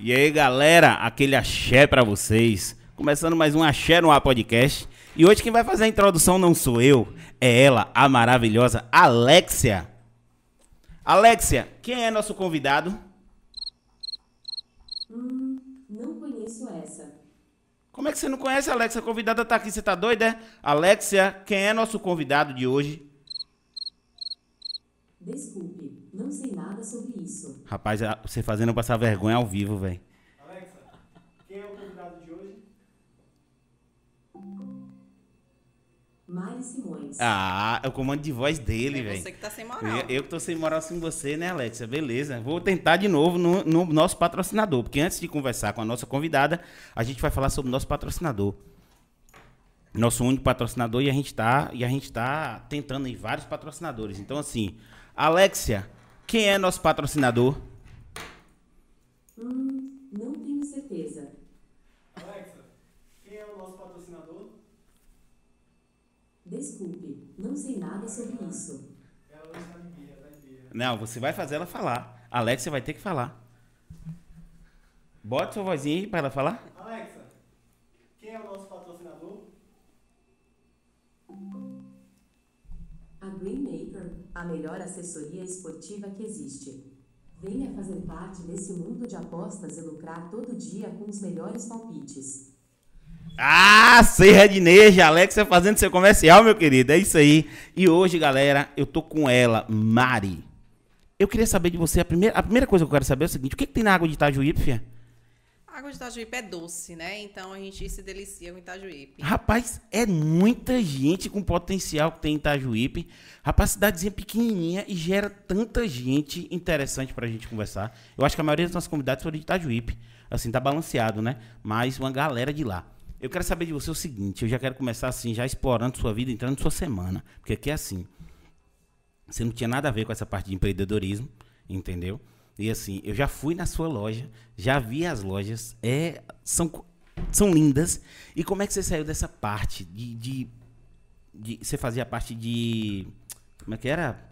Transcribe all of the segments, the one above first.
E aí, galera, aquele axé pra vocês. Começando mais um Axé no Ar Podcast. E hoje quem vai fazer a introdução não sou eu, é ela, a maravilhosa Alexia. Alexia, quem é nosso convidado? Hum, não conheço essa. Como é que você não conhece a Alexia? A convidada tá aqui, você tá doida? é? Alexia, quem é nosso convidado de hoje? Desculpe, sei nada sobre isso. Rapaz, a- você fazendo passar vergonha ao vivo, velho. Alexa, quem é o convidado de hoje? Mari Simões. Ah, é o comando de voz dele, É velho. você que tá sem moral. Eu, eu que tô sem moral sem você, né, Alexia? Beleza. Vou tentar de novo no, no nosso patrocinador, porque antes de conversar com a nossa convidada, a gente vai falar sobre o nosso patrocinador. Nosso único patrocinador e a gente tá, e a gente tá tentando em vários patrocinadores. Então, assim, Alexia, quem é nosso patrocinador? Hum, não tenho certeza. Alexa, quem é o nosso patrocinador? Desculpe, não sei nada sobre isso. Ela não está em birra, está em birra. Não, você vai fazer ela falar. Alexia vai ter que falar. Bota sua vozinha aí pra ela falar. Alexa, quem é o nosso patrocinador? A Greenmaker, a melhor assessoria esportiva que existe. Venha fazer parte desse mundo de apostas e lucrar todo dia com os melhores palpites. Ah, Serra de Neja, Alexia fazendo seu comercial, meu querido. É isso aí. E hoje, galera, eu tô com ela, Mari. Eu queria saber de você, a primeira, a primeira coisa que eu quero saber é o seguinte: o que, que tem na água de Itajuípe, fia? A água de Itajuípe é doce, né? Então a gente se delicia com Itajuípe. Rapaz, é muita gente com potencial que tem em Itajuípe. Rapaz, cidadezinha pequenininha e gera tanta gente interessante pra gente conversar. Eu acho que a maioria dos nossos convidados foram de Itajuípe. Assim, tá balanceado, né? Mas uma galera de lá. Eu quero saber de você o seguinte, eu já quero começar assim, já explorando sua vida, entrando sua semana. Porque aqui é assim, você não tinha nada a ver com essa parte de empreendedorismo, entendeu? E assim, eu já fui na sua loja, já vi as lojas, é, são, são lindas. E como é que você saiu dessa parte de, de, de- Você fazia parte de. Como é que era?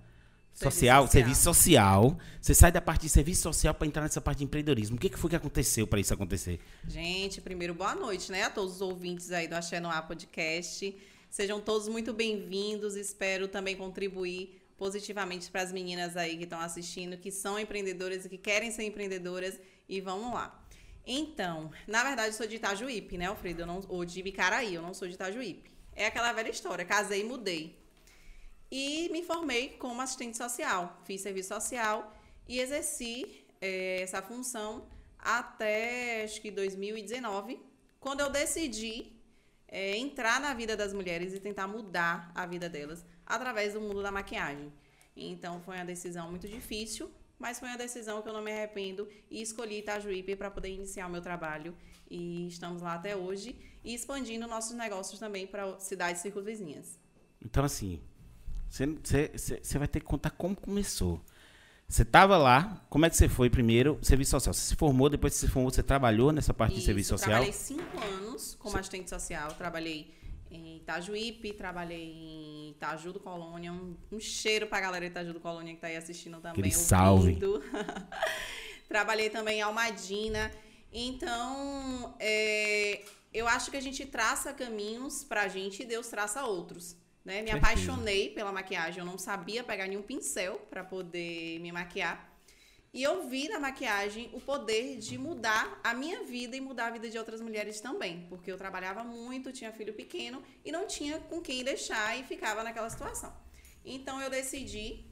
Serviço Social, social. serviço social. Você sai da parte de serviço social para entrar nessa parte de empreendedorismo. O que, que foi que aconteceu para isso acontecer? Gente, primeiro, boa noite, né? A todos os ouvintes aí do Axé no Ar Podcast. Sejam todos muito bem-vindos. Espero também contribuir positivamente para as meninas aí que estão assistindo, que são empreendedoras e que querem ser empreendedoras. E vamos lá. Então, na verdade, eu sou de Itajuípe, né, Alfredo? Eu não, ou de Bicaraí, eu não sou de Itajuípe. É aquela velha história, casei e mudei. E me formei como assistente social. Fiz serviço social e exerci eh, essa função até acho que 2019, quando eu decidi eh, entrar na vida das mulheres e tentar mudar a vida delas através do mundo da maquiagem. Então foi uma decisão muito difícil, mas foi uma decisão que eu não me arrependo e escolhi Itajuípe para poder iniciar o meu trabalho e estamos lá até hoje e expandindo nossos negócios também para cidades circunvizinhas. Então, assim, você, vai ter que contar como começou. Você estava lá, como é que você foi primeiro? Serviço social. Você se formou, depois que se formou, você trabalhou nessa parte de Isso, serviço social? Trabalhei cinco anos como assistente social. Trabalhei em Itajuípe, trabalhei em Itaju do Colônia. Um, um cheiro pra galera de Itaju do Colônia que tá aí assistindo também. Aquele salve. trabalhei também em Almadina. Então, é, eu acho que a gente traça caminhos pra gente e Deus traça outros. Né? Me Certeza. apaixonei pela maquiagem. Eu não sabia pegar nenhum pincel pra poder me maquiar. E eu vi na maquiagem o poder de mudar a minha vida e mudar a vida de outras mulheres também. Porque eu trabalhava muito, tinha filho pequeno e não tinha com quem deixar e ficava naquela situação. Então eu decidi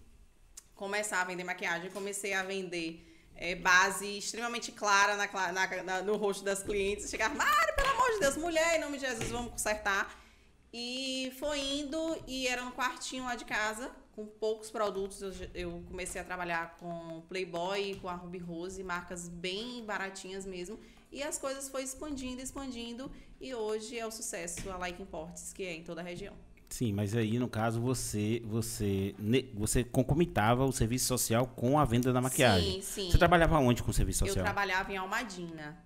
começar a vender maquiagem. Comecei a vender eh, base extremamente clara na na- na- no rosto das clientes. Chegava, Mari, pelo amor de Deus, mulher, em nome de Jesus, vamos consertar. E foi indo e era no quartinho lá de casa, com poucos produtos. Eu, eu comecei a trabalhar com Playboy, com a Ruby Rose, marcas bem baratinhas mesmo. E as coisas foi expandindo, expandindo. E hoje é o sucesso, a Like Imports, que é em toda a região. Sim, mas aí no caso você você você concomitava o serviço social com a venda da maquiagem. Sim, sim. Você trabalhava onde com o serviço Eu social? trabalhava em Almadina.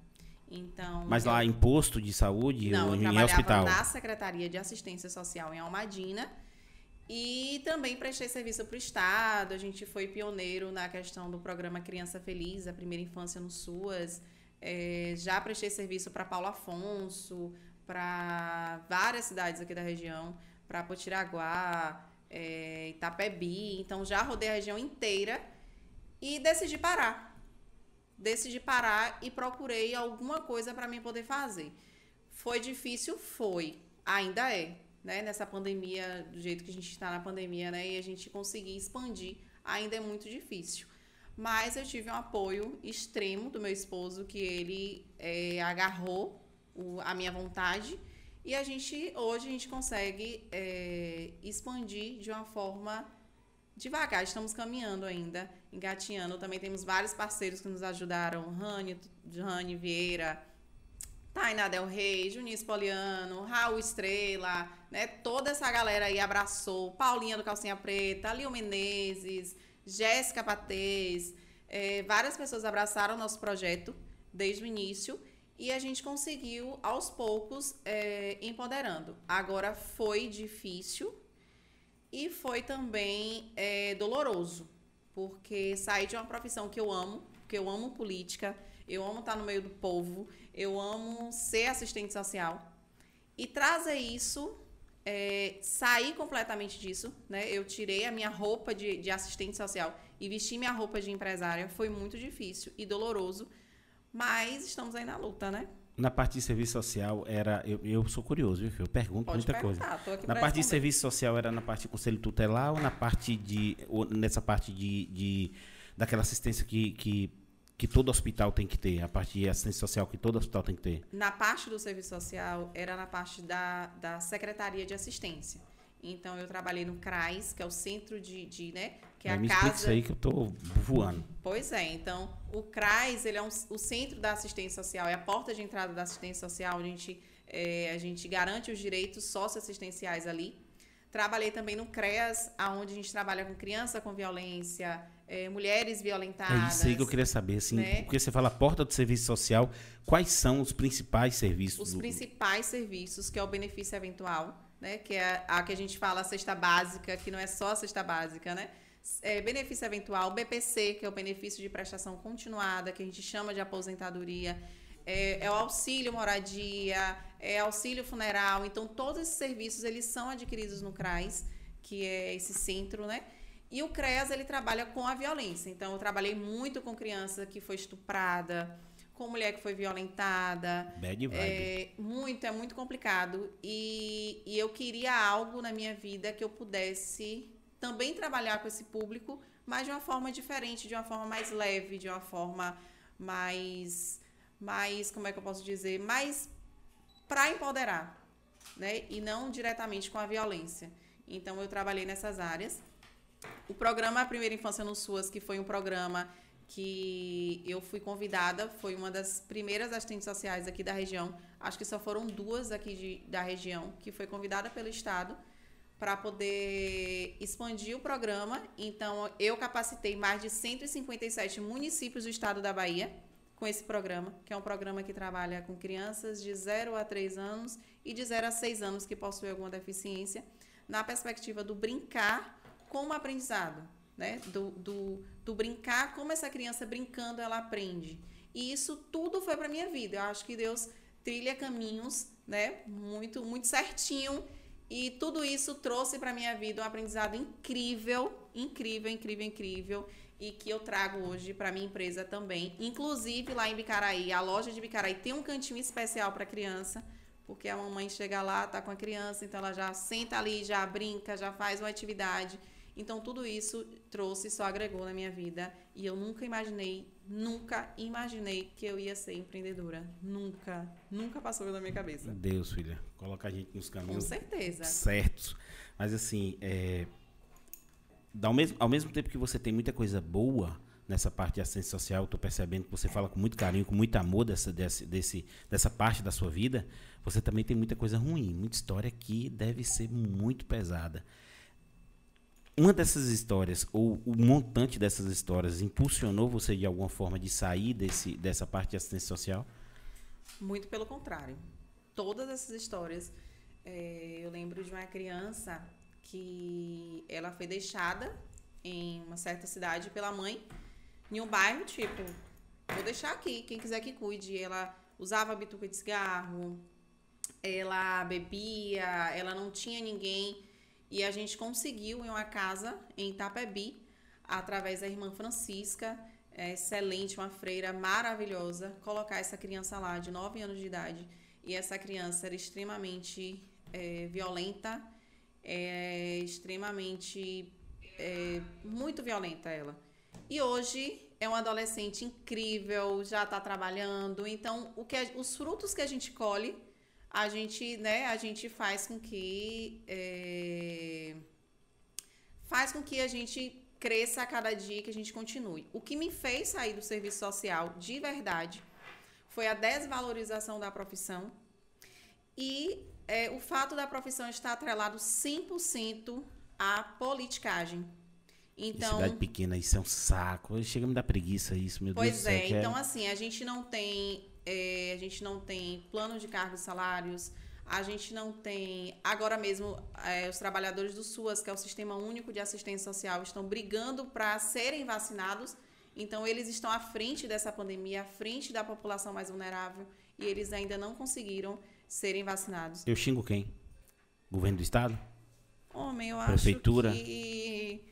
Então. Mas eu- lá em posto de saúde Não, ou eu em trabalhava hospital? na Secretaria de Assistência Social em Almadina. E também prestei serviço para o Estado. A gente foi pioneiro na questão do programa Criança Feliz, a primeira infância no SUAS. É, já prestei serviço para Paulo Afonso, para várias cidades aqui da região, para Potiraguá, é, Itapebi. Então já rodei a região inteira e decidi parar. Decidi parar e procurei alguma coisa para mim poder fazer. Foi difícil? Foi. Ainda é. Né? Nessa pandemia, do jeito que a gente está na pandemia, né? E a gente conseguir expandir ainda é muito difícil. Mas eu tive um apoio extremo do meu esposo, que ele é, agarrou o, a minha vontade. E a gente, hoje, a gente consegue é, expandir de uma forma devagar. Estamos caminhando ainda, engatinhando. Também temos vários parceiros que nos ajudaram. Rani, Vieira, Tainá Del Rey, Juninho Spoliano, Raul Estrela, né? Toda essa galera aí abraçou. Paulinha do Calcinha Preta, Lio Menezes, Jéssica Patês. É, várias pessoas abraçaram o nosso projeto desde o início e a gente conseguiu, aos poucos, é, empoderando. Agora foi difícil e foi também é, doloroso, porque sair de uma profissão que eu amo, porque eu amo política, eu amo estar no meio do povo, eu amo ser assistente social e trazer isso é, sair completamente disso, né? Eu tirei a minha roupa de, de assistente social e vesti minha roupa de empresária. Foi muito difícil e doloroso, mas estamos aí na luta, né? Na parte de serviço social era. Eu, eu sou curioso, viu? Eu pergunto Pode muita coisa. Na parte de serviço social era na parte de conselho tutelar ou na parte de. Nessa parte de. de daquela assistência que, que, que todo hospital tem que ter? A parte de assistência social que todo hospital tem que ter? Na parte do serviço social, era na parte da, da Secretaria de Assistência. Então, eu trabalhei no CRAS, que é o Centro de, de né? Que é Aí a me explica casa... isso aí que eu tô voando. Pois é, então o CRAS ele é um- o centro da assistência social, é a porta de entrada da assistência social, a gente, é, a gente garante os direitos socioassistenciais ali. Trabalhei também no CREAS, onde a gente trabalha com criança com violência, é, mulheres violentadas. É isso aí que eu queria saber, assim, né? porque você fala porta do serviço social, quais são os principais serviços? Os do- principais serviços, que é o benefício eventual, né? Que é a que a gente fala a cesta básica, que não é só a cesta básica, né? É, benefício eventual, BPC, que é o benefício de prestação continuada, que a gente chama de aposentadoria, é, é o auxílio moradia, é auxílio funeral. Então, todos esses serviços, eles são adquiridos no CRAS, que é esse centro, né? E o CREAS, ele trabalha com a violência. Então, eu trabalhei muito com criança que foi estuprada, com mulher que foi violentada, Bad vibe. é, muito, é muito complicado. E, e eu queria algo na minha vida que eu pudesse também trabalhar com esse público, mas de uma forma diferente, de uma forma mais leve, de uma forma mais. Mais como é que eu posso dizer? Mais para empoderar, né? E não diretamente com a violência. Então eu trabalhei nessas áreas. O programa Primeira Infância no SUAS, que foi um programa que eu fui convidada, foi uma das primeiras assistentes sociais aqui da região. Acho que só foram duas aqui de, da região que foi convidada pelo Estado para poder expandir o programa. Então, eu capacitei mais de 157 municípios do estado da Bahia com esse programa, que é um programa que trabalha com crianças de 0 a 3 anos e de 0 a 6 anos que possuem alguma deficiência, na perspectiva do brincar como aprendizado, né? Do, do, do brincar, como essa criança brincando ela aprende. E isso tudo foi para minha vida. Eu acho que Deus trilha caminhos, né? Muito, muito certinho. E tudo isso trouxe para minha vida um aprendizado incrível, incrível, incrível, incrível. E que eu trago hoje para minha empresa também. Inclusive lá em Bicaraí, a loja de Bicaraí tem um cantinho especial para criança, porque a mamãe chega lá, tá com a criança, então ela já senta ali, já brinca, já faz uma atividade. Então tudo isso trouxe, só agregou na minha vida. E eu nunca imaginei, nunca imaginei que eu ia ser empreendedora. Nunca, nunca passou pela minha cabeça. Deus, filha, coloca a gente nos Com caminhos certeza. certos. Mas assim, é, ao, mesmo, ao mesmo tempo que você tem muita coisa boa nessa parte de assistência social, tô percebendo que você fala com muito carinho, com muito amor dessa, desse, desse, dessa parte da sua vida, você também tem muita coisa ruim, muita história que deve ser muito pesada. Uma dessas histórias, ou o montante dessas histórias, impulsionou você de alguma forma de sair desse, dessa parte de assistência social? Muito pelo contrário. Todas essas histórias. é, eu lembro de uma criança que ela foi deixada em uma certa cidade pela mãe, em um bairro, tipo, vou deixar aqui, quem quiser que cuide. Ela usava bituca de cigarro, ela bebia, ela não tinha ninguém. E a gente conseguiu em uma casa em Itapebi, através da irmã Francisca, é excelente, uma freira maravilhosa, colocar essa criança lá de 9 anos de idade. E essa criança era extremamente é, violenta, é, extremamente. É, muito violenta ela. E hoje é uma adolescente incrível, já está trabalhando. Então, o que a, os frutos que a gente colhe, a gente, né, a gente faz com que é, faz com que a gente cresça a cada dia que a gente continue. O que me fez sair do serviço social de verdade foi a desvalorização da profissão e é, o fato da profissão estar atrelado 100% à politicagem. Então, cidade pequena, isso é um saco. Chega a me dar preguiça isso, meu pois Deus céu. Pois é, que então assim, a gente não tem é, a gente não tem plano de cargos e salários, a gente não tem. Agora mesmo, é, os trabalhadores do SUAS, que é o Sistema Único de Assistência Social, estão brigando para serem vacinados. Então, eles estão à frente dessa pandemia, à frente da população mais vulnerável, e eles ainda não conseguiram serem vacinados. Eu xingo quem? Governo do Estado? Homem, eu Prefeitura? acho que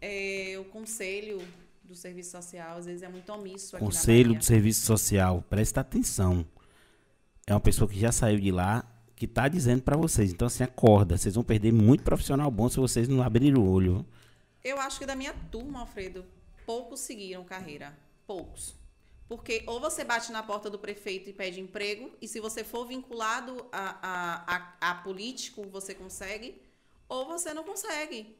é, o Conselho do Serviço Social, às vezes, é muito omisso aqui Conselho do Serviço Social, presta atenção. É uma pessoa que já saiu de lá, que está dizendo para vocês. Então, assim, acorda. Vocês vão perder muito profissional bom se vocês não abrirem o olho. Eu acho que da minha turma, Alfredo, poucos seguiram carreira. Poucos. Porque ou você bate na porta do prefeito e pede emprego, e se você for vinculado a, a, a, a político, você consegue, ou você não consegue.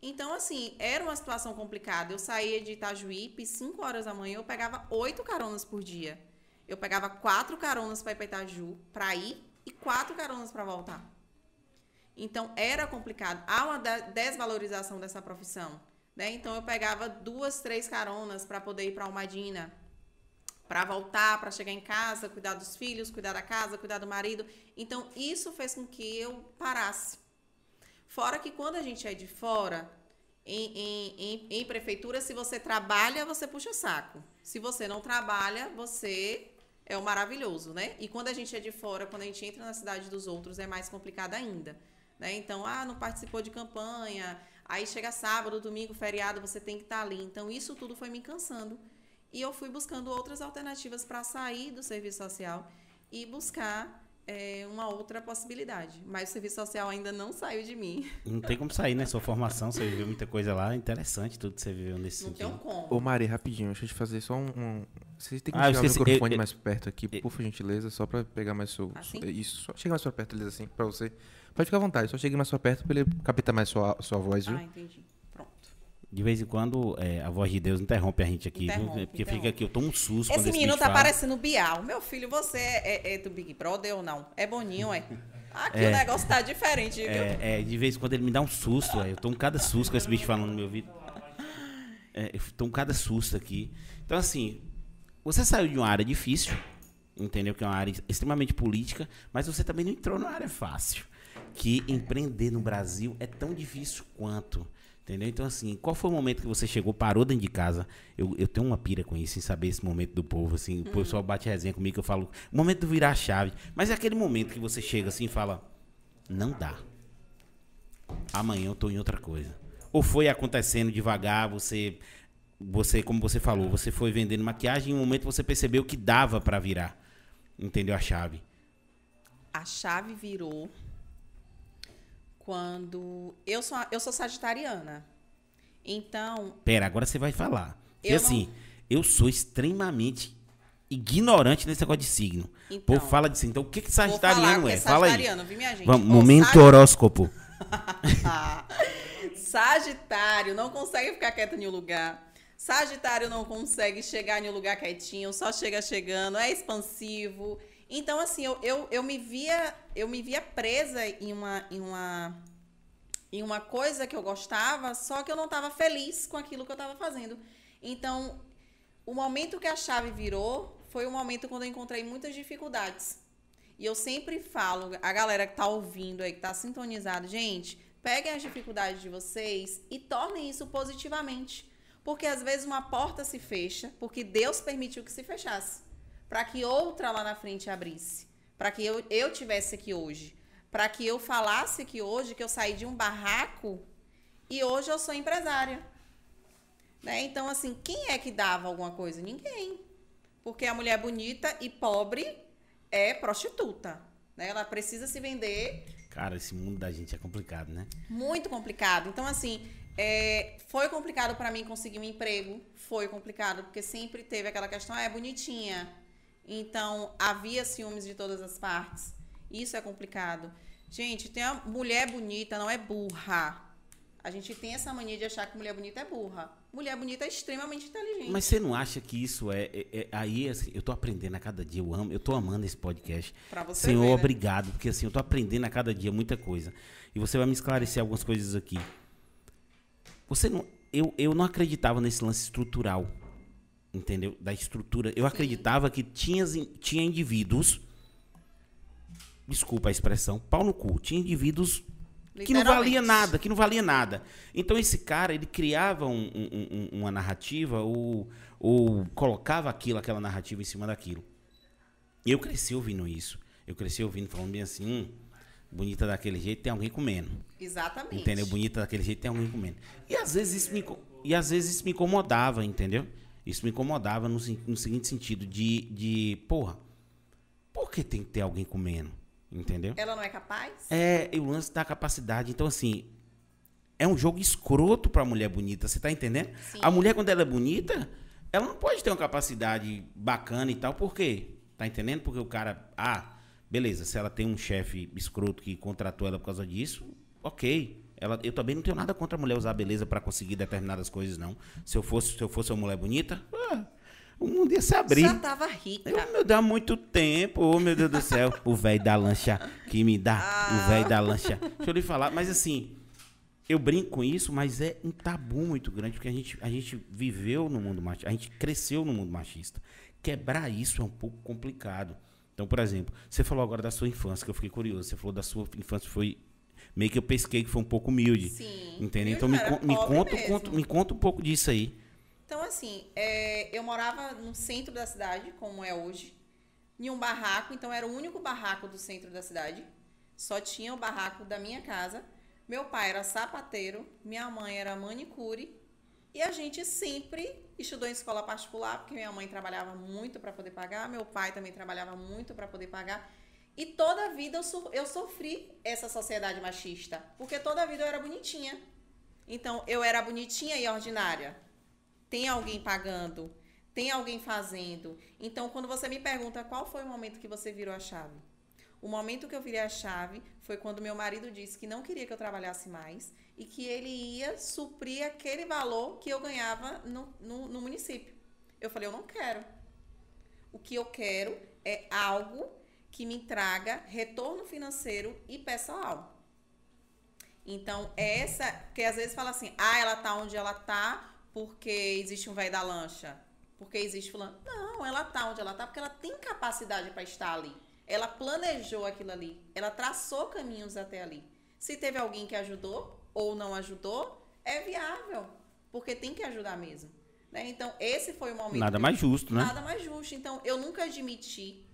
Então, assim, era uma situação complicada. Eu saía de Itajuípe, 5 horas da manhã, eu pegava oito caronas por dia. Eu pegava quatro caronas para ir para Itaju, para ir e quatro caronas para voltar. Então era complicado. Há uma desvalorização dessa profissão. Né? Então eu pegava duas, três caronas para poder ir para Almadina, para voltar, para chegar em casa, cuidar dos filhos, cuidar da casa, cuidar do marido. Então isso fez com que eu parasse. Fora que quando a gente é de fora, em, em, em, em prefeitura, se você trabalha, você puxa saco. Se você não trabalha, você é o maravilhoso, né? E quando a gente é de fora, quando a gente entra na cidade dos outros, é mais complicado ainda. Né? Então, ah, não participou de campanha, aí chega sábado, domingo, feriado, você tem que estar tá ali. Então, isso tudo foi me cansando. E eu fui buscando outras alternativas para sair do serviço social e buscar é, uma outra possibilidade. Mas o serviço social ainda não saiu de mim. Não tem como sair, né? Sua formação, você viveu muita coisa lá, interessante tudo que você viveu nesse não sentido. Não tem como. Ô, Mari, rapidinho, deixa eu te fazer só um... um... Você tem que ah, chegar o microfone eu, eu, mais perto aqui, por gentileza, só para pegar mais seu... Assim? Isso, só chega mais pra perto, Elisa, assim, para você. Pode ficar à vontade, só chegue mais pra perto para ele captar mais sua, sua voz, viu? Ah, entendi. De vez em quando, é, a voz de Deus interrompe a gente aqui, interrompe, viu? Porque interrompe. fica aqui, eu tomo um susto Esse menino tá fala. parecendo Bial. Meu filho, você é, é, do Big Brother ou não? É boninho, é? Aqui É. o negócio tá diferente, viu? É, é, de vez em quando ele me dá um susto, é, eu tomo cada susto com esse bicho falando no meu ouvido. É, eu tomo cada susto aqui. Então, assim, você saiu de uma área difícil, entendeu? Que é uma área extremamente política, mas você também não entrou numa área fácil. Que empreender no Brasil é tão difícil quanto. Entendeu? Então, assim, qual foi o momento que você chegou, parou dentro de casa? Eu, eu tenho uma pira com isso, em saber esse momento do povo, assim. O pessoal bate resenha comigo, eu falo, o momento do virar a chave. Mas é aquele momento que você chega assim e fala, não dá. Amanhã eu tô em outra coisa. Ou foi acontecendo devagar, você, você como você falou, você foi vendendo maquiagem e em um momento você percebeu que dava para virar. Entendeu a chave? A chave virou quando eu sou eu sou sagitariana. Então, Pera, agora você vai falar. Porque Eu assim, eu sou extremamente ignorante nesse negócio de signo. Então. povo fala de signo. Então, o que que falar sagitariano é? é Fala aí. viu, minha gente? Vamos, momento sagi- horóscopo. Sagitário não consegue ficar quieto em um lugar. Sagitário não consegue chegar em um lugar quietinho, só chega chegando, é expansivo. Então, assim, eu, eu, eu me via eu me via presa em uma, em uma em uma coisa que eu gostava, só que eu não estava feliz com aquilo que eu estava fazendo. Então, o momento que a chave virou foi o momento quando eu encontrei muitas dificuldades. E eu sempre falo, a galera que tá ouvindo aí, que tá sintonizado, gente, peguem as dificuldades de vocês e tornem isso positivamente. Porque às vezes uma porta se fecha porque Deus permitiu que se fechasse, para que outra lá na frente abrisse, para que eu, eu tivesse aqui hoje, para que eu falasse aqui hoje que eu saí de um barraco e hoje eu sou empresária. Né? Então, assim, quem é que dava alguma coisa? Ninguém. Porque a mulher bonita e pobre é prostituta. Né? Ela precisa se vender. Cara, esse mundo da gente é complicado, né? Muito complicado. Então, assim, é, foi complicado para mim conseguir um emprego. Foi complicado, porque sempre teve aquela questão, ah, é bonitinha. Então, havia ciúmes de todas as partes. Isso é complicado. Gente, tem a mulher bonita, não é burra. A gente tem essa mania de achar que mulher bonita é burra. Mulher bonita é extremamente inteligente. Mas você não acha que isso é. é, é aí, assim, eu tô aprendendo a cada dia. Eu amo, eu tô amando esse podcast. Pra você Senhor, ver, né? obrigado. Porque assim, eu tô aprendendo a cada dia muita coisa. E você vai me esclarecer algumas coisas aqui. Você não. Eu, eu não acreditava nesse lance estrutural. Entendeu? Da estrutura. Eu acreditava que tinha, tinha indivíduos. Desculpa a expressão, pau no cu. Tinha indivíduos que não valia nada, que não valia nada. Então esse cara, ele criava um, um, uma narrativa ou, ou colocava aquilo, aquela narrativa em cima daquilo. E eu cresci ouvindo isso. Eu cresci ouvindo, falando bem assim, hum, bonita daquele jeito, tem alguém comendo. Exatamente. Entendeu? Bonita daquele jeito, tem alguém comendo. E às vezes isso me, e às vezes isso me incomodava, entendeu? Isso me incomodava no, no seguinte sentido, de, de, porra, por que tem que ter alguém comendo? Entendeu? Ela não é capaz? É, o lance da capacidade. Então, assim, é um jogo escroto pra mulher bonita, você tá entendendo? Sim. A mulher, quando ela é bonita, ela não pode ter uma capacidade bacana e tal, por quê? Tá entendendo? Porque o cara, ah, beleza, se ela tem um chefe escroto que contratou ela por causa disso, ok. Ela, eu também não tenho nada contra a mulher usar beleza para conseguir determinadas coisas, não. Se eu fosse, se eu fosse uma mulher bonita, ah, o mundo ia se abrir. Já tava rica. Eu, meu, dá muito tempo, oh, meu Deus do céu. o velho da lancha que me dá. Ah. O velho da lancha. Deixa eu lhe falar, mas assim, eu brinco com isso, mas é um tabu muito grande, porque a gente, a gente viveu no mundo machista, a gente cresceu no mundo machista. Quebrar isso é um pouco complicado. Então, por exemplo, você falou agora da sua infância, que eu fiquei curioso. Você falou da sua infância, foi meio que eu pesquei que foi um pouco humilde. Sim. Entendeu? Então me, me, conta, me conta um pouco disso aí. Então, assim, é, eu morava no centro da cidade, como é hoje, em um barraco, então era o único barraco do centro da cidade. Só tinha o barraco da minha casa. Meu pai era sapateiro, minha mãe era manicure. E a gente sempre estudou em escola particular, porque minha mãe trabalhava muito para poder pagar, meu pai também trabalhava muito para poder pagar. E toda a vida eu, so, eu sofri essa sociedade machista, porque toda a vida eu era bonitinha. Então, eu era bonitinha e ordinária tem alguém pagando, tem alguém fazendo. Então, quando você me pergunta qual foi o momento que você virou a chave, o momento que eu virei a chave foi quando meu marido disse que não queria que eu trabalhasse mais e que ele ia suprir aquele valor que eu ganhava no, no, no município. Eu falei, eu não quero. O que eu quero é algo que me traga retorno financeiro e pessoal. Então, essa, porque às vezes fala assim, ah, ela tá onde ela tá porque existe um velho da lancha, porque existe fulano. Não, ela tá onde ela tá porque ela tem capacidade para estar ali. Ela planejou aquilo ali, ela traçou caminhos até ali. Se teve alguém que ajudou ou não ajudou, é viável, porque tem que ajudar mesmo. Né? Então, esse foi o momento. Nada mais justo, né? Nada mais justo. Então, eu nunca admiti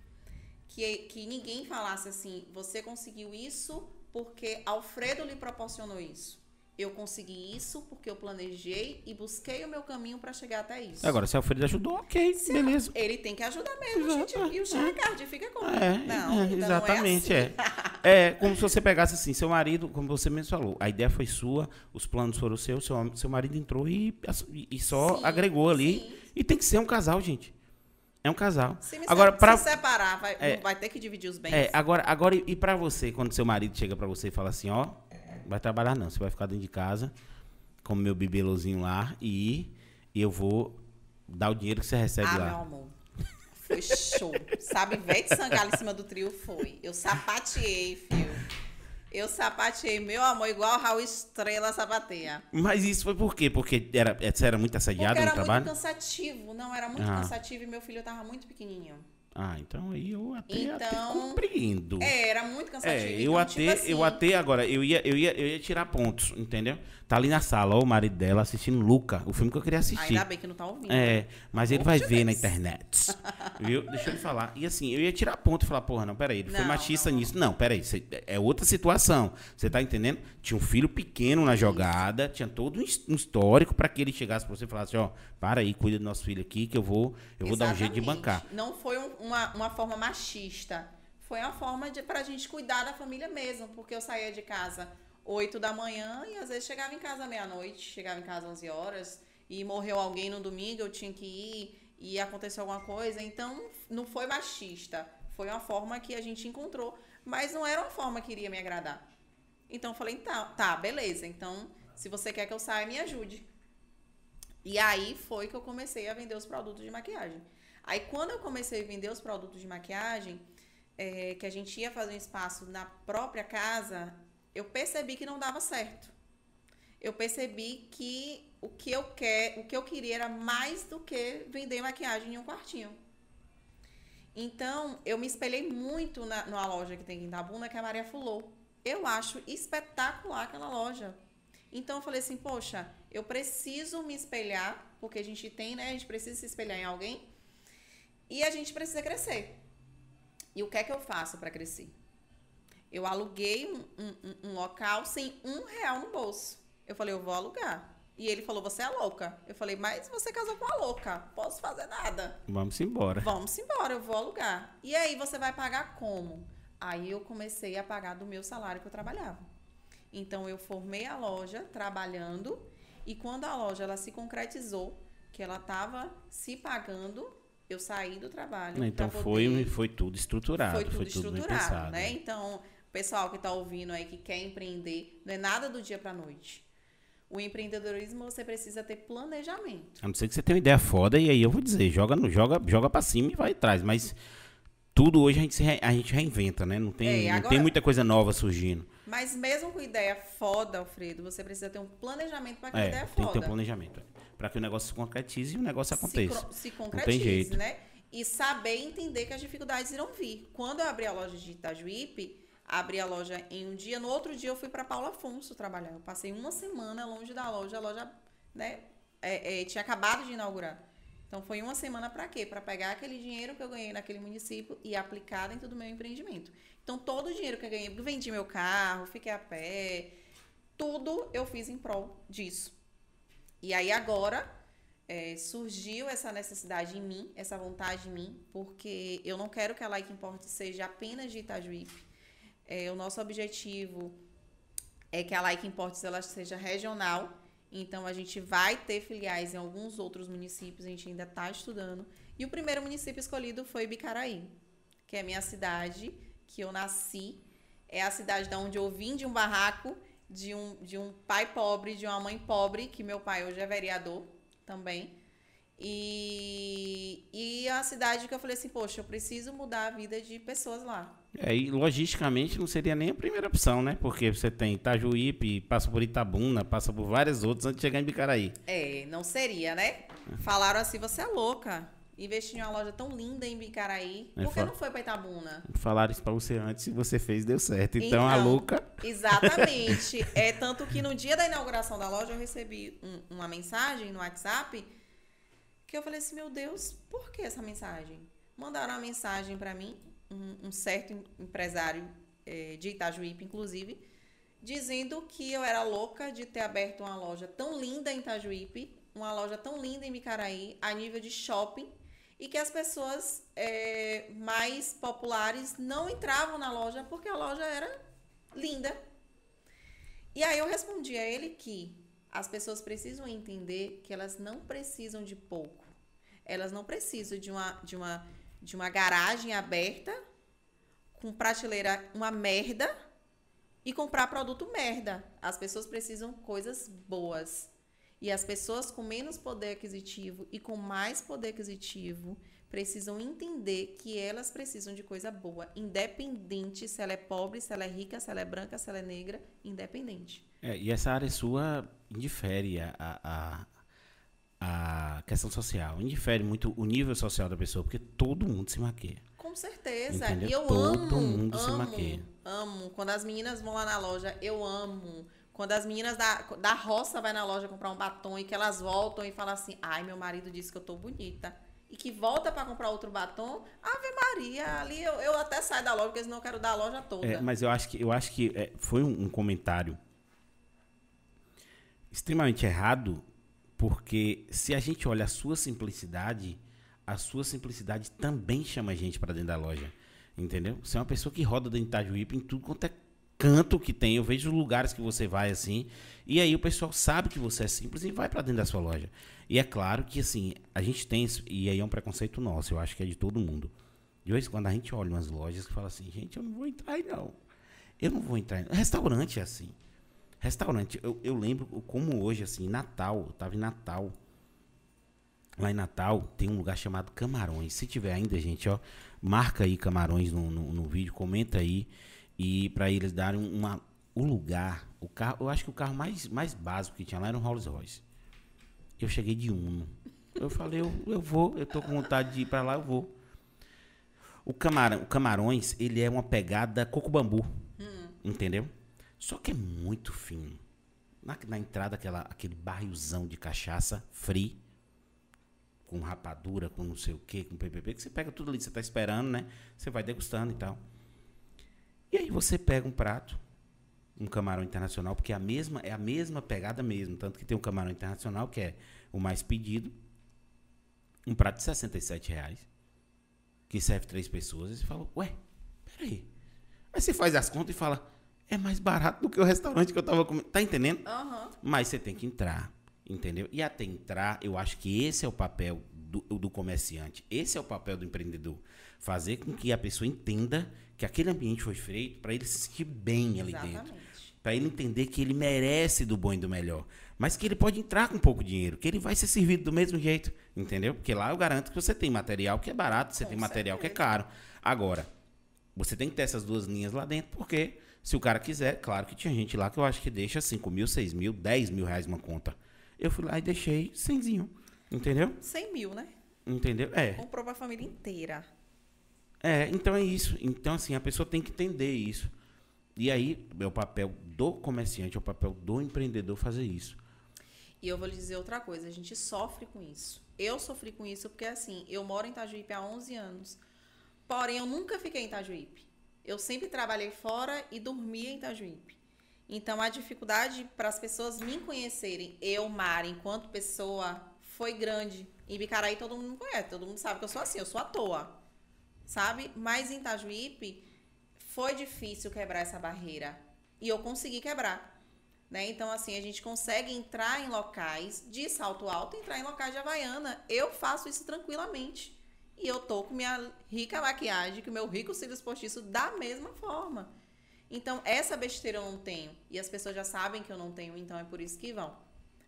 que, que ninguém falasse assim: você conseguiu isso porque Alfredo lhe proporcionou isso. Eu consegui isso porque eu planejei e busquei o meu caminho para chegar até isso. Agora, se Alfredo ajudou, ok, se beleza. Ele tem que ajudar mesmo, gente. E o Chico fica com é, não, é, Exatamente, é, assim. é. é. como se você pegasse assim, seu marido, como você mesmo falou, a ideia foi sua, os planos foram seus, seu, seu marido entrou e, e só sim, agregou ali. Sim. E tem que ser um casal, gente. É um casal. Se me agora, para se separar, vai, é, vai ter que dividir os bens. É, agora, agora e, para você, quando seu marido chega para você e fala assim, ó, vai trabalhar não, você vai ficar dentro de casa com meu bibelozinho lá e, e eu vou dar o dinheiro que você recebe ah, lá. meu amor. Foi show. Sabe, Vete Sangalo em cima do trio foi. Eu sapateei, filho. Eu sapateei, meu amor, igual Raul Estrela sapateia. Mas isso foi por quê? Porque era, você era muito assediado Porque no trabalho? era muito cansativo. Não, era muito ah. cansativo e meu filho tava muito pequenininho. Ah, então aí eu até, então, até compreendo. É, era muito cansativo. É, eu então, até, tipo assim, eu até agora, eu ia, eu, ia, eu ia tirar pontos, entendeu? Tá ali na sala, ó, o marido dela assistindo Luca, o filme que eu queria assistir. Ainda bem que não tá ouvindo. É, mas ele vai ver na internet. viu? Deixa eu lhe falar. E assim, eu ia tirar ponto e falar, porra, não, peraí, ele não, foi machista não. nisso. Não, peraí, é outra situação. Você tá entendendo? Tinha um filho pequeno na jogada, tinha todo um histórico para que ele chegasse pra você e falasse, ó, para aí, cuida do nosso filho aqui, que eu vou, eu vou dar um jeito de bancar. Não foi um, uma, uma forma machista. Foi uma forma de, pra gente cuidar da família mesmo, porque eu saía de casa 8 da manhã e às vezes chegava em casa meia-noite, chegava em casa 11 horas e morreu alguém no domingo, eu tinha que ir e aconteceu alguma coisa. Então, não foi machista. Foi uma forma que a gente encontrou, mas não era uma forma que iria me agradar. Então, eu falei, tá, tá, beleza. Então, se você quer que eu saia, me ajude. E aí foi que eu comecei a vender os produtos de maquiagem. Aí, quando eu comecei a vender os produtos de maquiagem, é, que a gente ia fazer um espaço na própria casa, eu percebi que não dava certo. Eu percebi que o que eu quer, o que eu queria era mais do que vender maquiagem em um quartinho. Então, eu me espelhei muito na, numa loja que tem em Itabuna, que é a Maria Fulô. Eu acho espetacular aquela loja. Então, eu falei assim, poxa, eu preciso me espelhar, porque a gente tem, né? A gente precisa se espelhar em alguém. E a gente precisa crescer. E o que é que eu faço para crescer? Eu aluguei um, um, um, local sem um real no bolso. Eu falei, eu vou alugar. E ele falou, você é louca. Eu falei, mas você casou com a louca. Posso fazer nada. Vamos embora. Vamos embora, eu vou alugar. E aí você vai pagar como? Aí eu comecei a pagar do meu salário que eu trabalhava. Então eu formei a loja trabalhando e quando a loja ela se concretizou, que ela estava se pagando, eu saí do trabalho. Então foi, foi tudo estruturado. Foi tudo, foi tudo estruturado, né? Então pessoal que está ouvindo aí que quer empreender, não é nada do dia para noite. O empreendedorismo você precisa ter planejamento. A não ser que você tenha uma ideia foda e aí eu vou dizer, joga no joga, joga para cima e vai atrás, mas tudo hoje a gente, re, a gente reinventa, né? Não tem, é, agora, não tem muita coisa nova surgindo. Mas mesmo com ideia foda, Alfredo, você precisa ter um planejamento para aquela é, ideia foda. Tem que ter um planejamento. Para que o negócio se concretize e o negócio aconteça. Se, se concretize, não tem jeito. né? E saber entender que as dificuldades irão vir. Quando eu abri a loja de Itajuípe, abri a loja em um dia, no outro dia eu fui para Paulo Afonso trabalhar. Eu passei uma semana longe da loja, a loja né, é, é, tinha acabado de inaugurar. Então foi uma semana para quê? Para pegar aquele dinheiro que eu ganhei naquele município e aplicar dentro do meu empreendimento. Então todo o dinheiro que eu ganhei, vendi meu carro, fiquei a pé, tudo eu fiz em prol disso. E aí agora é, surgiu essa necessidade em mim, essa vontade em mim, porque eu não quero que a Like Import seja apenas de Itajuípe é, o nosso objetivo é que a Like Imports ela seja regional. Então, a gente vai ter filiais em alguns outros municípios, a gente ainda está estudando. E o primeiro município escolhido foi Bicaraí, que é a minha cidade, que eu nasci. É a cidade da onde eu vim de um barraco, de um, de um pai pobre, de uma mãe pobre, que meu pai hoje é vereador também. E, e a cidade que eu falei assim, poxa, eu preciso mudar a vida de pessoas lá. É, e logisticamente não seria nem a primeira opção, né? Porque você tem Itajuípe, passa por Itabuna, passa por várias outras antes de chegar em Bicaraí. É, não seria, né? Falaram assim, você é louca. Investir em uma loja tão linda em Bicaraí. É, Por que não foi para Itabuna? Falaram isso para você antes e você fez deu certo. Então, então, a louca. Exatamente. é tanto que no dia da inauguração da loja eu recebi um, uma mensagem no WhatsApp que eu falei assim, meu Deus, por que essa mensagem? Mandaram uma mensagem para mim um, um certo empresário é, de Itajuípe, inclusive, dizendo que eu era louca de ter aberto uma loja tão linda em Itajuípe, uma loja tão linda em Micaraí, a nível de shopping, e que as pessoas é, mais populares não entravam na loja porque a loja era linda. E aí eu respondi a ele que as pessoas precisam entender que elas não precisam de pouco. Elas não precisam de uma, de uma de uma garagem aberta com prateleira uma merda e comprar produto merda. As pessoas precisam coisas boas. E as pessoas com menos poder aquisitivo e com mais poder aquisitivo precisam entender que elas precisam de coisa boa, independente se ela é pobre, se ela é rica, se ela é branca, se ela é negra, independente. É, e essa área sua indifere a, a, a questão social. Indifere muito o nível social da pessoa, porque todo mundo se maquia. Com certeza. Entendeu? E eu Todo amo, mundo se amo, maquia. amo. Quando as meninas vão lá na loja, eu amo. Quando as meninas da, da roça vai na loja comprar um batom e que elas voltam e falam assim, ai, meu marido disse que eu tô bonita. E que volta para comprar outro batom, Ave Maria, ali eu, eu até saio da loja, porque senão eu quero dar a loja toda. É, mas eu acho que, eu acho que é, foi um, um comentário extremamente errado, porque se a gente olha a sua simplicidade, a sua simplicidade também chama a gente para dentro da loja. Entendeu? Você é uma pessoa que roda dentro de Itajuípe em tudo quanto é canto que tem. Eu vejo lugares que você vai assim. E aí o pessoal sabe que você é simples e vai para dentro da sua loja. E é claro que assim, a gente tem. E aí é um preconceito nosso, eu acho que é de todo mundo. De vez em quando a gente olha umas lojas que fala assim, gente, eu não vou entrar aí não. Eu não vou entrar. Restaurante é assim. Restaurante, eu, eu lembro como hoje, assim, Natal, eu tava em Natal. Lá em Natal tem um lugar chamado Camarões. Se tiver ainda, gente, ó, marca aí Camarões no, no, no vídeo, comenta aí. E para eles darem uma, o lugar, o carro, eu acho que o carro mais, mais básico que tinha lá era um Rolls Royce. Eu cheguei de Uno. Eu falei, eu, eu vou, eu tô com vontade de ir para lá, eu vou. O, camarão, o Camarões, ele é uma pegada coco bambu. Hum. Entendeu? Só que é muito fino. Na, na entrada, aquela, aquele barrilzão de cachaça free, com rapadura, com não sei o que, com PPP, que você pega tudo ali, você tá esperando, né? Você vai degustando e tal. E aí você pega um prato, um camarão internacional, porque é a mesma, é a mesma pegada mesmo. Tanto que tem um camarão internacional, que é o mais pedido. Um prato de 67 reais. Que serve três pessoas. E você fala, ué, peraí. Aí você faz as contas e fala, é mais barato do que o restaurante que eu tava comendo. Tá entendendo? Uhum. Mas você tem que entrar, entendeu? E até entrar, eu acho que esse é o papel do, do comerciante. Esse é o papel do empreendedor. Fazer com que a pessoa entenda que aquele ambiente foi feito para ele se sentir bem ali Exatamente. dentro. Para ele entender que ele merece do bom e do melhor. Mas que ele pode entrar com pouco dinheiro, que ele vai ser servido do mesmo jeito, entendeu? Porque lá eu garanto que você tem material que é barato, você Com tem material que é certeza. caro. Agora, você tem que ter essas duas linhas lá dentro, porque se o cara quiser, claro que tinha gente lá que eu acho que deixa 5 mil, 6 mil, 10 mil reais uma conta. Eu fui lá e deixei 100zinho, entendeu? 100 mil, né? Entendeu? É. Comprou pra família inteira. É, então é isso. Então, assim, a pessoa tem que entender isso. E aí, é o papel do comerciante, é o papel do empreendedor fazer isso. E eu vou lhe dizer outra coisa, a gente sofre com isso. Eu sofri com isso porque, assim, eu moro em Itajuípe há 11 anos. Porém, eu nunca fiquei em Itajuípe. Eu sempre trabalhei fora e dormia em Itajuípe. Então, a dificuldade para as pessoas me conhecerem, eu, Mara, enquanto pessoa, foi grande. Em Bicaraí, todo mundo me conhece, todo mundo sabe que eu sou assim, eu sou à toa. Sabe? Mas em Itajuípe, foi difícil quebrar essa barreira. E eu consegui quebrar. Né? Então, assim, a gente consegue entrar em locais de salto alto, entrar em locais de Havaiana. Eu faço isso tranquilamente. E eu tô com minha rica maquiagem, com meu rico cílios postiço da mesma forma. Então, essa besteira eu não tenho. E as pessoas já sabem que eu não tenho, então é por isso que vão.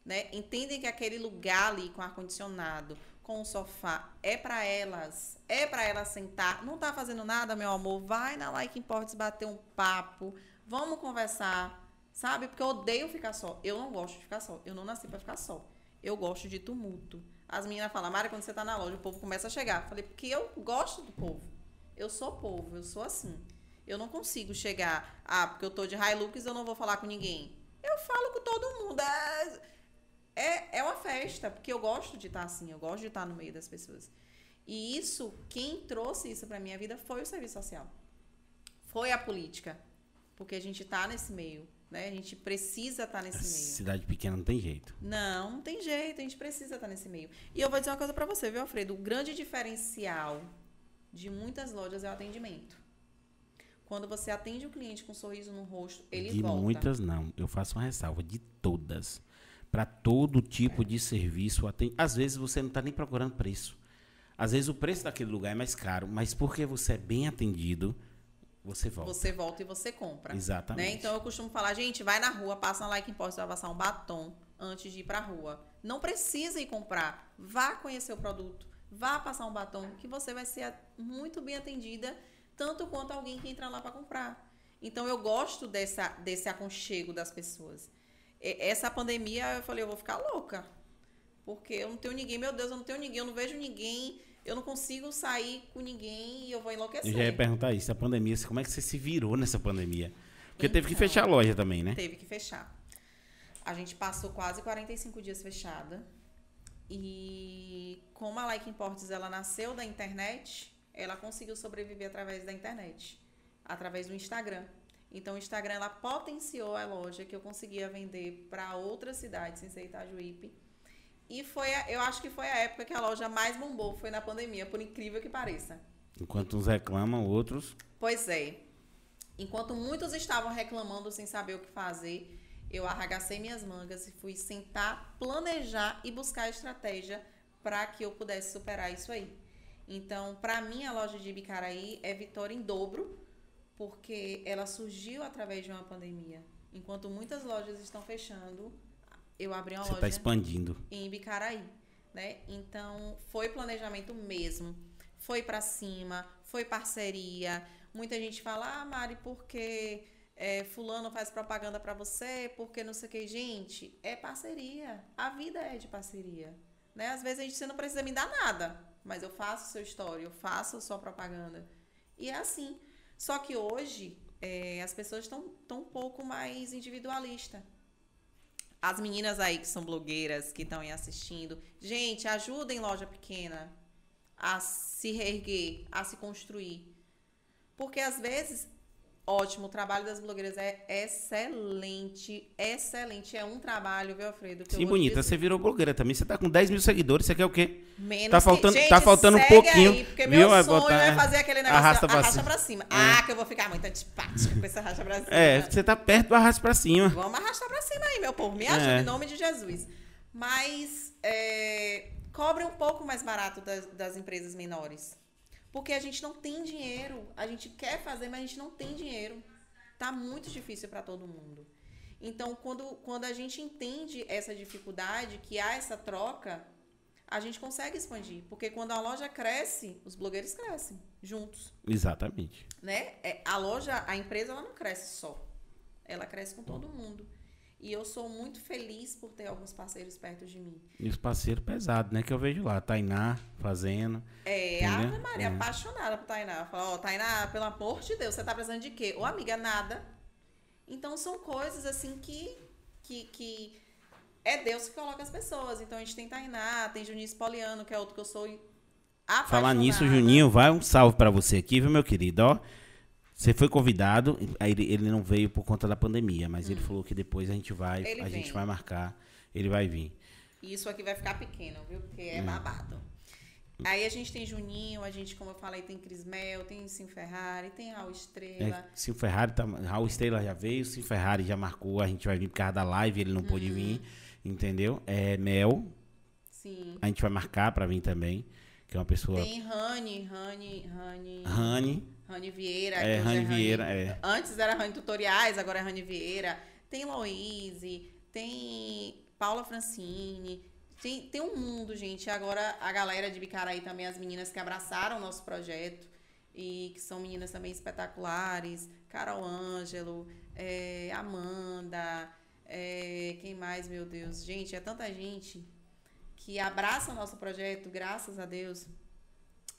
Né? Entendem que aquele lugar ali com ar-condicionado, com o sofá, é para elas. É para elas sentar. Não tá fazendo nada, meu amor? Vai na Like Imports bater um papo. Vamos conversar. Sabe? Porque eu odeio ficar só. Eu não gosto de ficar só. Eu não nasci para ficar só. Eu gosto de tumulto. As meninas falam, Mari, quando você tá na loja, o povo começa a chegar. Falei, porque eu gosto do povo. Eu sou povo, eu sou assim. Eu não consigo chegar, ah, porque eu tô de Hilux, eu não vou falar com ninguém. Eu falo com todo mundo. É, é, é uma festa, porque eu gosto de estar assim, eu gosto de estar no meio das pessoas. E isso, quem trouxe isso pra minha vida foi o serviço social. Foi a política. Porque a gente tá nesse meio, né? A gente precisa estar nesse meio. Cidade pequena não tem jeito. Não, não tem jeito, a gente precisa estar nesse meio. E eu vou dizer uma coisa pra você, viu, Alfredo? O grande diferencial de muitas lojas é o atendimento. Quando você atende o cliente com um sorriso no rosto, ele de volta. muitas não. Eu faço uma ressalva de todas. Para todo tipo de serviço, aten- às vezes você não está nem procurando preço. Às vezes o preço daquele lugar é mais caro, mas porque você é bem atendido, você volta. Você volta e você compra. Exatamente. Né? Então eu costumo falar, gente, vai na rua, passa na Like Impost, você vai passar um batom antes de ir pra rua. Não precisa ir comprar. Vá conhecer o produto. Vá passar um batom, que você vai ser muito bem atendida, tanto quanto alguém que entra lá para comprar. Então eu gosto dessa, desse aconchego das pessoas. E- Essa pandemia, eu falei, eu vou ficar louca. Porque eu não tenho ninguém, meu Deus, eu não tenho ninguém, eu não vejo ninguém, eu não consigo sair com ninguém e eu vou enlouquecer. Eu já ia perguntar isso, a pandemia, como é que você se virou nessa pandemia? Porque então, teve que então, fechar a loja também, né? Teve que fechar. A gente passou quase 45 dias fechada. E como a Like Imports ela nasceu da internet, ela conseguiu sobreviver através da internet, através do Instagram. Então o Instagram ela potenciou a loja que eu conseguia vender para outras cidades sem ser Itajuípe. E foi, a, eu acho que foi a época que a loja mais bombou, foi na pandemia, por incrível que pareça. Enquanto uns reclamam, outros. Pois é. Enquanto muitos estavam reclamando sem saber o que fazer, eu arregacei minhas mangas e fui sentar, planejar e buscar estratégia para que eu pudesse superar isso aí. Então, para mim, a loja de Bicaraí é vitória em dobro, porque ela surgiu através de uma pandemia. Enquanto muitas lojas estão fechando, eu abri uma Você tá loja tá expandindo. em Bicaraí, né? Então, foi planejamento mesmo. Foi para cima, foi parceria. Muita gente fala: "Ah, Mari, porque é, fulano faz propaganda para você, porque não sei o que. Gente, é parceria. A vida é de parceria. Né? Às vezes a gente você não precisa me dar nada, mas eu faço o seu story, eu faço a sua propaganda. E é assim. Só que hoje é, as pessoas estão um pouco mais individualistas. As meninas aí que são blogueiras, que estão aí assistindo, gente, ajudem loja pequena a se reerguer, a se construir. Porque às vezes Ótimo, o trabalho das blogueiras é excelente, excelente. É um trabalho, viu, Alfredo? Sim, bonita. Você virou blogueira também. Você tá com 10 mil seguidores. Você quer o quê? Menos tá faltando, que... Gente, tá faltando um pouquinho. Aí, porque meu viu? sonho é fazer aquele negócio arrasta pra, arrasta pra cima. É. Ah, que eu vou ficar muito antipática com esse arrasta pra cima. É, você tá perto do arrasta pra cima. Vamos arrastar pra cima aí, meu povo. Me ajude é. em nome de Jesus. Mas é, cobre um pouco mais barato das, das empresas menores. Porque a gente não tem dinheiro. A gente quer fazer, mas a gente não tem dinheiro. Tá muito difícil para todo mundo. Então, quando, quando a gente entende essa dificuldade, que há essa troca, a gente consegue expandir. Porque quando a loja cresce, os blogueiros crescem juntos. Exatamente. Né? É, a loja, a empresa, ela não cresce só. Ela cresce com todo mundo. E eu sou muito feliz por ter alguns parceiros perto de mim. E os parceiros pesados, né? Que eu vejo lá. Tainá fazendo. É, a Ana Maria, é. apaixonada por Tainá. Fala, ó, oh, Tainá, pelo amor de Deus, você tá precisando de quê? Ô, amiga, nada. Então, são coisas, assim, que, que, que é Deus que coloca as pessoas. Então, a gente tem Tainá, tem Juninho Spoliano, que é outro que eu sou apaixonada. Falar nisso, Juninho, vai um salve para você aqui, viu, meu querido? Ó, você foi convidado, aí ele, ele não veio por conta da pandemia, mas hum. ele falou que depois a gente vai, ele a vem. gente vai marcar, ele vai vir. Isso aqui vai ficar pequeno, viu? Porque é, é. babado. Aí a gente tem Juninho, a gente, como eu falei, tem Crismel, tem Sim Ferrari, tem Raul Estrela. É, Sim Ferrari, tá, Raul Estrela já veio, Sim Ferrari já marcou, a gente vai vir por causa da live, ele não pôde uhum. vir, entendeu? É Mel. Sim. A gente vai marcar para vir também, que é uma pessoa. Tem Rani, Rani, Rani. Rani. Rani Vieira. É, Rani é Vieira, Rani, é. Antes era Rani Tutoriais, agora é Rani Vieira. Tem Loise, tem Paula Francine. Tem, tem um mundo, gente. Agora a galera de Bicaraí também, as meninas que abraçaram o nosso projeto e que são meninas também espetaculares. Carol Ângelo, é, Amanda, é, quem mais, meu Deus? Gente, é tanta gente que abraça o nosso projeto, graças a Deus,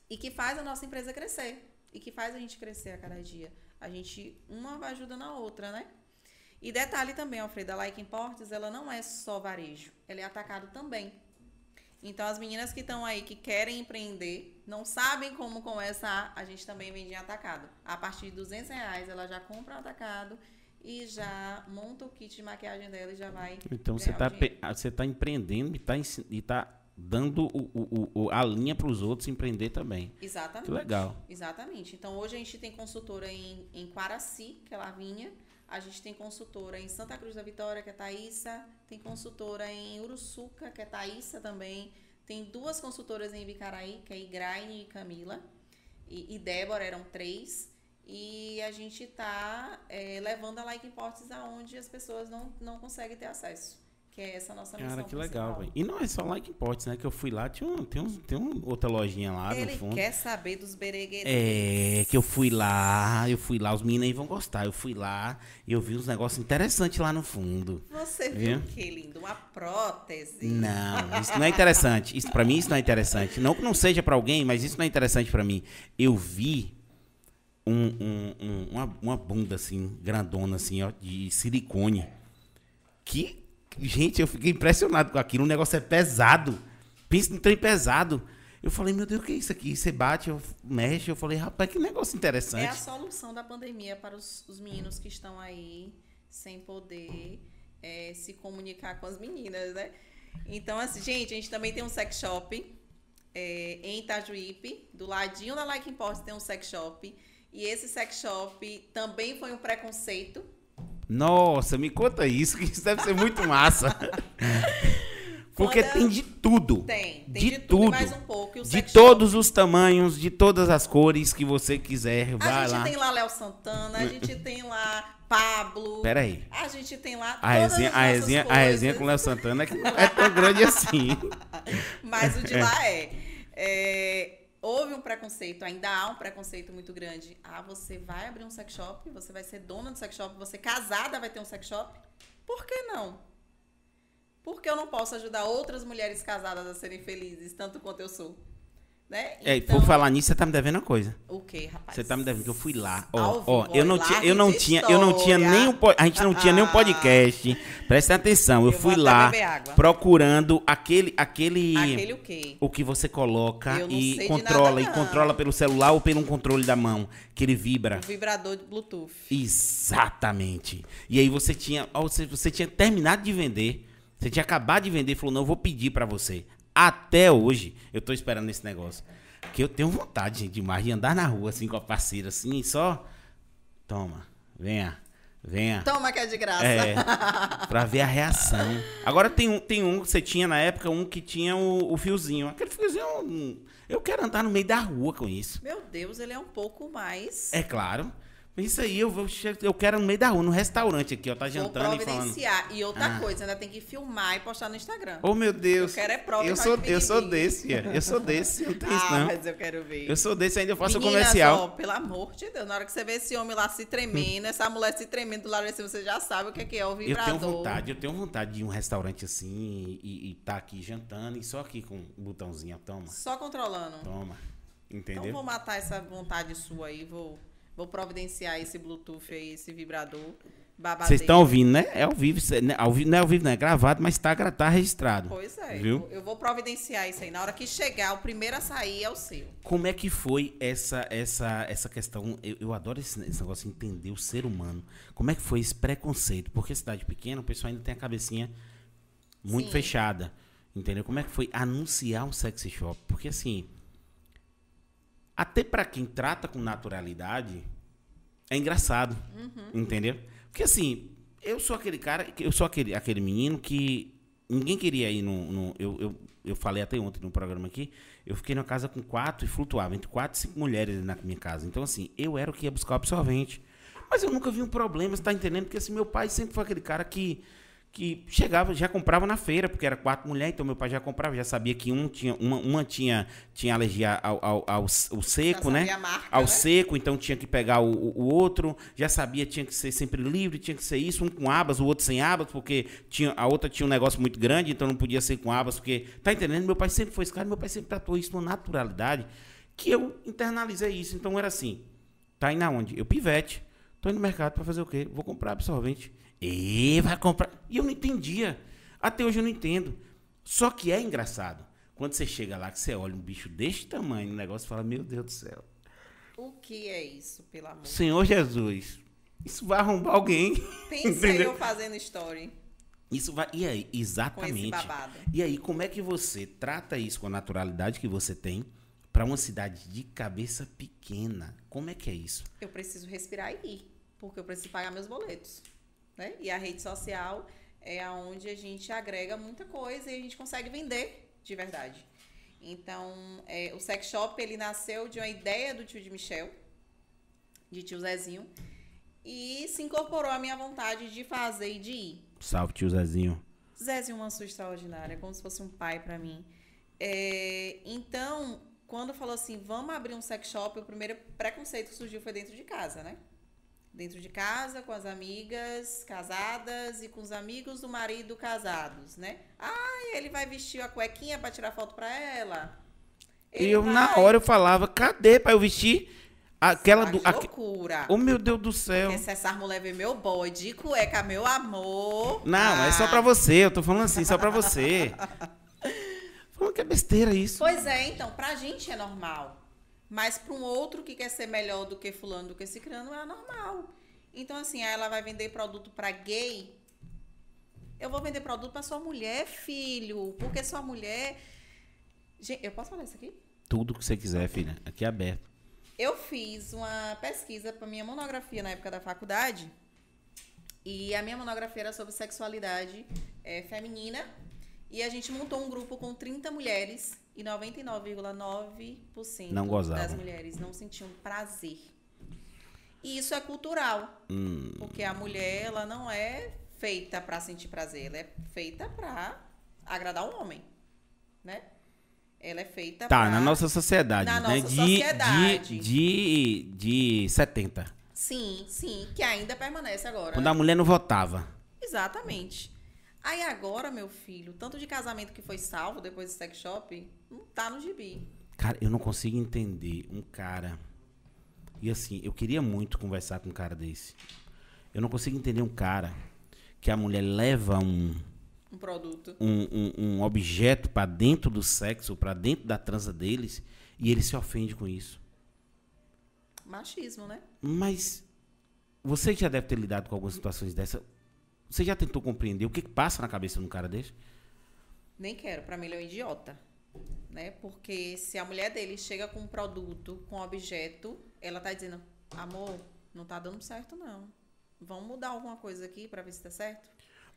e que faz a nossa empresa crescer e que faz a gente crescer a cada dia. A gente, uma vai ajudando a outra, né? E detalhe também, Alfredo, a Like Imports, ela não é só varejo, ela é atacado também. Então, as meninas que estão aí, que querem empreender, não sabem como começar, a gente também vende em atacado. A partir de 200 reais, ela já compra atacado e já monta o kit de maquiagem dela e já vai. Então, você está você tá empreendendo e está e tá dando o, o, o, a linha para os outros empreender também. Exatamente. Que legal. Exatamente. Então, hoje a gente tem consultora em, em Quaraci, que é Lavinha. A gente tem consultora em Santa Cruz da Vitória, que é Thaísa. Tem consultora em Uruçuca, que é Thaísa também. Tem duas consultoras em Bicaraí, que é Igraine e Camila. E, e Débora, eram três. E a gente está é, levando a Like Imports aonde as pessoas não, não conseguem ter acesso que é essa nossa missão Cara, que principal. legal, velho. E não é só lá em Potes, né? Que eu fui lá, tinha, um, tem, um, tem um, outra lojinha lá Ele no fundo. quer saber dos beregueiros. É, que eu fui lá, eu fui lá, os meninos aí vão gostar. Eu fui lá e eu vi uns negócios interessantes lá no fundo. Você viu Viu? que, lindo? Uma prótese. Não, isso não é interessante. Isso para mim isso não é interessante. Não que não seja para alguém, mas isso não é interessante para mim. Eu vi um, um- um- uma, uma bunda assim, grandona assim, ó, de silicone. Que, gente, eu fiquei impressionado com aquilo. O negócio é pesado. Pensa no trem pesado. Eu falei, meu Deus, o que é isso aqui? Você bate, eu mexe. Eu falei, rapaz, que negócio interessante. É a solução da pandemia para os, os meninos que estão aí sem poder é, se comunicar com as meninas, né? Então, assim, gente, a gente também tem um sex shop é, em Itajuípe. Do ladinho da Like Import tem um sex shop. E esse sex shop também foi um preconceito. Nossa, me conta isso, que isso deve ser muito massa. Porque Quando- tem de tudo. Tem, tem de, de tudo tudo. e mais um pouco. De sex todos os tamanhos, de todas as cores que você quiser. A Vai gente lá. tem lá Léo Santana, a gente tem lá Pablo. Pera aí. A gente tem lá A todas resenha, as a, resenha, a resenha com Léo Santana é que não é tão grande assim. Mas o de lá é, é, Houve um preconceito, ainda há um preconceito muito grande. Ah, você vai abrir um sex shop, você vai ser dona do sex shop, você casada vai ter um sex shop. Por que não? Por que eu não posso ajudar outras mulheres casadas a serem felizes, tanto quanto eu sou? Né? É, Então, por falar nisso, você tá me devendo uma coisa. O que, rapaz? Você tá me devendo que eu fui lá. Ó, ó, eu não tinha, eu não tinha, eu não tinha nem um, po- a gente não tinha nem um podcast. Presta atenção, eu, Eu fui lá procurando aquele aquele Aquele o quê? o que você coloca e controla nada, e controla pelo celular ou pelo um controle da mão, que ele vibra. O vibrador de Bluetooth. Exatamente. E aí você tinha, ó, você, você tinha terminado de vender, você tinha acabado de vender e falou: "Não, eu vou pedir pra você". Até hoje eu tô esperando esse negócio. Que eu tenho vontade, gente, demais de andar na rua assim com a parceira assim, só toma, venha, venha. Toma que é de graça. É, pra ver a reação. Agora tem um, tem um que você tinha na época, um que tinha o, o fiozinho. Aquele fiozinho, hum, eu quero andar no meio da rua com isso. Meu Deus, ele é um pouco mais. É claro. Isso aí, eu, vou, eu quero no meio da rua, no restaurante aqui, ó, tá Vou jantando e falando. providenciar. E outra Ah. coisa, ainda tem que filmar e postar no Instagram. Oh, meu Deus. Eu quero é prova Eu sou, eu sou desse, fia. eu sou desse, não tem isso ah, não. mas eu quero ver. Eu sou desse, ainda eu faço o Meninas, comercial. ó, pelo amor de Deus, na hora que você vê esse homem lá se tremendo, essa mulher se tremendo do lado desse, você já sabe o que é, que é o Eu vibrador. tenho vontade, eu tenho vontade de ir um restaurante assim e, e tá aqui jantando e só aqui com o botãozinho, toma, Só controlando. toma. Entendeu? Então vou matar essa vontade sua aí, vou, vou providenciar esse Bluetooth aí, esse vibrador. Babadeiro. Vocês estão ouvindo, né? É ao vivo, cê- né? ao vivo, não é ao vivo, não é gravado, mas tá, gra- tá registrado. Pois é, Viu? eu, vou providenciar isso aí. Na hora que chegar, o primeiro a sair é o seu. Como é que foi essa essa essa questão? Eu, eu adoro esse, esse negócio de entender o ser humano. Como é que foi esse preconceito? Porque cidade pequena, o pessoal ainda tem a cabecinha muito Sim. fechada. Entendeu? Como é que foi anunciar um sexy shop? Porque assim, até pra quem trata com naturalidade, é engraçado. Entendeu? Porque assim, eu sou aquele cara, eu sou aquele, aquele menino que ninguém queria ir no. no- eu, eu, eu falei até ontem no programa aqui, eu fiquei numa casa com quatro e flutuava entre quatro e cinco mulheres na minha casa. Então, assim, eu era o que ia buscar o absorvente. Mas eu nunca vi um problema, você tá entendendo? Porque assim, meu pai sempre foi aquele cara que. Que chegava, já comprava na feira, porque era quatro mulheres, então meu pai já comprava, já sabia que um tinha, uma, uma tinha, tinha alergia ao, ao, ao, ao seco, né? marca, ao né? seco, então tinha que pegar o, o- outro, já sabia tinha que ser sempre livre, tinha que ser isso, um com abas, o outro sem abas, porque tinha, a outra tinha um negócio muito grande, então não podia ser com abas, porque, tá entendendo? Meu pai sempre foi esse cara, meu pai sempre tratou isso numa naturalidade, que eu internalizei isso, então era assim, tá indo aonde? Eu pivete, tô indo no mercado para fazer o quê? Vou comprar absorvente. E vai comprar. E eu não entendia. Até hoje eu não entendo. Só que é engraçado. Quando você chega lá, que você olha um bicho deste tamanho no negócio e fala, meu Deus do céu. O que é isso, pelo amor? Senhor Jesus, isso vai arrombar alguém. Pensa Entendeu? eu fazendo story Isso vai. E aí, exatamente. E aí, como é que você trata isso com a naturalidade que você tem para uma cidade de cabeça pequena? Como é que é isso? Eu preciso respirar e ir, porque eu preciso pagar meus boletos. Né? E a rede social é onde a gente agrega muita coisa e a gente consegue vender de verdade. Então, é, o sex shop ele nasceu de uma ideia do tio de Michel, de tio Zezinho, e se incorporou à minha vontade de fazer e de ir. Salve, tio Zezinho. Zezinho Mansur extraordinário, é como se fosse um pai para mim. É, então, quando falou assim, vamos abrir um sex shop, o primeiro preconceito que surgiu foi dentro de casa, né? Dentro de casa, com as amigas casadas e com os amigos do marido casados, né? Ah, ele vai vestir a cuequinha para tirar foto para ela. E eu, vai... na hora, eu falava, cadê para eu vestir? Aquela do. Que loucura. Oh, meu Deus do céu. Porque se essa mulher ver meu boy de cueca, meu amor. Não, ah. é só pra você. Eu tô falando assim, só pra você. falando que é besteira isso. Pois é, então, pra gente é normal. Mas para um outro que quer ser melhor do que fulano, do que esse crânio, é normal. Então, assim, ela vai vender produto para gay. Eu vou vender produto para sua mulher, filho. Porque sua mulher. Gente, eu posso falar isso aqui? Tudo que você quiser, filha. Aqui é aberto. Eu fiz uma pesquisa para minha monografia na época da faculdade. E a minha monografia era sobre sexualidade é, feminina. E a gente montou um grupo com 30 mulheres e 99,9% das mulheres não sentiam prazer. E isso é cultural. Hum. Porque a mulher, ela não é feita para sentir prazer, ela é feita para agradar o homem, né? Ela é feita Tá, pra... na nossa sociedade, na né? Nossa de, sociedade. De, de, de 70. Sim, sim, que ainda permanece agora. Quando a mulher não votava. Exatamente. Aí agora, meu filho, tanto de casamento que foi salvo depois do sex shop, não tá no gibi. Cara, eu não consigo entender um cara. E assim, eu queria muito conversar com um cara desse. Eu não consigo entender um cara que a mulher leva um. Um produto. Um, um, um objeto para dentro do sexo, para dentro da transa deles, e ele se ofende com isso. Machismo, né? Mas você já deve ter lidado com algumas situações dessa. Você já tentou compreender o que, que passa na cabeça de um cara desse? Nem quero, para mim ele é um idiota. Né? Porque se a mulher dele chega com um produto, com um objeto, ela tá dizendo: "Amor, não tá dando certo não. Vamos mudar alguma coisa aqui para ver se tá certo?"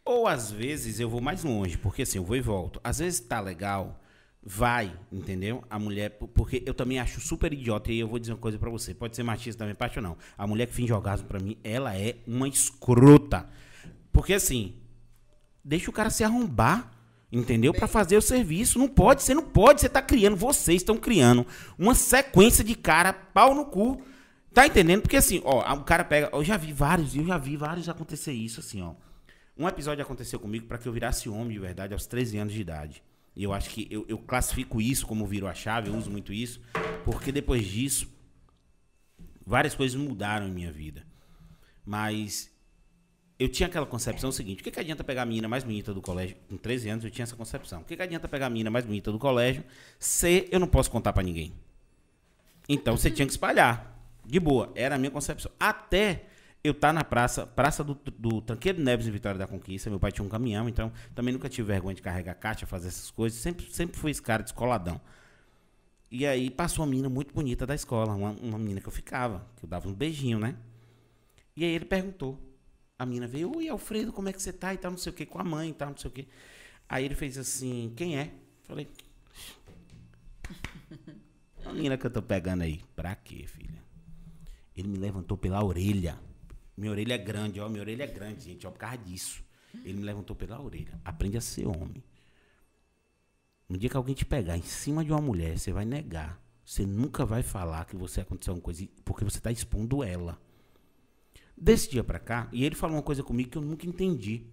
Ou às vezes eu vou mais longe, porque assim, eu vou e volto. Às vezes tá legal, vai, entendeu? A mulher, porque eu também acho super idiota e eu vou dizer uma coisa para você, pode ser machista também, parte ou não. A mulher que finge orgasmo para mim, ela é uma escrota. Porque assim, deixa o cara se arrombar, entendeu? Para fazer o serviço. Não pode, você não pode, você tá criando, vocês estão criando uma sequência de cara pau no cu. Tá entendendo? Porque assim, ó, o cara pega, eu já vi vários, eu já vi vários acontecer isso assim, ó. Um episódio aconteceu comigo para que eu virasse homem de verdade aos 13 anos de idade. E eu acho que eu, eu classifico isso como virou a chave, eu uso muito isso, porque depois disso várias coisas mudaram em minha vida. Mas eu tinha aquela concepção seguinte: o que, que adianta pegar a menina mais bonita do colégio? Com 13 anos eu tinha essa concepção. O que, que adianta pegar a menina mais bonita do colégio se eu não posso contar para ninguém? Então você tinha que espalhar. De boa, era a minha concepção. Até eu estar tá na praça, praça do, do Tranqueiro Neves em Vitória da Conquista. Meu pai tinha um caminhão, então também nunca tive vergonha de carregar caixa, fazer essas coisas. Sempre, sempre fui esse cara descoladão. E aí passou uma menina muito bonita da escola, uma, uma menina que eu ficava, que eu dava um beijinho, né? E aí ele perguntou a menina veio, oi Alfredo, como é que você tá? E tal, não sei o que, com a mãe e tal, não sei o que. Aí ele fez assim, quem é? Falei, a menina que eu tô pegando aí. Pra quê, filha? Ele me levantou pela orelha. Minha orelha é grande, ó. Minha orelha é grande, gente, ó, por causa disso. Ele me levantou pela orelha. Aprende a ser homem. No dia que alguém te pegar em cima de uma mulher, você vai negar. Você nunca vai falar que você aconteceu alguma coisa, porque você está expondo ela. Desse dia para cá, e ele falou uma coisa comigo que eu nunca entendi.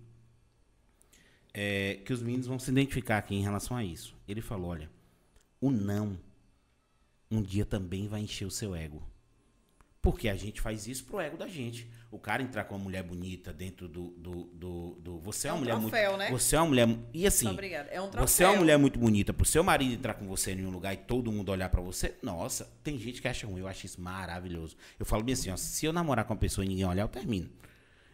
É, que os meninos vão se identificar aqui em relação a isso. Ele falou: olha, o não um dia também vai encher o seu ego. Porque a gente faz isso pro ego da gente. O cara entrar com uma mulher bonita dentro do. do, do, do você é, é uma um mulher troféu, muito. Né? Você é uma mulher. E assim. Obrigada. É um troféu. Você é uma mulher muito bonita. Pro seu marido entrar com você em um lugar e todo mundo olhar para você. Nossa, tem gente que acha ruim. Eu acho isso maravilhoso. Eu falo bem assim, ó, se eu namorar com uma pessoa e ninguém olhar, eu termino.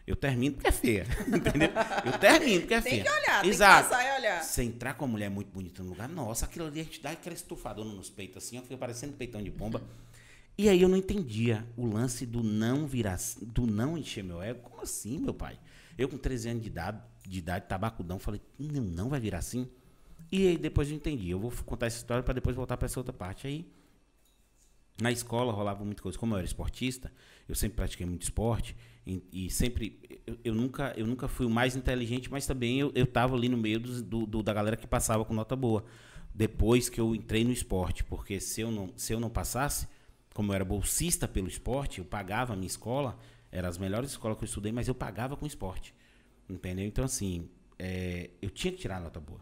Eu termino porque é feia. Entendeu? Eu termino porque é feia. Tem que olhar, Exato. tem que passar e olhar. Você entrar com uma mulher muito bonita no lugar, nossa, aquilo ali a gente dá aquela estufadona nos peitos assim, ó, fica parecendo peitão de pomba. E aí eu não entendia o lance do não virar, do não encher meu ego. Como assim, meu pai? Eu com 13 anos de idade, de idade tabacudão, falei, não, não vai virar assim? E aí depois eu entendi. Eu vou contar essa história para depois voltar para essa outra parte. Aí na escola rolava muita coisa. Como eu era esportista, eu sempre pratiquei muito esporte e, e sempre eu, eu, nunca, eu nunca fui o mais inteligente, mas também eu, eu tava ali no meio do, do, da galera que passava com nota boa. Depois que eu entrei no esporte, porque se eu não, se eu não passasse, como eu era bolsista pelo esporte, eu pagava a minha escola, eram as melhores escolas que eu estudei, mas eu pagava com esporte. Entendeu? Então, assim, é, eu tinha que tirar nota boa.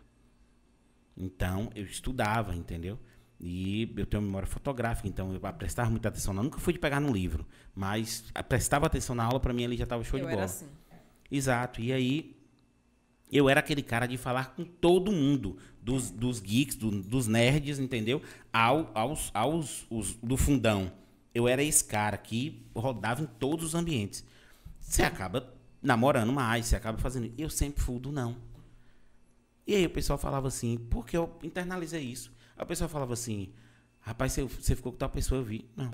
Então, eu estudava, entendeu? E eu tenho memória fotográfica, então eu prestava muita atenção. Eu nunca fui de pegar no livro, mas prestava atenção na aula, para mim ali já estava show eu de bola. Assim. Exato. E aí eu era aquele cara de falar com todo mundo, dos, dos geeks, do, dos nerds, entendeu? Ao, aos, aos os, do fundão. Eu era esse cara que rodava em todos os ambientes. Você acaba namorando mais, você acaba fazendo. Eu sempre fui do não. E aí o pessoal falava assim, porque eu internalizei isso. A pessoa falava assim, rapaz, você, você ficou com tal pessoa, eu vi. Não.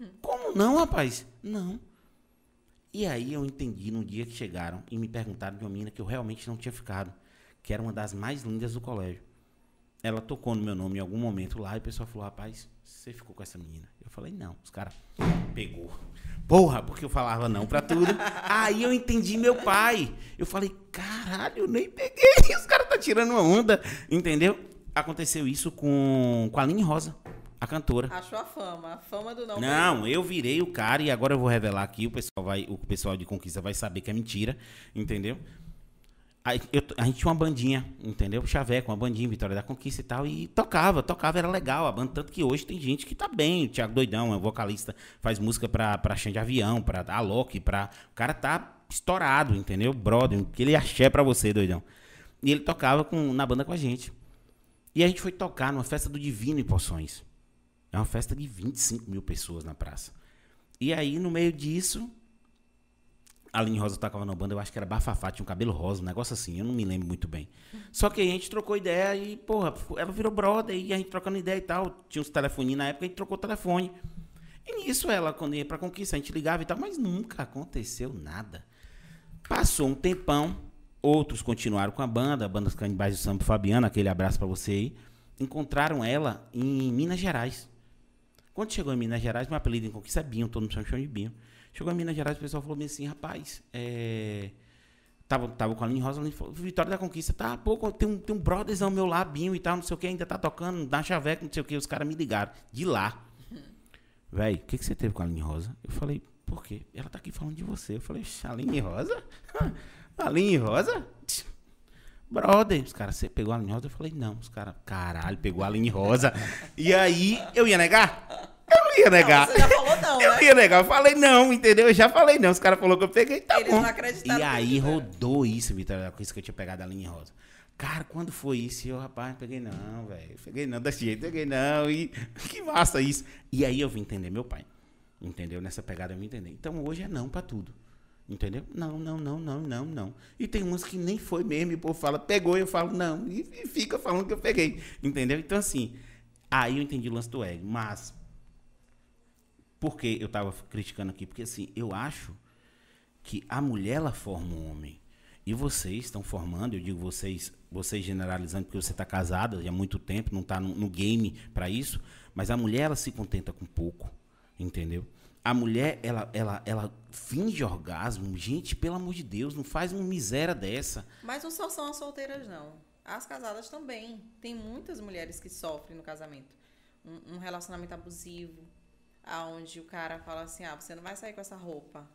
Hum. Como não, rapaz? Não. E aí eu entendi no dia que chegaram e me perguntaram de uma menina que eu realmente não tinha ficado, que era uma das mais lindas do colégio. Ela tocou no meu nome em algum momento lá e o pessoal falou, rapaz, você ficou com essa menina? Eu falei, não. Os caras pegou. Porra, porque eu falava não pra tudo. Aí eu entendi meu pai. Eu falei, caralho, eu nem peguei. Os caras tá tirando uma onda, entendeu? aconteceu isso com, com a Aline Rosa, a cantora. Achou a fama, a fama do não. Não, eu virei o cara e agora eu vou revelar aqui, o pessoal vai, o pessoal de Conquista vai saber que é mentira, entendeu? A, eu, a gente tinha uma bandinha, entendeu? Chaveco, uma bandinha, Vitória da Conquista e tal, e tocava, tocava, era legal a banda, tanto que hoje tem gente que tá bem, o Thiago Doidão é um vocalista, faz música pra, pra Xande de Avião, pra Alok, pra... O cara tá estourado, entendeu? Brother, que ele axé pra você, Doidão. E ele tocava com, na banda com a gente. E a gente foi tocar numa festa do Divino em Poções. É uma festa de 25 mil pessoas na praça. E aí, no meio disso, a Aline Rosa tocava na banda, eu acho que era bafafá, tinha um cabelo rosa, um negócio assim, eu não me lembro muito bem. Só que a gente trocou ideia e, porra, ela virou brother e a gente trocando ideia e tal. Tinha uns telefones na época, a gente trocou o telefone. E nisso ela, quando ia pra conquista, a gente ligava e tal, mas nunca aconteceu nada. Passou um tempão, Outros continuaram com a banda, a banda dos Canibais do Samba Fabiana, aquele abraço para você aí. Encontraram ela em Minas Gerais. Quando chegou em Minas Gerais, meu apelido em Conquista é Binho, todo mundo chama de Binho. Chegou em Minas Gerais, o pessoal falou assim, rapaz, é... Tava, tava com a Aline Rosa, a falou, Vitória da Conquista, tá, pô, tem um, tem um brotherzão meu lá, Binho e tal, não sei o que, ainda tá tocando, na chaveco, não sei o que, os caras me ligaram, de lá. Véi, o que, que você teve com a Aline Rosa? Eu falei, por quê? Ela tá aqui falando de você. Eu falei, Aline Rosa? A linha rosa? Brother, os caras, você pegou a linha rosa? Eu falei, não. Os caras, caralho, pegou a linha rosa. e aí, eu ia negar? Eu ia negar. Não, você já falou não, Eu né? ia negar. Eu falei não, entendeu? Eu já falei não. Os caras falaram que eu peguei, tá Eles bom. não acreditaram. E aí rodou isso, Vitor, com isso que eu tinha pegado a linha rosa. Cara, quando foi isso? Eu, rapaz, peguei não, velho. Peguei não, desse jeito, peguei não. E que massa isso. E aí eu vim entender meu pai. Entendeu? Nessa pegada eu vim entender. Então hoje é não pra tudo. Entendeu? Não, não, não, não, não, não. E tem umas que nem foi mesmo, e o povo fala, pegou, e eu falo, não, e, e fica falando que eu peguei. Entendeu? Então, assim, aí eu entendi o lance do ego. Mas, por que eu estava criticando aqui? Porque, assim, eu acho que a mulher, ela forma um homem. E vocês estão formando, eu digo vocês, vocês generalizando, porque você está casada há muito tempo, não está no, no game para isso, mas a mulher, ela se contenta com pouco, entendeu? A mulher, ela, ela, ela finge orgasmo. Gente, pelo amor de Deus, não faz uma miséria dessa. Mas não só são as solteiras, não. As casadas também. Tem muitas mulheres que sofrem no casamento. Um, um relacionamento abusivo, aonde o cara fala assim, ah, você não vai sair com essa roupa.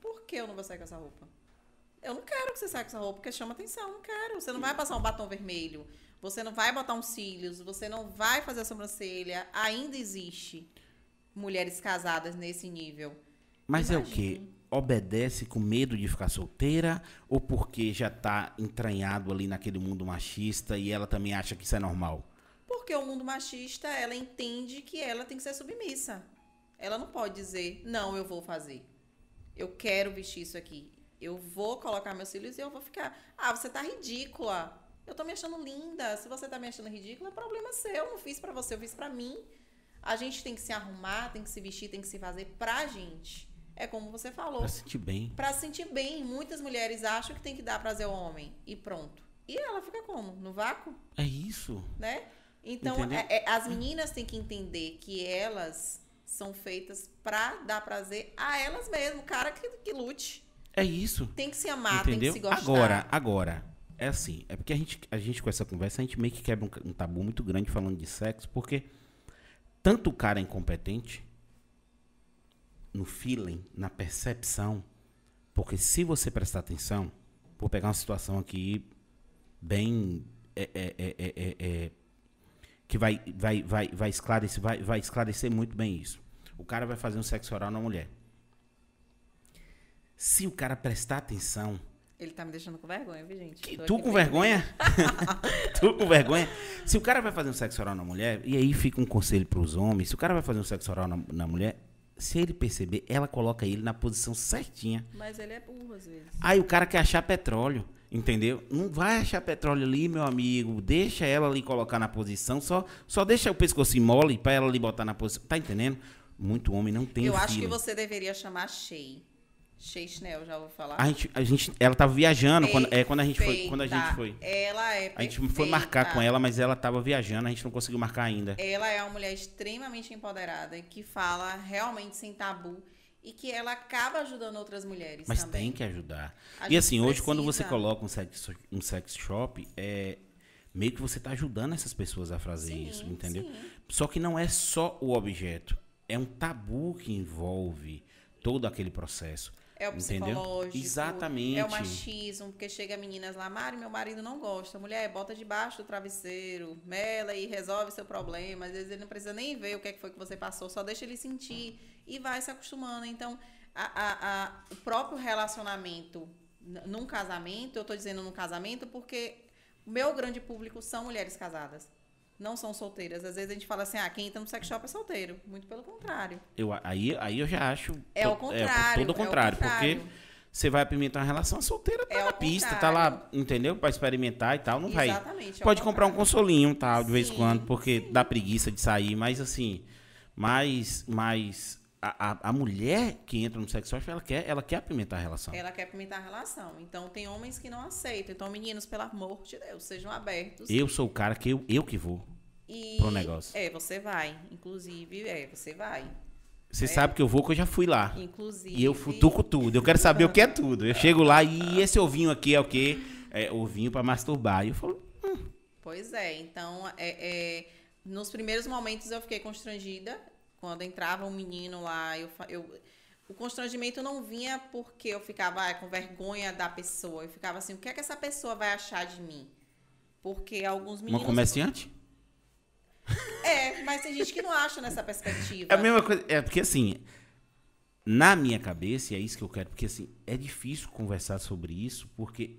Por que eu não vou sair com essa roupa? Eu não quero que você saia com essa roupa, porque chama atenção, não quero. Você não vai passar um batom vermelho, você não vai botar uns cílios, você não vai fazer a sobrancelha. Ainda existe mulheres casadas nesse nível. Mas Imagina. é o quê? Obedece com medo de ficar solteira ou porque já está entranhado ali naquele mundo machista e ela também acha que isso é normal? Porque o mundo machista, ela entende que ela tem que ser submissa. Ela não pode dizer, não, eu vou fazer. Eu quero vestir isso aqui. Eu vou colocar meus cílios e eu vou ficar. Ah, você tá ridícula. Eu tô me achando linda. Se você tá me achando ridícula, é problema seu. Eu não fiz para você, eu fiz para mim. A gente tem que se arrumar, tem que se vestir, tem que se fazer pra gente. É como você falou. Pra sentir bem. Pra sentir bem. Muitas mulheres acham que tem que dar prazer ao homem. E pronto. E ela fica como? No vácuo? É isso. Né? Então, é, é, as meninas têm que entender que elas são feitas pra dar prazer a elas mesmas. O cara que, que lute. É isso. Tem que se amar, entendeu? tem que se gostar. Agora, agora, é assim, é porque a gente, a gente com essa conversa, a gente meio que quebra um, um tabu muito grande falando de sexo, porque tanto o cara é incompetente no feeling, na percepção, porque se você prestar atenção, vou pegar uma situação aqui bem é, é, é, é, que vai, vai, vai, vai, esclarecer, vai, vai esclarecer muito bem isso. O cara vai fazer um sexo oral na mulher. Se o cara prestar atenção. Ele tá me deixando com vergonha, viu, gente? Que, tu com vergonha? tu com vergonha? Se o cara vai fazer um sexo oral na mulher, e aí fica um conselho para os homens: se o cara vai fazer um sexo oral na, na mulher, se ele perceber, ela coloca ele na posição certinha. Mas ele é burro às vezes. Aí o cara quer achar petróleo, entendeu? Não vai achar petróleo ali, meu amigo. Deixa ela ali colocar na posição, só só deixa o pescoço mole para ela ali botar na posição. Tá entendendo? Muito homem não tem Eu acho que você deveria chamar Shea. Shea Schnell, já vou falar. A gente, a gente, ela tava viajando quando, é, quando a gente foi, quando a gente foi. Ela é perfeita. A gente foi marcar com ela, mas ela tava viajando, a gente não conseguiu marcar ainda. Ela é uma mulher extremamente empoderada, que fala realmente sem tabu e que ela acaba ajudando outras mulheres mas também. tem que ajudar. A e assim, hoje quando você coloca um sex, um sex shop, é meio que você tá ajudando essas pessoas a fazer sim, isso, entendeu? Sim. Só que não é só o objeto, é um tabu que envolve todo aquele processo. É o psicológico. Entendeu? Exatamente. É o machismo, porque chega meninas lá, Mari, meu marido não gosta. Mulher, bota debaixo do travesseiro, mela e resolve seu problema. Às vezes ele não precisa nem ver o que, é que foi que você passou, só deixa ele sentir e vai se acostumando. Então, a, a, a, o próprio relacionamento num casamento, eu estou dizendo num casamento porque o meu grande público são mulheres casadas não são solteiras. Às vezes a gente fala assim, ah, quem entra no sex shop é solteiro. Muito pelo contrário. Eu, aí, aí eu já acho. É o contrário. É, todo o contrário, é o contrário. porque você vai apimentar uma relação solteira, tá é na pista, tá lá, entendeu? Para experimentar e tal, não Exatamente, vai. É Pode comprar um consolinho, tal, de sim, vez em quando, porque dá preguiça de sair, mas assim, mais, mais a, a, a, mulher que entra no sexo ela quer, ela quer apimentar a relação. Ela quer apimentar a relação. Então tem homens que não aceitam. Então, meninos, pelo amor de Deus, sejam abertos. Eu sou o cara que eu, eu que vou e, pro negócio. É, você vai. Inclusive, é, você vai. Você é. sabe que eu vou, que eu já fui lá. Inclusive. E eu futuco tudo. Eu quero saber o que é tudo. Eu chego lá e esse ovinho aqui é o quê? É ovinho para masturbar. E eu falo. Hum. Pois é. Então, é, é, nos primeiros momentos eu fiquei constrangida. Quando entrava um menino lá, eu, eu o constrangimento não vinha porque eu ficava ah, com vergonha da pessoa. Eu ficava assim, o que é que essa pessoa vai achar de mim? Porque alguns meninos. Uma comerciante? É, mas tem gente que não acha nessa perspectiva. É a mesma coisa. É porque assim, na minha cabeça, e é isso que eu quero, porque assim, é difícil conversar sobre isso, porque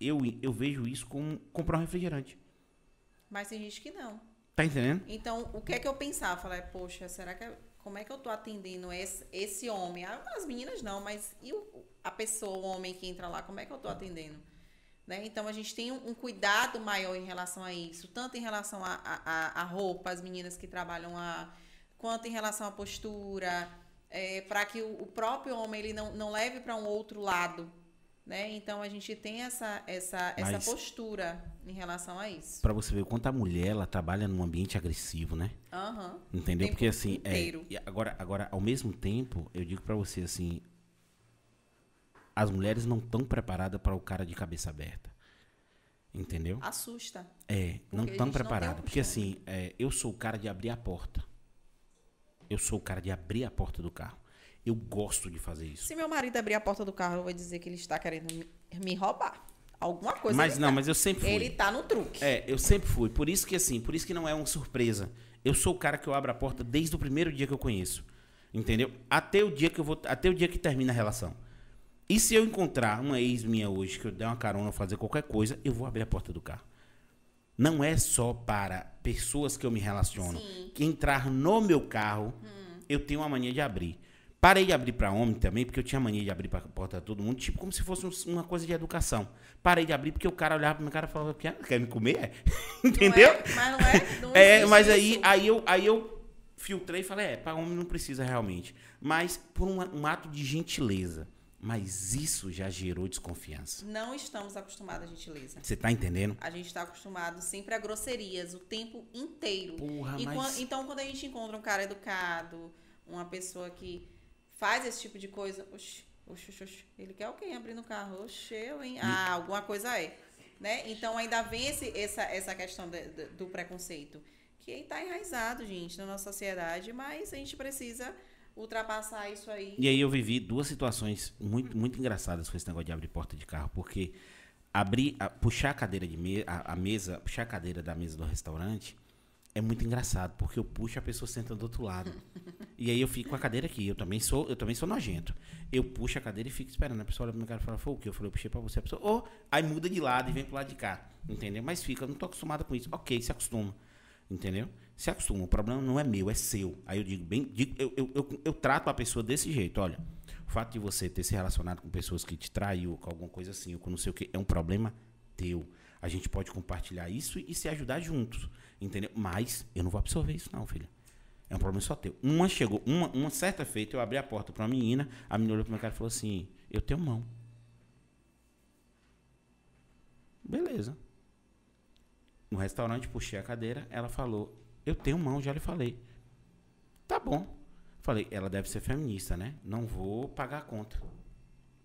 eu, eu vejo isso como comprar um refrigerante. Mas tem gente que não. Tá entendendo? Então, o que é que eu pensava? Falei, poxa, será que. Como é que eu tô atendendo esse, esse homem? As meninas não, mas e o, a pessoa, o homem que entra lá, como é que eu tô atendendo? Né? Então a gente tem um, um, cuidado maior em relação a isso, tanto em relação a, a, a roupa, as meninas que trabalham lá, quanto em relação à postura, é, para que o, o, próprio homem ele não, não leve para um outro lado. Né? Então a gente tem essa, essa, essa postura em relação a isso. Para você ver o quanto a mulher ela trabalha num ambiente agressivo, né? Uhum. Entendeu? Porque assim, é, agora, agora ao mesmo tempo, eu digo para você assim, as mulheres não estão preparadas para o cara de cabeça aberta. Entendeu? Assusta. É, não estão preparadas. Porque assim, é, eu sou o cara de abrir a porta. Eu sou o cara de abrir a porta do carro. Eu gosto de fazer isso. Se meu marido abrir a porta do carro, eu vou dizer que ele está querendo me, roubar. Alguma coisa. Mas não, tá. mas eu sempre fui. Ele tá no truque. É, eu sempre fui. Por isso que assim, por isso que não é uma surpresa. Eu sou o cara que eu abro a porta desde o primeiro dia que eu conheço. Entendeu? Até o dia que eu vou, até o dia que termina a relação. E se eu encontrar uma ex minha hoje que eu der uma carona fazer qualquer coisa, eu vou abrir a porta do carro. Não é só para pessoas que eu me relaciono. Sim. Que entrar no meu carro, hum. eu tenho uma mania de abrir. Parei de abrir para homem também, porque eu tinha mania de abrir para porta de todo mundo, tipo como se fosse uma coisa de educação. Parei de abrir porque o cara olhava para meu cara e falava, quer me comer? Entendeu? Não é, mas não é. Não é, mas aí, aí, eu, aí eu filtrei e falei, é, para homem não precisa realmente. Mas por um, um ato de gentileza. Mas isso já gerou desconfiança. Não estamos acostumados à gentileza. Você tá entendendo? A gente está acostumado sempre a grosserias o tempo inteiro. Porra, mas... quando, então, quando a gente encontra um cara educado, uma pessoa que faz esse tipo de coisa, oxi, oxe, oxe. Ele quer alguém abrindo o carro. Oxe, eu, hein? Ah, alguma coisa é. Né? Então ainda vem esse, essa, essa questão de, de, do preconceito. Que está enraizado, gente, na nossa sociedade, mas a gente precisa ultrapassar isso aí. E aí eu vivi duas situações muito, muito engraçadas com esse negócio de abrir porta de carro, porque abrir, a, puxar a cadeira de me, a, a, mesa, puxar a cadeira da mesa do restaurante é muito engraçado, porque eu puxo a pessoa senta do outro lado. e aí eu fico com a cadeira aqui, eu também sou, eu também sou nojento. Eu puxo a cadeira e fico esperando. A pessoa olha pro meu cara e fala, foi o que? Eu falei, eu puxei pra você. A pessoa, oh, aí muda de lado e vem pro lado de cá. Entendeu? Mas fica, eu não tô acostumado com isso. Ok, se acostuma. Entendeu? Se acostuma. O problema não é meu, é seu. Aí eu digo, bem, digo, eu, eu, eu, eu trato a pessoa desse jeito, olha. O fato de você ter se relacionado com pessoas que te traiu, com alguma coisa assim, ou com não sei o que, é um problema teu. A gente pode compartilhar isso e se ajudar juntos. Entendeu? Mas eu não vou absorver isso, não, filho. É um problema só teu. Uma chegou, uma, uma certa feita, eu abri a porta para uma menina, a menina olhou pro meu cara e falou assim: Eu tenho mão. Beleza. No restaurante, puxei a cadeira, ela falou: Eu tenho mão, já lhe falei. Tá bom. Falei, ela deve ser feminista, né? Não vou pagar a conta.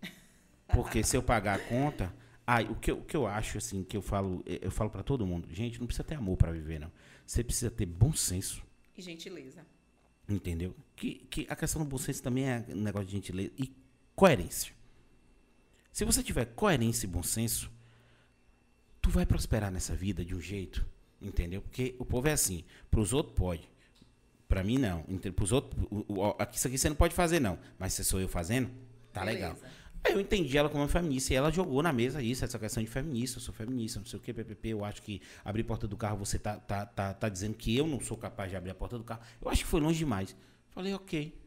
Porque se eu pagar a conta. Ai, o que, eu, o que eu acho, assim, que eu falo, eu falo para todo mundo, gente, não precisa ter amor para viver, não. Você precisa ter bom senso. E gentileza. Entendeu? Que, que a questão do bom senso também é um negócio de gentileza e coerência. Se você tiver coerência e bom senso, tu vai prosperar nessa vida de um jeito, entendeu? Porque o povo é assim, para os outros pode, para mim, não. Pros outros, o, o, isso aqui você não pode fazer, não. Mas se sou eu fazendo, tá Beleza. legal. Aí eu entendi ela como feminista e ela jogou na mesa isso, essa questão de feminista, eu sou feminista, não sei o que, PPP, eu acho que abrir porta do carro, você tá, tá, tá, tá dizendo que eu não sou capaz de abrir a porta do carro. Eu acho que foi longe demais. Falei, ok.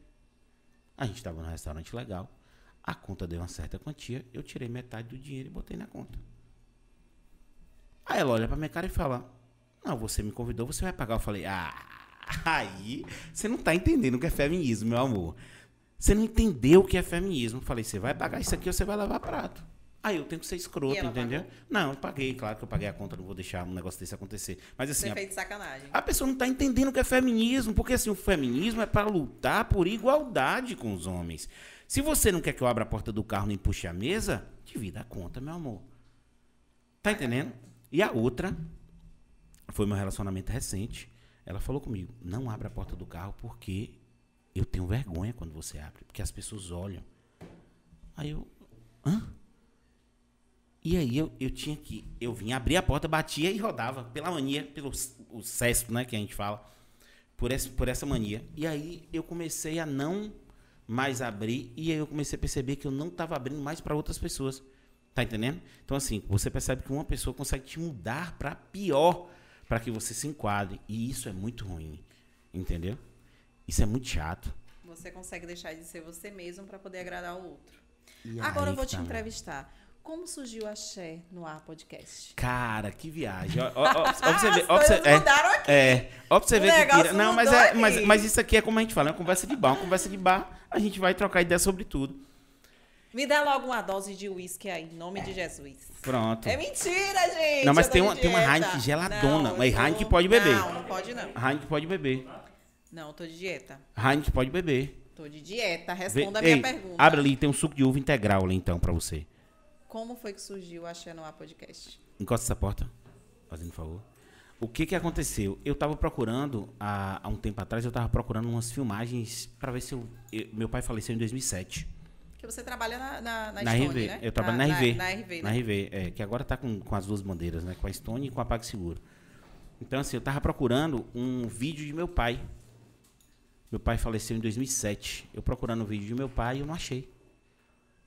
A gente estava num restaurante legal, a conta deu uma certa quantia, eu tirei metade do dinheiro e botei na conta. Aí ela olha pra minha cara e fala, não, você me convidou, você vai pagar. Eu falei, ah... Aí você não tá entendendo o que é feminismo, meu amor. Você não entendeu o que é feminismo. Falei, você vai pagar isso aqui ou você vai lavar prato. Aí eu tenho que ser escroto, entendeu? Pagou? Não, eu paguei, claro que eu paguei a conta, não vou deixar um negócio desse acontecer. Mas assim. Você a, sacanagem. A pessoa não está entendendo o que é feminismo, porque assim, o feminismo é para lutar por igualdade com os homens. Se você não quer que eu abra a porta do carro nem puxe a mesa, divida a conta, meu amor. Tá entendendo? E a outra foi meu relacionamento recente. Ela falou comigo: não abra a porta do carro porque eu tenho vergonha quando você abre, porque as pessoas olham. Aí eu, hã? E aí eu, eu tinha que, eu vinha abrir a porta, batia e rodava pela mania, pelo o cesto, né, que a gente fala, por essa, por essa mania. E aí eu comecei a não mais abrir e aí eu comecei a perceber que eu não estava abrindo mais para outras pessoas. Tá entendendo? Então assim, você percebe que uma pessoa consegue te mudar para pior para que você se enquadre. E isso é muito ruim. Entendeu? Isso é muito chato. Você consegue deixar de ser você mesmo para poder agradar o outro. E Agora eu vou te tá, entrevistar. Como surgiu a Xé no ar podcast? Cara, que viagem. Ó, ó, ó, ó você ver, ó, você, é, aqui. É, ver que tira. Não, mas, é, mas, mas isso aqui é como a gente fala, é uma conversa de bar. Uma conversa de bar, a gente vai trocar ideia sobre tudo. Me dá logo uma dose de uísque aí, em nome de Jesus. Pronto. É mentira, gente. Não, mas tem uma, tem uma Heineken geladona. Não, mas. Heineken pode beber. Não, não pode não. Heineken pode beber. Não, tô de dieta. Heineken pode beber. Tô de dieta. Responda Vê, a minha ei, pergunta. Abre ali, tem um suco de uva integral ali então pra você. Como foi que surgiu a Xenoa Podcast? Encosta essa porta, fazendo favor. O que que aconteceu? Eu tava procurando, há, há um tempo atrás, eu tava procurando umas filmagens para ver se eu, eu, Meu pai faleceu em 2007. Que você trabalha na, na, na, na Stone, RV. né? Eu trabalho na, na RV. Na, RV, né? Na RV, é, que agora está com, com as duas bandeiras, né? Com a Stone e com a PagSeguro. Então, assim, eu estava procurando um vídeo de meu pai. Meu pai faleceu em 2007. Eu procurando o um vídeo de meu pai e eu não achei.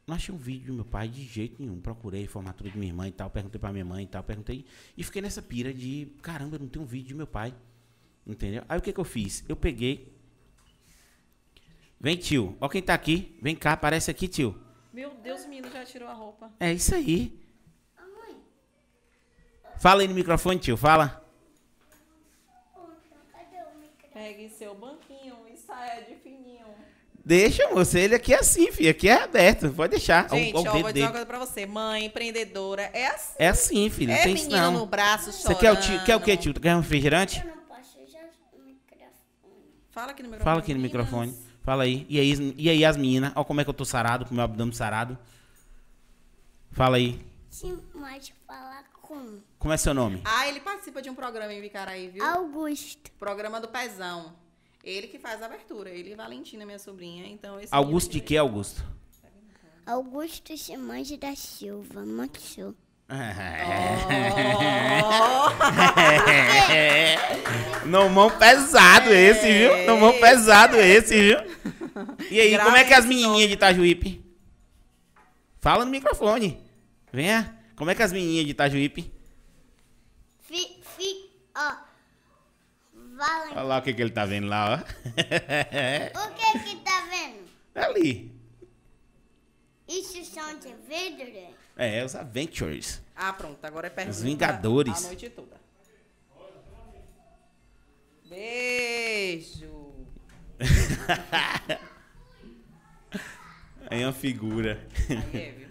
Não achei um vídeo do meu pai de jeito nenhum. Procurei formatura de minha irmã e tal, perguntei para minha mãe e tal, perguntei. E fiquei nessa pira de, caramba, eu não tenho um vídeo de meu pai. Entendeu? Aí o que, que eu fiz? Eu peguei, Vem, tio. Ó quem tá aqui. Vem cá, aparece aqui, tio. Meu Deus, o menino já tirou a roupa. É isso aí. Fala aí no microfone, tio. Fala. Pegue seu banquinho e saia de fininho. Deixa, moça. Ele aqui é assim, filho. Aqui é aberto. Pode deixar. Gente, ó, vou dizer uma coisa pra você. Mãe, empreendedora, é assim. É assim, filho. É tem menino não. no braço chorando. Você quer o, tio, quer o quê, tio? Tu quer um refrigerante? Fala aqui no microfone. Fala aqui no microfone. Fala aí. E aí, e aí as meninas? Olha como é que eu tô sarado, com o meu abdômen sarado. Fala aí. Sim, mas falar com. Como é seu nome? Ah, ele participa de um programa em Vicaraí, viu? Augusto. Programa do Pezão. Ele que faz a abertura. Ele e Valentina, minha sobrinha. Então, esse Augusto de que, Augusto? Augusto Simões da Silva, Maxu. Oh. Nomão pesado esse, viu? Nomão pesado esse, viu? E aí, como é que as menininhas de Itajuípe? Fala no microfone. Venha. Como é que as menininhas de Itajuípe? Fi, fi, ó. Valente. Olha lá o que, que ele tá vendo lá, ó. O que que tá vendo? Ali. Isso são de vidro? É, os Adventures. Ah, pronto. Agora é pergunta. Os Vingadores. A noite toda. Beijo. Aí é uma figura. Aí é, viu?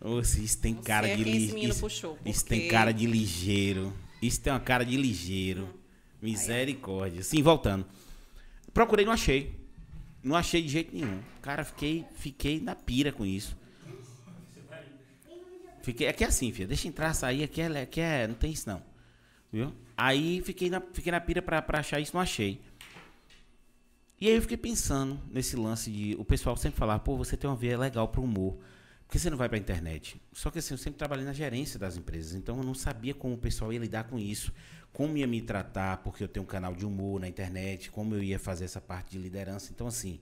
Nossa, isso tem cara sei de ligeiro. Isso, isso tem cara de ligeiro. Isso tem uma cara de ligeiro. Misericórdia. Sim, voltando. Procurei, não achei. Não achei de jeito nenhum. Cara, fiquei, fiquei na pira com isso. Fiquei, aqui é assim, filha. Deixa entrar, sair. Aqui é, aqui é. Não tem isso, não. Viu? Aí fiquei na, fiquei na pira pra, pra achar isso, não achei. E aí eu fiquei pensando nesse lance de. O pessoal sempre falava, pô, você tem uma veia legal pro humor. Por que você não vai pra internet? Só que assim, eu sempre trabalhei na gerência das empresas, então eu não sabia como o pessoal ia lidar com isso. Como ia me tratar, porque eu tenho um canal de humor na internet, como eu ia fazer essa parte de liderança. Então, assim,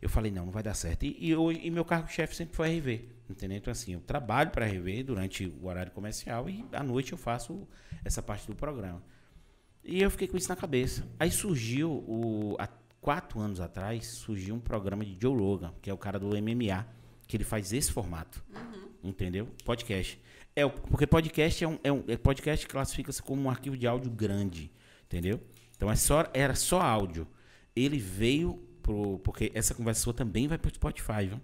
eu falei, não, não vai dar certo. E, e, hoje- e meu cargo-chefe sempre foi RV, entendeu? Então, assim, eu trabalho para RV durante o horário comercial e à noite eu faço essa parte do programa. E eu fiquei com isso na cabeça. Aí surgiu, o, há quatro anos atrás, surgiu um programa de Joe Rogan, que é o cara do MMA, que ele faz esse formato. Entendeu? Podcast. É, porque podcast é um, é um é podcast classifica-se como um arquivo de áudio grande, entendeu? Então é só, era só áudio. Ele veio pro. Porque essa conversa sua também vai pro Spotify, viu?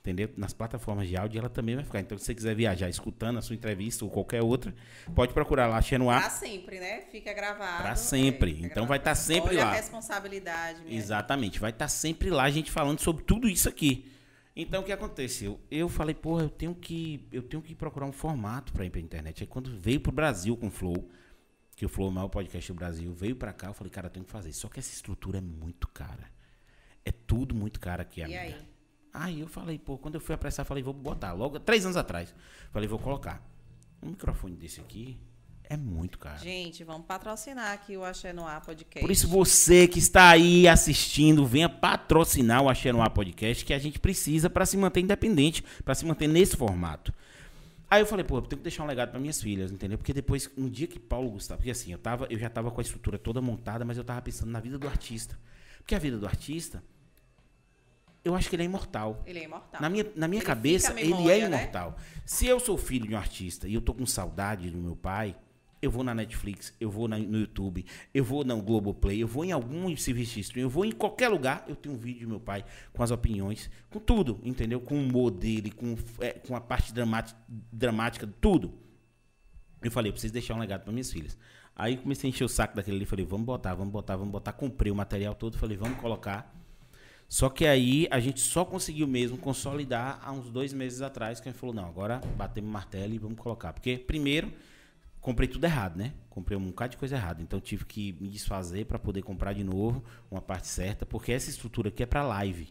Entendeu? Nas plataformas de áudio ela também vai ficar. Então, se você quiser viajar escutando a sua entrevista ou qualquer outra, pode procurar lá, Xenoa. Pra sempre, né? Fica gravado. Pra sempre. fica Então vai gravado. tá sempre Olha lá. a responsabilidade, Exatamente. Vai estar sempre lá a gente falando sobre tudo isso aqui. Então o que aconteceu? Eu falei, porra, eu tenho que, eu tenho que procurar um formato para ir pra internet. Aí quando veio pro Brasil com o Flow, que o Flow é o maior podcast do Brasil, veio pra cá, eu falei, cara, eu tenho que fazer. Só que essa estrutura é muito cara. É tudo muito caro aqui, E amiga. aí? Aí eu falei, pô, quando eu fui apressar, falei, vou botar. Logo, três anos atrás. Falei, vou colocar. Um microfone desse aqui é muito caro. Gente, vamos patrocinar aqui o Axé no Ar Podcast. Por isso você que está aí assistindo, venha patrocinar o Axé no Ar Podcast, que a gente precisa para se manter independente, para se manter nesse formato. Aí eu falei, pô, eu tenho que deixar um legado para minhas filhas, entendeu? Porque depois, um dia que Paulo Gustavo, porque assim, eu, tava, eu já tava com a estrutura toda montada, mas eu tava pensando na vida do artista. Porque a vida do artista, eu acho que ele é imortal. Ele é imortal. Na minha, na minha Ele cabeça, fica a ele é memória, né? imortal. Se eu sou filho de um artista e eu tô com saudade do meu pai, eu vou na Netflix, eu vou na- no YouTube, eu vou no Globoplay, eu vou em algum serviço de streaming, eu vou em qualquer lugar, eu tenho um vídeo do meu pai com as opiniões, com tudo, entendeu? Com o humor dele, com, é, com a parte dramática, dramática, tudo. Eu falei, eu preciso deixar um legado para minhas filhas. Aí comecei a encher o saco daquele ali, falei, vamos botar, vamos botar, vamos botar. Comprei o material todo, falei, vamos colocar. Só que aí a gente só conseguiu mesmo consolidar há uns dois meses atrás, que a gente falou, não, agora batemos martelo e vamos colocar. Porque, primeiro, comprei tudo errado, né? Comprei um bocado de coisa errada. Então tive que me desfazer para poder comprar de novo uma parte certa, porque essa estrutura aqui é para live.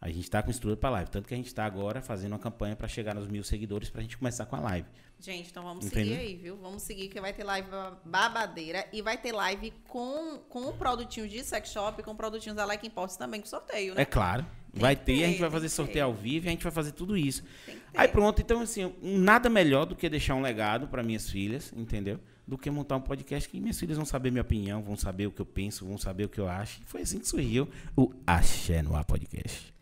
A gente tá com estrutura para live. Tanto que a gente tá agora fazendo uma campanha para chegar nos mil seguidores pra gente começar com a live. Gente, então vamos Entendeu? seguir aí, viu? Vamos seguir que vai ter live babadeira e vai ter live com, com produtinhos de sex shop, com produtinhos da Like Imports também, com sorteio, né? É claro. Tem vai que ter, a gente ter, vai fazer sorteio ter. ao vivo e a gente vai fazer tudo isso. Ter. Aí pronto, então assim, nada melhor do que deixar um legado para minhas filhas, entendeu? Do que montar um podcast que minhas filhas vão saber minha opinião, vão saber o que eu penso, vão saber o que eu acho. E foi assim que surgiu o Axé no Ar Podcast.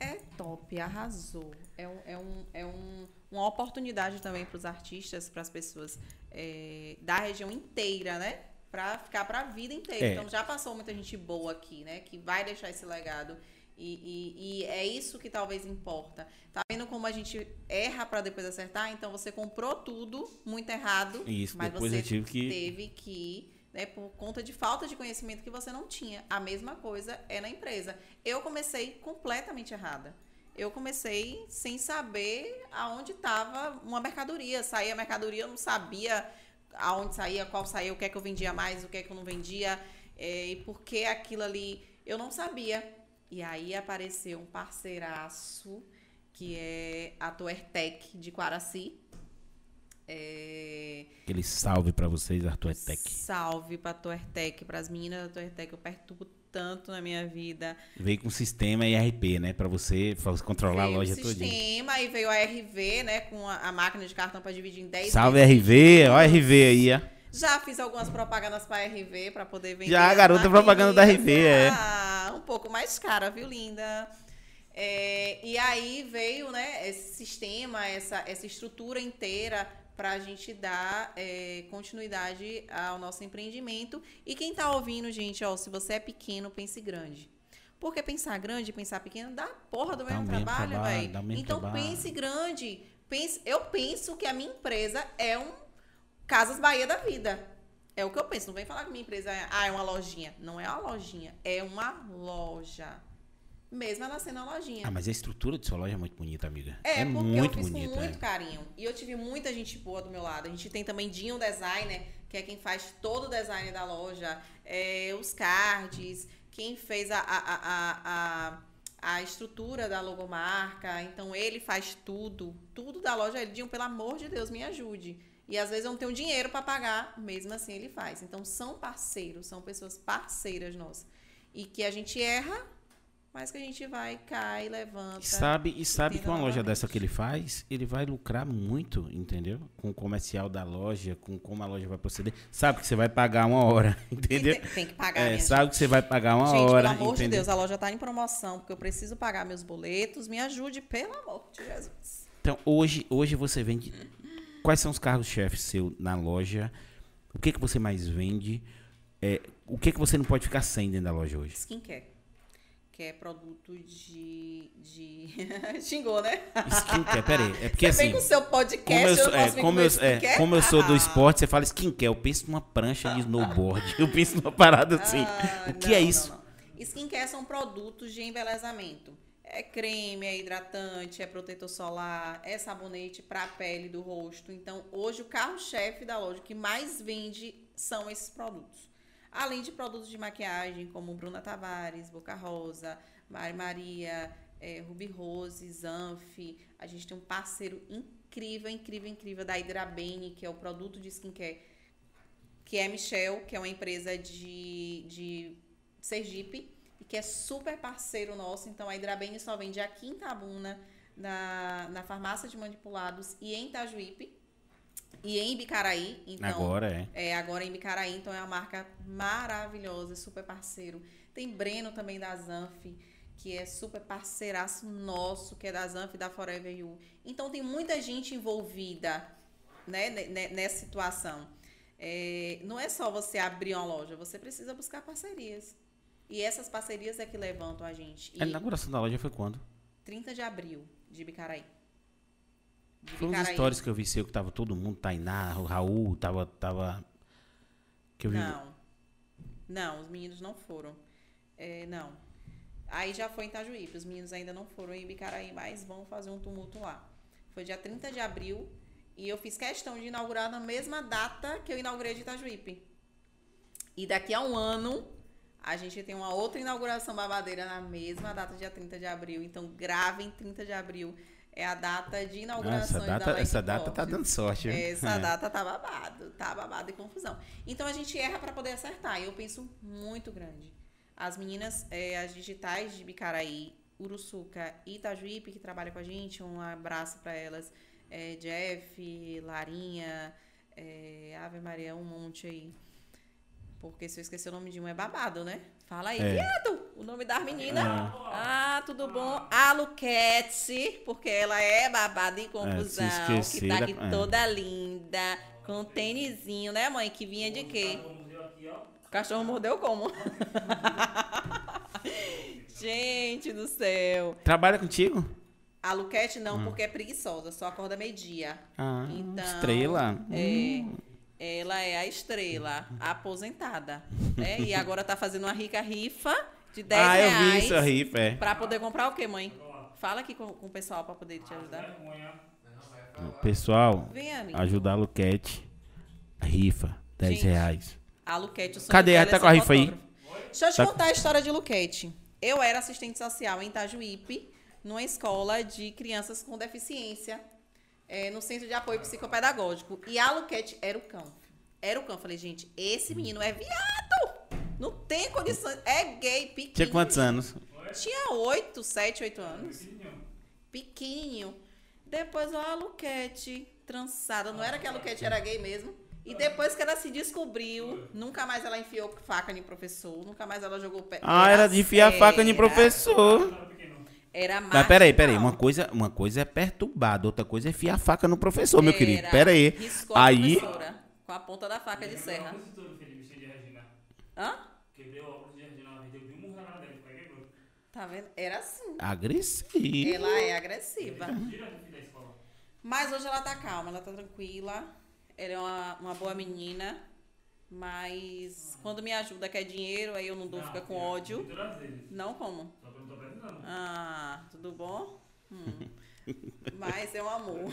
É top, arrasou. É, um, é, um, é um, uma oportunidade também para os artistas, para as pessoas é, da região inteira, né? Para ficar para a vida inteira. É. Então já passou muita gente boa aqui, né? Que vai deixar esse legado. E, e- e é isso que talvez importa. Tá vendo como a gente erra para depois acertar? Então você comprou tudo muito errado. Isso, mas depois você eu tive que- teve que né, por conta de falta de conhecimento que você não tinha. A mesma coisa é na empresa. Eu comecei completamente errada. Eu comecei sem saber aonde estava uma mercadoria. Saía a mercadoria, eu não sabia aonde saía, qual saía, o que é que eu vendia mais, o que é que eu não vendia, é, e por que aquilo ali eu não sabia. E aí apareceu um parceiraço que é a Tuertec de Quaraci. É... Aquele salve para vocês, Arthur Tech. Salve para Tuertec, para as meninas da Tuertec. Eu perturbo tanto na minha vida. Veio com sistema ERP, né? Para você controlar veio a loja toda. sistema e veio a RV, né? Com a, a máquina de cartão para dividir em 10 Salve RV, ó a RV aí, ó. Já fiz algumas propagandas para RV para poder vender. Já, garota propaganda da RV, é. Ah, um pouco mais cara, viu, linda? É, e aí veio, né, esse sistema, essa, essa estrutura inteira para a gente dar é, continuidade ao nosso empreendimento. E quem está ouvindo, gente, ó, se você é pequeno, pense grande. Porque pensar grande e pensar pequeno dá porra do mesmo, mesmo trabalho, velho. Então trabalho. pense grande. Pense, eu penso que a minha empresa é um Casas Bahia da vida. É o que eu penso. Não vem falar que minha empresa é, ah, é uma lojinha. Não é uma lojinha, é uma loja. Mesmo ela sendo uma lojinha. Ah, mas a estrutura de sua loja é muito bonita, amiga. É, é porque muito eu fiz bonita, com muito é. carinho. E eu tive muita gente boa do meu lado. A gente tem também Dinho Designer, que é quem faz todo o design da loja, é, os cards, quem fez a, a, a, a, a estrutura da logomarca. Então ele faz tudo, tudo da loja. Ele, Dinho, pelo amor de Deus, me ajude. E às vezes eu não tenho dinheiro para pagar, mesmo assim ele faz. Então são parceiros, são pessoas parceiras nossas. E que a gente erra, mas que a gente vai, cai, levanta. Sabe, e sabe que uma loja dessa que ele faz, ele vai lucrar muito, entendeu? Com o comercial da loja, com como a loja vai proceder. Sabe que você vai pagar uma hora, entendeu? Tem, tem que pagar, é, Sabe gente. que você vai pagar uma gente, hora. Pelo amor entendeu? de Deus, a loja está em promoção, porque eu preciso pagar meus boletos. Me ajude, pelo amor de Jesus. Então, hoje, hoje você vende. Quais são os carros-chefes seu na loja? O que, que você mais vende? É, o que, que você não pode ficar sem dentro da loja hoje? Skincare que é produto de. de... Xingou, né? Skincare, peraí. É porque você assim. Vem com o seu podcast, como eu, sou, eu é, como, eu, é, como eu sou do esporte, você fala skincare. Eu penso numa prancha de snowboard. Eu penso numa parada assim. Ah, o que é não, é isso? Não, não. Skincare são produtos de embelezamento. É creme, é hidratante, é protetor solar, é sabonete para a pele do rosto. Então, hoje o carro-chefe da loja que mais vende são esses produtos. Além de produtos de maquiagem como Bruna Tavares, Boca Rosa, Mari Maria, é, Ruby Rose, Zanf. A gente tem um parceiro incrível, incrível, incrível da Hidrabene, que é o produto de skincare, que é Michel, que é uma empresa de, de Sergipe e que é super parceiro nosso. Então a Hidrabene só vende aqui em Tabuna, na, na farmácia de manipulados e em Itajuípe. E em Bicaraí, então. Agora é. É, agora em Bicaraí, então é uma marca maravilhosa, super parceiro. Tem Breno também da Zanf, que é super parceiraço nosso, que é da Zanf da Forever You. Então tem muita gente envolvida, né, nessa situação. É, não é só você abrir uma loja, você precisa buscar parcerias. E essas parcerias é que levantam a gente. E a inauguração da loja foi quando? 30 de abril, de Bicaraí. Foi uns stories que eu vi seu que tava todo mundo, Tainá, o Raul, tava. tava que eu vi. Não. Não, os meninos não foram. É, não. Aí já foi em Itajuípe. Os meninos ainda não foram em Bicaraí, mas vão fazer um tumulto lá. Foi dia 30 de abril. E eu fiz questão de inaugurar na mesma data que eu inaugurei de Itajuípe. E daqui a um ano, a gente tem uma outra inauguração babadeira na mesma data, dia 30 de abril. Então, gravem 30 de abril é a data de inauguração essa data, da Essa data tá dando sorte. Viu? Essa é. data tá babado, tá babado e confusão. Então a gente erra para poder acertar. E eu penso muito grande. As meninas, é, as digitais de Bicaraí, Uruçuca e Itajuípe, que trabalham com a gente, um abraço para elas. É, Jeff, Larinha, é, Ave Maria, um monte aí. Porque se eu esquecer o nome de um é babado, né? Fala aí, é. viado! O nome das meninas. É. Ah, tudo bom? A Luquete, porque ela é babada em confusão. É, que tá aqui é. toda linda. Com tênisinho, né, mãe? Que vinha de quê? O cachorro mordeu como? Gente do céu. Trabalha contigo? A Luquete não, hum. porque é preguiçosa, só acorda meio-dia. Ah, então, estrela. É. Hum. Ela é a estrela, aposentada. Né? E agora tá fazendo uma rica rifa de 10 ah, reais. Ah, eu vi isso, a rifa, é. Pra poder comprar o quê, mãe? Fala aqui com, com o pessoal pra poder te ajudar. Pessoal, Vem, ajudar a Luquete. Rifa, 10 Gente, reais. A Luquete, o sonho Cadê? Tá com a rifa aí? Deixa eu te Tá- contar a história de Luquete. Eu era assistente social em Itajuípe, numa escola de crianças com deficiência, é, no Centro de Apoio Psicopedagógico. E a Luquete era o cão. Era o cão. Falei, gente, esse menino é viado! Não tem condições. É gay, pequeno. Tinha quantos anos? Tinha oito, sete, oito anos. Pequenininho. Depois, ó, a Luquete, trançada. Não era que a Luquete era gay mesmo. E depois que ela se descobriu, nunca mais ela enfiou faca em professor, nunca mais ela jogou pé. Ah, era de enfiar faca em professor. Era mais. Mas peraí, peraí. Uma coisa, uma coisa é perturbado, outra coisa é enfiar faca no professor, meu querido. Peraí. Riscou a Aí. professora com a ponta da faca de serra. Hã? Quebrei o óculos de Regina uma vez, deu um murro dele, foi quebrou. Tá vendo? Era assim. Agressivo. Ela é agressiva. Tira fim da escola. Mas hoje ela tá calma, ela tá tranquila. Ela é uma, uma boa menina. Mas quando me ajuda quer dinheiro, aí eu não dou, fica com ódio. Todas as vezes. Não como? Ah, tudo bom? Hum. Mas é um amor.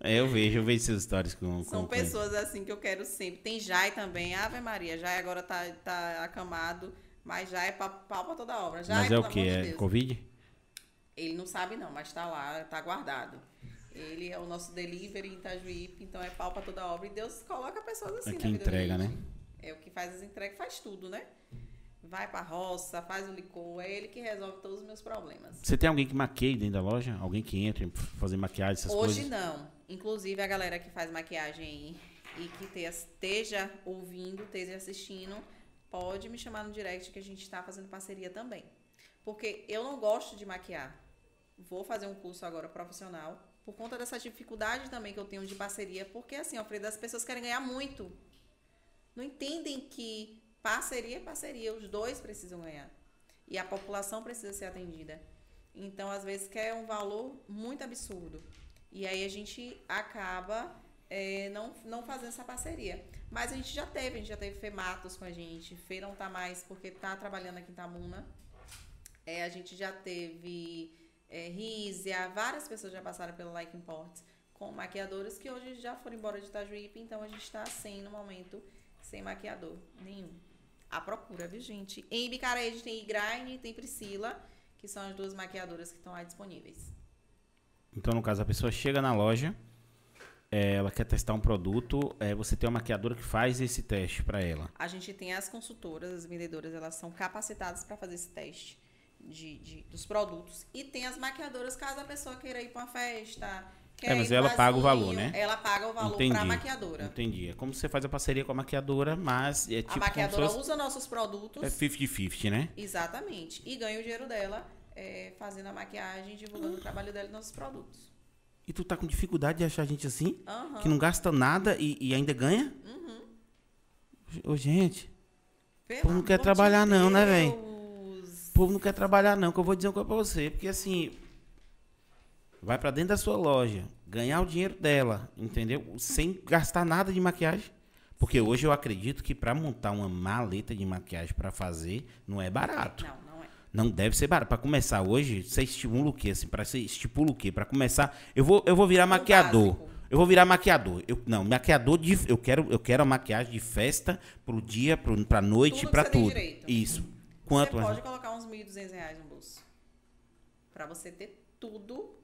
É, eu vejo, eu vejo seus stories com. São com- pessoas assim que eu quero sempre. Tem Jai também. Ave Maria, Jai agora tá, tá acamado. Mas Jai é pa- pau pra toda obra. Jai, Mas é o que? de É Deus. Covid? Ele não sabe não, mas tá lá, tá guardado. Ele é o nosso delivery em Itajuípe, então é pau pra toda obra. E Deus coloca pessoas assim É na que vida entrega, né? É o que faz as entregas, faz tudo, né? Vai pra roça, faz o licor, é ele que resolve todos os meus problemas. Você tem alguém que maqueie dentro da loja? Alguém que entra fazer maquiagem, essas Hoje coisas? não. Inclusive a galera que faz maquiagem aí e que te- esteja ouvindo, esteja assistindo, pode me chamar no direct que a gente está fazendo parceria também. Porque eu não gosto de maquiar. Vou fazer um curso agora profissional por conta dessa dificuldade também que eu tenho de parceria, porque assim, Alfredo, as pessoas querem ganhar muito. Não entendem que parceria é parceria, os dois precisam ganhar. E a população precisa ser atendida. Então, às vezes, quer um valor muito absurdo. E aí a gente acaba é, não, não fazendo essa parceria. Mas a gente já teve, a gente já teve Fematos com a gente, Fê não tá mais porque tá trabalhando aqui em Tamuna. É, a gente já teve é, Rízia, várias pessoas já passaram pelo Like Imports com maquiadores que hoje já foram embora de Itajuípe, então a gente está sem, no momento, sem maquiador nenhum. A procura, viu, gente? Em gente tem Igraine e tem Priscila, que são as duas maquiadoras que estão lá disponíveis. Então, no caso, a pessoa chega na loja, é, ela quer testar um produto, é, você tem uma maquiadora que faz esse teste pra ela. A gente tem as consultoras, as vendedoras, elas são capacitadas para fazer esse teste de, de- dos produtos. E tem as maquiadoras, caso a pessoa queira ir para uma festa. Quer É, mas ela paga o valor, né? Ela paga o valor para a maquiadora. Entendi. É como você faz a parceria com a maquiadora, mas é tipo a maquiadora se fosse- usa nossos produtos. É 50-50, né? Exatamente. E ganha o dinheiro dela é, fazendo a maquiagem, divulgando o trabalho dela e nossos produtos. E tu tá com dificuldade de achar gente assim? Que não gasta nada e, e ainda ganha? Ô, gente, Pelo povo não quer trabalhar não, né? Deus. o povo não quer trabalhar não, que eu vou dizer uma coisa pra você. Porque assim, vai pra dentro da sua loja, ganhar o dinheiro dela, entendeu? Sem gastar nada de maquiagem. Porque hoje eu acredito que pra montar uma maleta de maquiagem pra fazer, não é barato. Não, não é. Não deve ser barato. Pra começar hoje, você estimula o quê? Assim, pra você estipula o quê? Pra começar, eu vou, eu vou virar maquiador. Eu vou virar maquiador. Eu, não, maquiador de. Eu quero, eu quero a maquiagem de festa pro dia, pro, pra noite, Tudo que pra tudo. Isso. Quanto? Você pode colocar uns 1.200 reais no bolso. Pra você ter tudo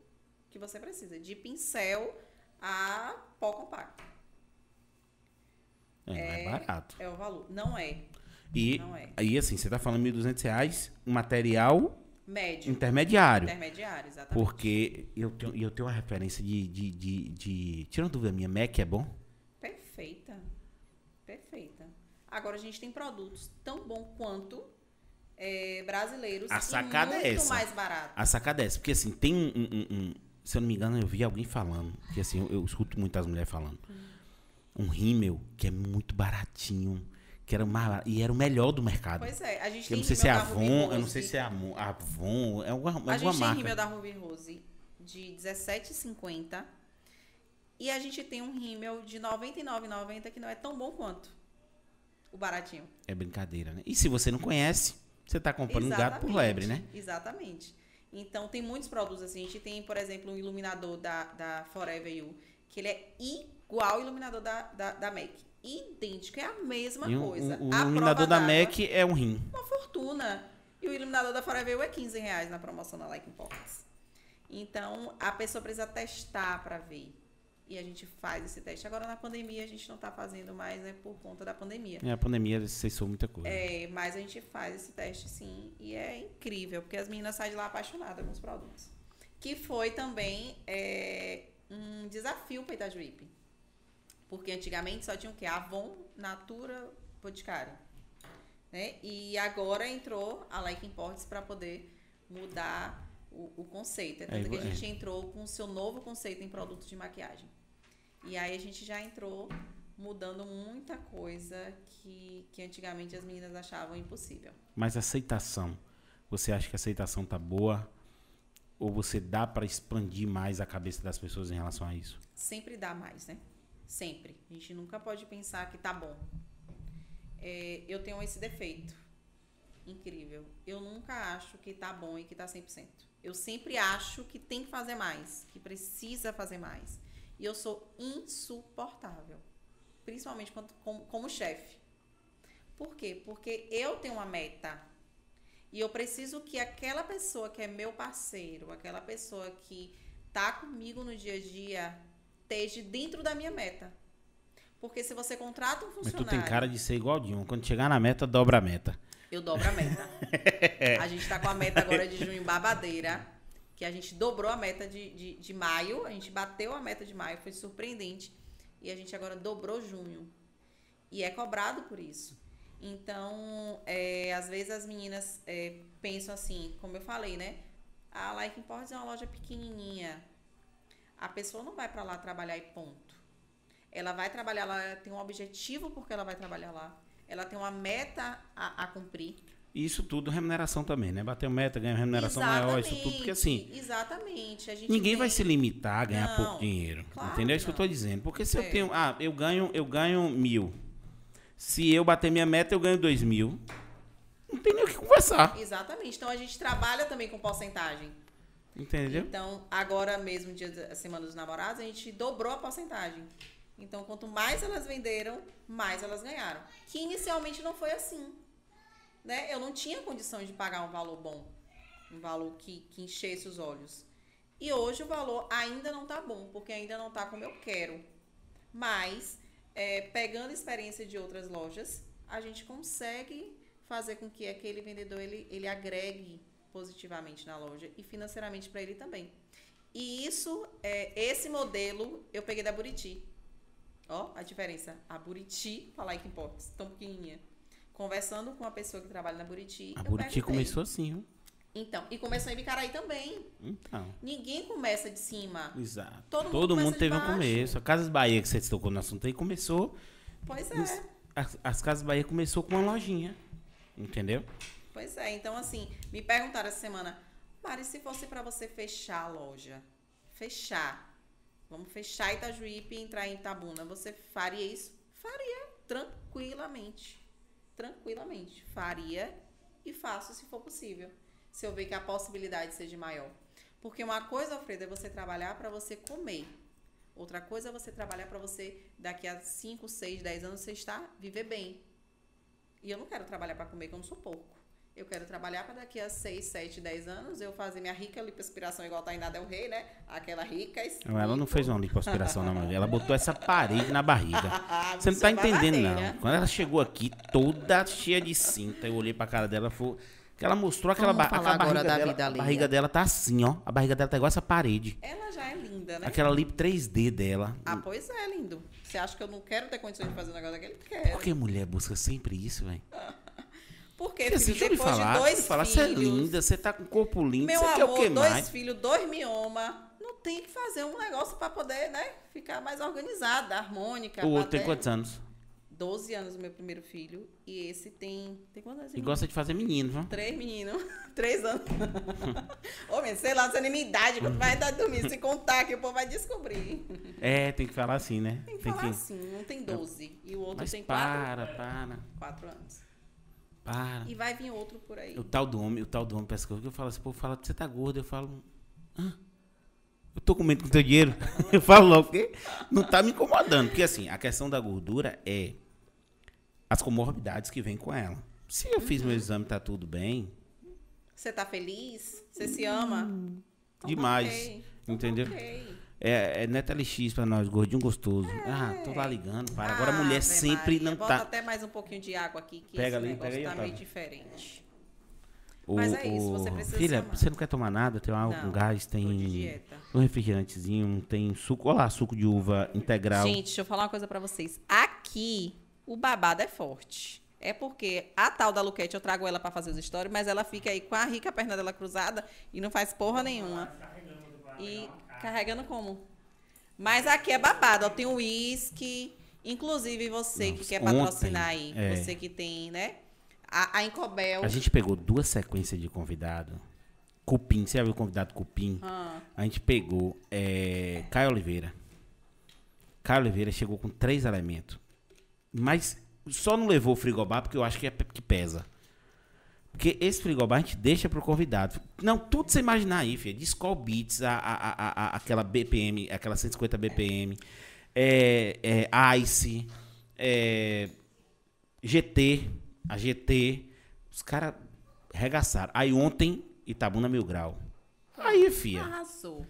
que você precisa. De pincel a pó compacto. É, não é barato. É o valor. Não é. E Não é. aí, assim, você tá falando 1.200 reais, um material Médio. intermediário. Intermediário, exatamente. Porque eu tenho, eu tenho uma referência de, de, de, de. Tira uma dúvida minha, Mac é bom? Perfeita. Perfeita. Agora a gente tem produtos tão bom quanto é, brasileiros A e sacada muito é essa. mais barato. A sacada é essa. Porque assim, tem um, um- um- Se eu não me engano, eu vi alguém falando. Que assim, eu, eu escuto muitas mulheres falando. Um rímel que é muito baratinho. Que era mais E era o melhor do mercado. Pois é, a gente eu tem não sei se é Avon, eu não sei se é Avon, é alguma, A alguma gente tem marca. rímel da Ruby Rose de R$17,50. E a gente tem um rímel de R$ 99,90 que não é tão bom quanto o baratinho. É brincadeira, né? E se você não conhece, você está comprando um gato por lebre, né? Exatamente. Então, tem muitos produtos assim. A gente tem, por exemplo, um iluminador da, da Forever You, que ele é igual ao iluminador da, da, da MAC. Idêntico, é a mesma um, coisa. O, o iluminador da MAC é um rim. Uma fortuna. E o iluminador da Forever You é 15 reais na promoção da Like Imports. Então, a pessoa precisa testar para ver e a gente faz esse teste. Agora, na pandemia, a gente não está fazendo mais, é por conta da pandemia. É, a pandemia cessou muita coisa. É, mas a gente faz esse teste sim, e é incrível, porque as meninas saem de lá apaixonadas com os produtos. Que foi também é, um desafio para Itajuípe. Porque antigamente só tinha o quê? Avon, Natura, Boticário. Né? E agora entrou a Like Imports para poder mudar o, o conceito. É tanto é, que a gente entrou com o seu novo conceito em produtos de maquiagem. E aí a gente já entrou mudando muita coisa que, que antigamente as meninas achavam impossível. Mas aceitação, você acha que a aceitação tá boa? Ou você dá para expandir mais a cabeça das pessoas em relação a isso? Sempre dá mais, né? Sempre. A gente nunca pode pensar que tá bom. É, eu tenho esse defeito. Incrível. Eu nunca acho que tá bom e que tá 100%. Eu sempre acho que tem que fazer mais, que precisa fazer mais. E eu sou insuportável. Principalmente quando, como, como chefe. Por quê? Porque eu tenho uma meta. E eu preciso que aquela pessoa que é meu parceiro, aquela pessoa que tá comigo no dia a dia, esteja dentro da minha meta. Porque se você contrata um funcionário. Mas tu tem cara de ser igual de um. Quando chegar na meta, dobra a meta. Eu dobro a meta. a gente tá com a meta agora de junho babadeira que a gente dobrou a meta de, de, de maio, a gente bateu a meta de maio, foi surpreendente. E a gente agora dobrou junho. E é cobrado por isso. Então, é, às vezes as meninas é, pensam assim, como eu falei, né? A Like Imports é uma loja pequenininha. A pessoa não vai para lá trabalhar e ponto. Ela vai trabalhar lá, tem um objetivo porque ela vai trabalhar lá. Ela tem uma meta a, a cumprir. Isso tudo remuneração também, né? Bater meta, ganhar remuneração exatamente, maior, isso tudo, porque assim. Exatamente. ninguém tem... vai se limitar a ganhar não, pouco dinheiro. Claro entendeu? É isso que eu estou dizendo. Porque se é. eu tenho. Ah, eu ganho, eu ganho mil. Se eu bater minha meta, eu ganho dois mil. Não tem nem o que conversar. Exatamente. Então a gente trabalha também com porcentagem. Entendeu? Então, agora mesmo, dia da Semana dos Namorados, a gente dobrou a porcentagem. Então, quanto mais elas venderam, mais elas ganharam. Que inicialmente não foi assim né, eu não tinha condição de pagar um valor bom, um valor que, que enchesse os olhos. E hoje o valor ainda não tá bom, porque ainda não tá como eu quero. Mas, é, pegando experiência de outras lojas, a gente consegue fazer com que aquele vendedor ele, ele agregue positivamente na loja e financeiramente para ele também. E isso, é, esse modelo eu peguei da Buriti. Ó, a diferença. A Buriti, falar que importa, tão pequenininha conversando com uma pessoa que trabalha na Buriti. A Buriti começou assim, viu? Então, e começou em Bicaraí também. Então. Ninguém começa de cima. Exato. Todo, Todo mundo, mundo teve um começo. A Casas Bahia, que você tocou no assunto aí, começou. Pois é. As, as Casas Bahia começou com uma lojinha. Entendeu? Pois é. Então, assim, me perguntaram essa semana, Mari, se fosse para você fechar a loja, fechar, vamos fechar Itajuípe e entrar em Itabuna, você faria isso? Faria, tranquilamente tranquilamente. Faria e faço se for possível. Se eu ver que a possibilidade seja maior. Porque uma coisa, Alfredo, é você trabalhar para você comer. Outra coisa é você trabalhar para você, daqui a 5, 6, 10 anos, você estar, viver bem. E eu não quero trabalhar para comer, que eu não sou pouco. Eu quero trabalhar para daqui a 6, 7, 10 anos eu fazer minha rica lipoaspiração igual tá em Nada é o Rei, né? Aquela rica. Não, ela não fez uma lipoaspiração, não. Ela botou essa parede na barriga. Você não tá entendendo, não. Quando ela chegou aqui, toda cheia de cinta, eu olhei pra cara dela e que ela mostrou aquela, ba aquela barriga dela. A barriga dela tá assim, ó. A barriga dela tá igual essa parede. Ela já é linda, né? Aquela lip 3D dela. Ah, pois é, lindo. Você acha que eu não quero ter condições de fazer um negócio daquele? Quero. Por que mulher busca sempre isso, velho? Porque, filho, assim, depois falar, de dois falar, filhos... Você é linda, você tá com corpo lindo, meu você amor, quer o que dois mais? filhos, dois mioma, não tem que fazer um negócio para poder, né, ficar mais organizada, harmônica. O outro tem quantos anos? 12 anos o meu primeiro filho. E esse tem. Tem quantos anos? E gosta de fazer menino, viu? Três meninos. Três anos. Ô, meu, sei lá, não sei nem minha idade, quando vai dar dormir, se contar que o povo vai descobrir. É, tem que falar assim, né? Tem que falar assim. Um tem 12 e o outro Mas tem para, quatro. para, Quatro anos. Para. E vai vir outro por aí. O tal do homem, o tal do homem pescador, que eu falo assim, pô, fala você tá gordo, eu falo, eu tô comendo com teu dinheiro. eu falo logo, porque não tá me incomodando. Porque assim, a questão da gordura é as comorbidades que vem com ela. Se eu fiz meu exame, tá tudo bem, Você tá feliz? Você se ama? Então tá demais. ok. Então tá entendeu? É, é NetaLX pra nós, gordinho gostoso. Ah, tô lá ligando, para. Agora a mulher Ave sempre Maria, não Bota tá. até mais um pouquinho de água aqui, que Pega esse ali, negócio pega aí, tá meio diferente. O- Mas é isso, você precisa Filha, se amar. você não quer tomar nada? Tem álcool com gás, tem um refrigerantezinho, tem suco. Olha lá, suco de uva integral. Gente, deixa eu falar uma coisa pra vocês. Aqui, o babado é forte. É porque a tal da Luquete, eu trago ela pra fazer os stories, mas ela fica aí com a rica perna dela cruzada e não faz porra nenhuma. E carregando como? Mas aqui é babado, ó. Tem o uísque. Inclusive, você que Nossa, quer ontem, patrocinar aí. é. Você que tem, né? A, a Incobel. A gente pegou duas sequências de convidado. Cupim, você já viu o convidado Cupim? Ah, A gente pegou é, Caio Oliveira. Caio Oliveira chegou com três elementos. Mas só não levou o frigobar porque eu acho que é que pesa. Porque esse frigobar a gente deixa pro convidado. Não, tudo você imaginar aí, filho. Skull Beats, a, a, a, aquela BPM, aquela 150 BPM, é, é, Ice, é, GT, a GT. Os caras regaçaram. Aí ontem, Itabuna Mil Grau. Aí, filha. arrasou.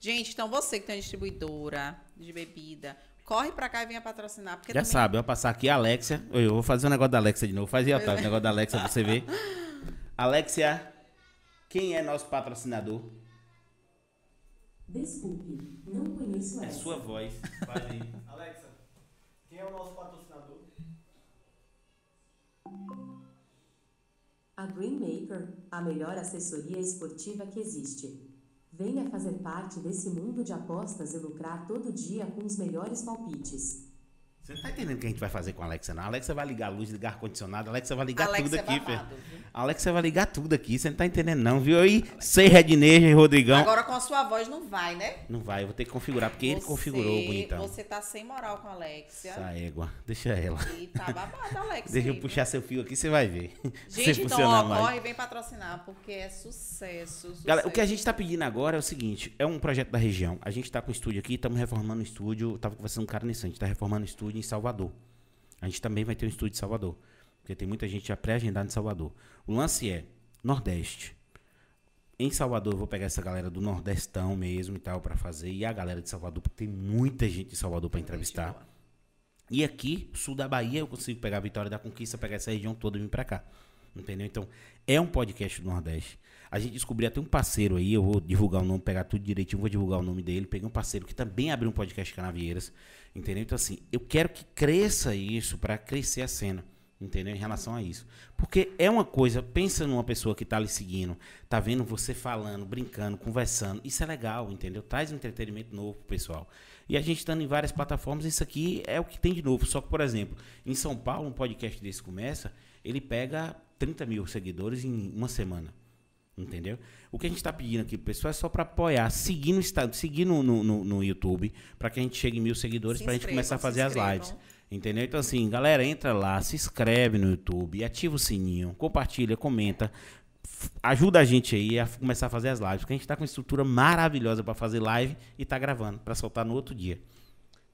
Gente, então você que tem uma distribuidora de bebida, corre pra cá e venha patrocinar. Porque Já também sabe, eu vou passar aqui a Alexia. Eu vou fazer o negócio da Alexia de novo. Fazia o negócio da Alexia pra você ver. Alexia, quem é nosso patrocinador? Desculpe, não conheço É essa. sua voz. Faz aí. Alexa, quem é o nosso patrocinador? A Greenmaker, a melhor assessoria esportiva que existe. Venha fazer parte desse mundo de apostas e lucrar todo dia com os melhores palpites. Você não tá entendendo o que a gente vai fazer com a Alexia, não. A Alexia vai ligar a luz, ligar ar-condicionado. A Alexia vai ligar Alexia tudo é aqui, babado, filho. A Alexia vai ligar tudo aqui. Você não tá entendendo, não, viu? Aí, sei Redneja e Rodrigão. Agora com a sua voz não vai, né? Não vai, eu vou ter que configurar, porque ele Você- configurou, bonitão. Você tá sem moral com a Alexia. Essa égua. Deixa ela. E tá babado, Alexia. Deixa eu puxar seu fio aqui, você vai ver. Gente, então, ó, mais. corre e vem patrocinar, porque é sucesso. sucesso. Galera, o que a gente tá pedindo agora é o seguinte: é um projeto da região. A gente tá com o estúdio aqui, estamos reformando o estúdio. Tava conversando com um cara nisso, a gente tá reformando o estúdio em Salvador. A gente também vai ter um estúdio em Salvador. Porque tem muita gente já pré-agendada em Salvador. O lance é Nordeste. Em Salvador, eu vou pegar essa galera do Nordestão mesmo e tal pra fazer. E a galera de Salvador, porque tem muita gente de Salvador pra entrevistar. E aqui, sul da Bahia, eu consigo pegar a Vitória da Conquista, pegar essa região toda e vir pra cá. Entendeu? Então, é um podcast do Nordeste. A gente descobriu até um parceiro aí, eu vou divulgar o nome, pegar tudo direitinho, vou divulgar o nome dele. Peguei um parceiro que também abriu um podcast Canavieiras. Entendeu? Então, assim, eu quero que cresça isso pra crescer a cena. Entendeu? Em relação a isso. Porque é uma coisa, pensa numa pessoa que tá lhe seguindo, tá vendo você falando, brincando, conversando. Isso é legal, entendeu? Traz um entretenimento novo pro pessoal. E a gente estando em várias plataformas, isso aqui é o que tem de novo. Só que, por exemplo, em São Paulo, um podcast desse começa, ele pega 30 mil seguidores em uma semana. Entendeu? O que a gente está pedindo aqui pro pessoal é só para apoiar, seguir no, seguir no, no, no- YouTube, para que a gente chegue em mil seguidores, Se para a gente começar a fazer as lives. Entendeu? Então, assim, galera, entra lá, se inscreve no YouTube, ativa o sininho, compartilha, comenta. Ajuda a gente aí a começar a fazer as lives, porque a gente tá com uma estrutura maravilhosa para fazer live e tá gravando, para soltar no outro dia.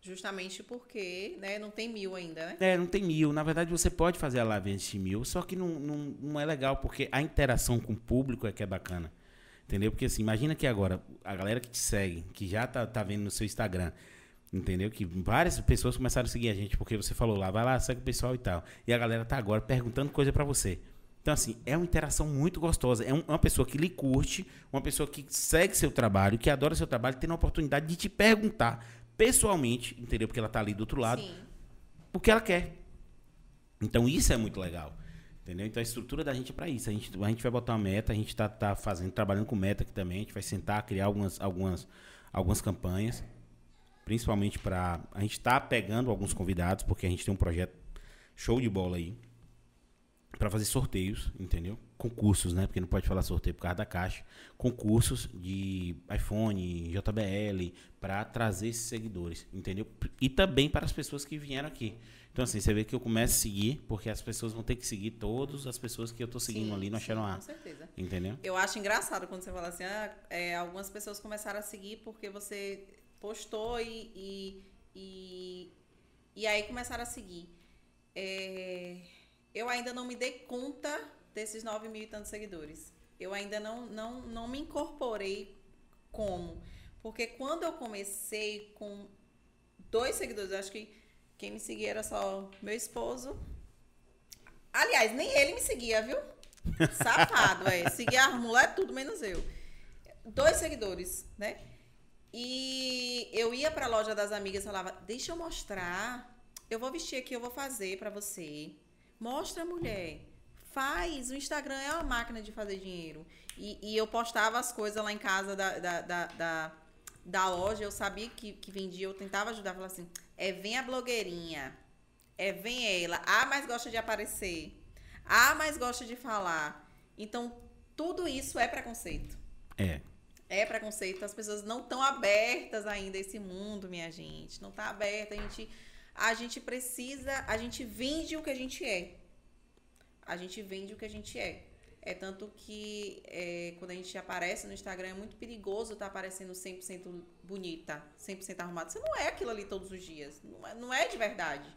Justamente porque, né, não tem mil ainda, né? É, não tem mil. Na verdade, você pode fazer a live antes de mil, só que não, não, não é legal, porque a interação com o público é que é bacana. Entendeu? Porque assim, imagina que agora, a galera que te segue, que já tá, tá vendo no seu Instagram, entendeu? Que várias pessoas começaram a seguir a gente, porque você falou lá, vai lá, segue o pessoal e tal. E a galera tá agora perguntando coisa pra você. Então, assim, é uma interação muito gostosa. É um- uma pessoa que lhe curte, uma pessoa que segue seu trabalho, que adora seu trabalho, tendo a oportunidade de te perguntar pessoalmente, entendeu? Porque ela tá ali do outro lado Sim. o que ela quer. Então isso é muito legal. Entendeu? Então a estrutura da gente é para isso. A gente, a gente vai botar uma meta, a gente tá, tá fazendo, trabalhando com meta aqui também. A gente vai sentar, criar algumas, algumas, algumas campanhas. Principalmente para. A gente tá pegando alguns convidados, porque a gente tem um projeto show de bola aí para fazer sorteios, entendeu? Concursos, né? Porque não pode falar sorteio por causa da caixa. Concursos de iPhone, JBL, para trazer esses seguidores, entendeu? E também para as pessoas que vieram aqui. Então, assim, você vê que eu começo a seguir, porque as pessoas vão ter que seguir todas as pessoas que eu tô seguindo sim, ali no Acharam Com certeza. Entendeu? Eu acho engraçado quando você fala assim, ah, é, algumas pessoas começaram a seguir porque você postou e, e, e, e aí começaram a seguir. É eu ainda não me dei conta desses 9 mil e tantos seguidores. Eu ainda não, não, não me incorporei como. Porque quando eu comecei com dois seguidores, acho que quem me seguia era só meu esposo. Aliás, nem ele me seguia, viu? Safado, é. Seguia a mulher tudo menos eu. Dois seguidores, né? E eu ia pra loja das amigas e falava: Deixa eu mostrar. Eu vou vestir aqui, eu vou fazer para você. Mostra a mulher. Faz. O Instagram é uma máquina de fazer dinheiro. E, e eu postava as coisas lá em casa da, da, da, da, da loja. Eu sabia que, que vendia. Eu tentava ajudar. Falava assim: é vem a blogueirinha. É vem ela. Ah, mas gosta de aparecer. Ah, mas gosta de falar. Então, tudo isso é preconceito. É. É preconceito. As pessoas não estão abertas ainda a esse mundo, minha gente. Não está aberta. A gente a gente precisa, a gente vende o que a gente é. A gente vende o que a gente é. É tanto que é, quando a gente aparece no Instagram é muito perigoso estar tá aparecendo 100% bonita, 100% arrumada. Você não é aquilo ali todos os dias. Não é, não é de verdade.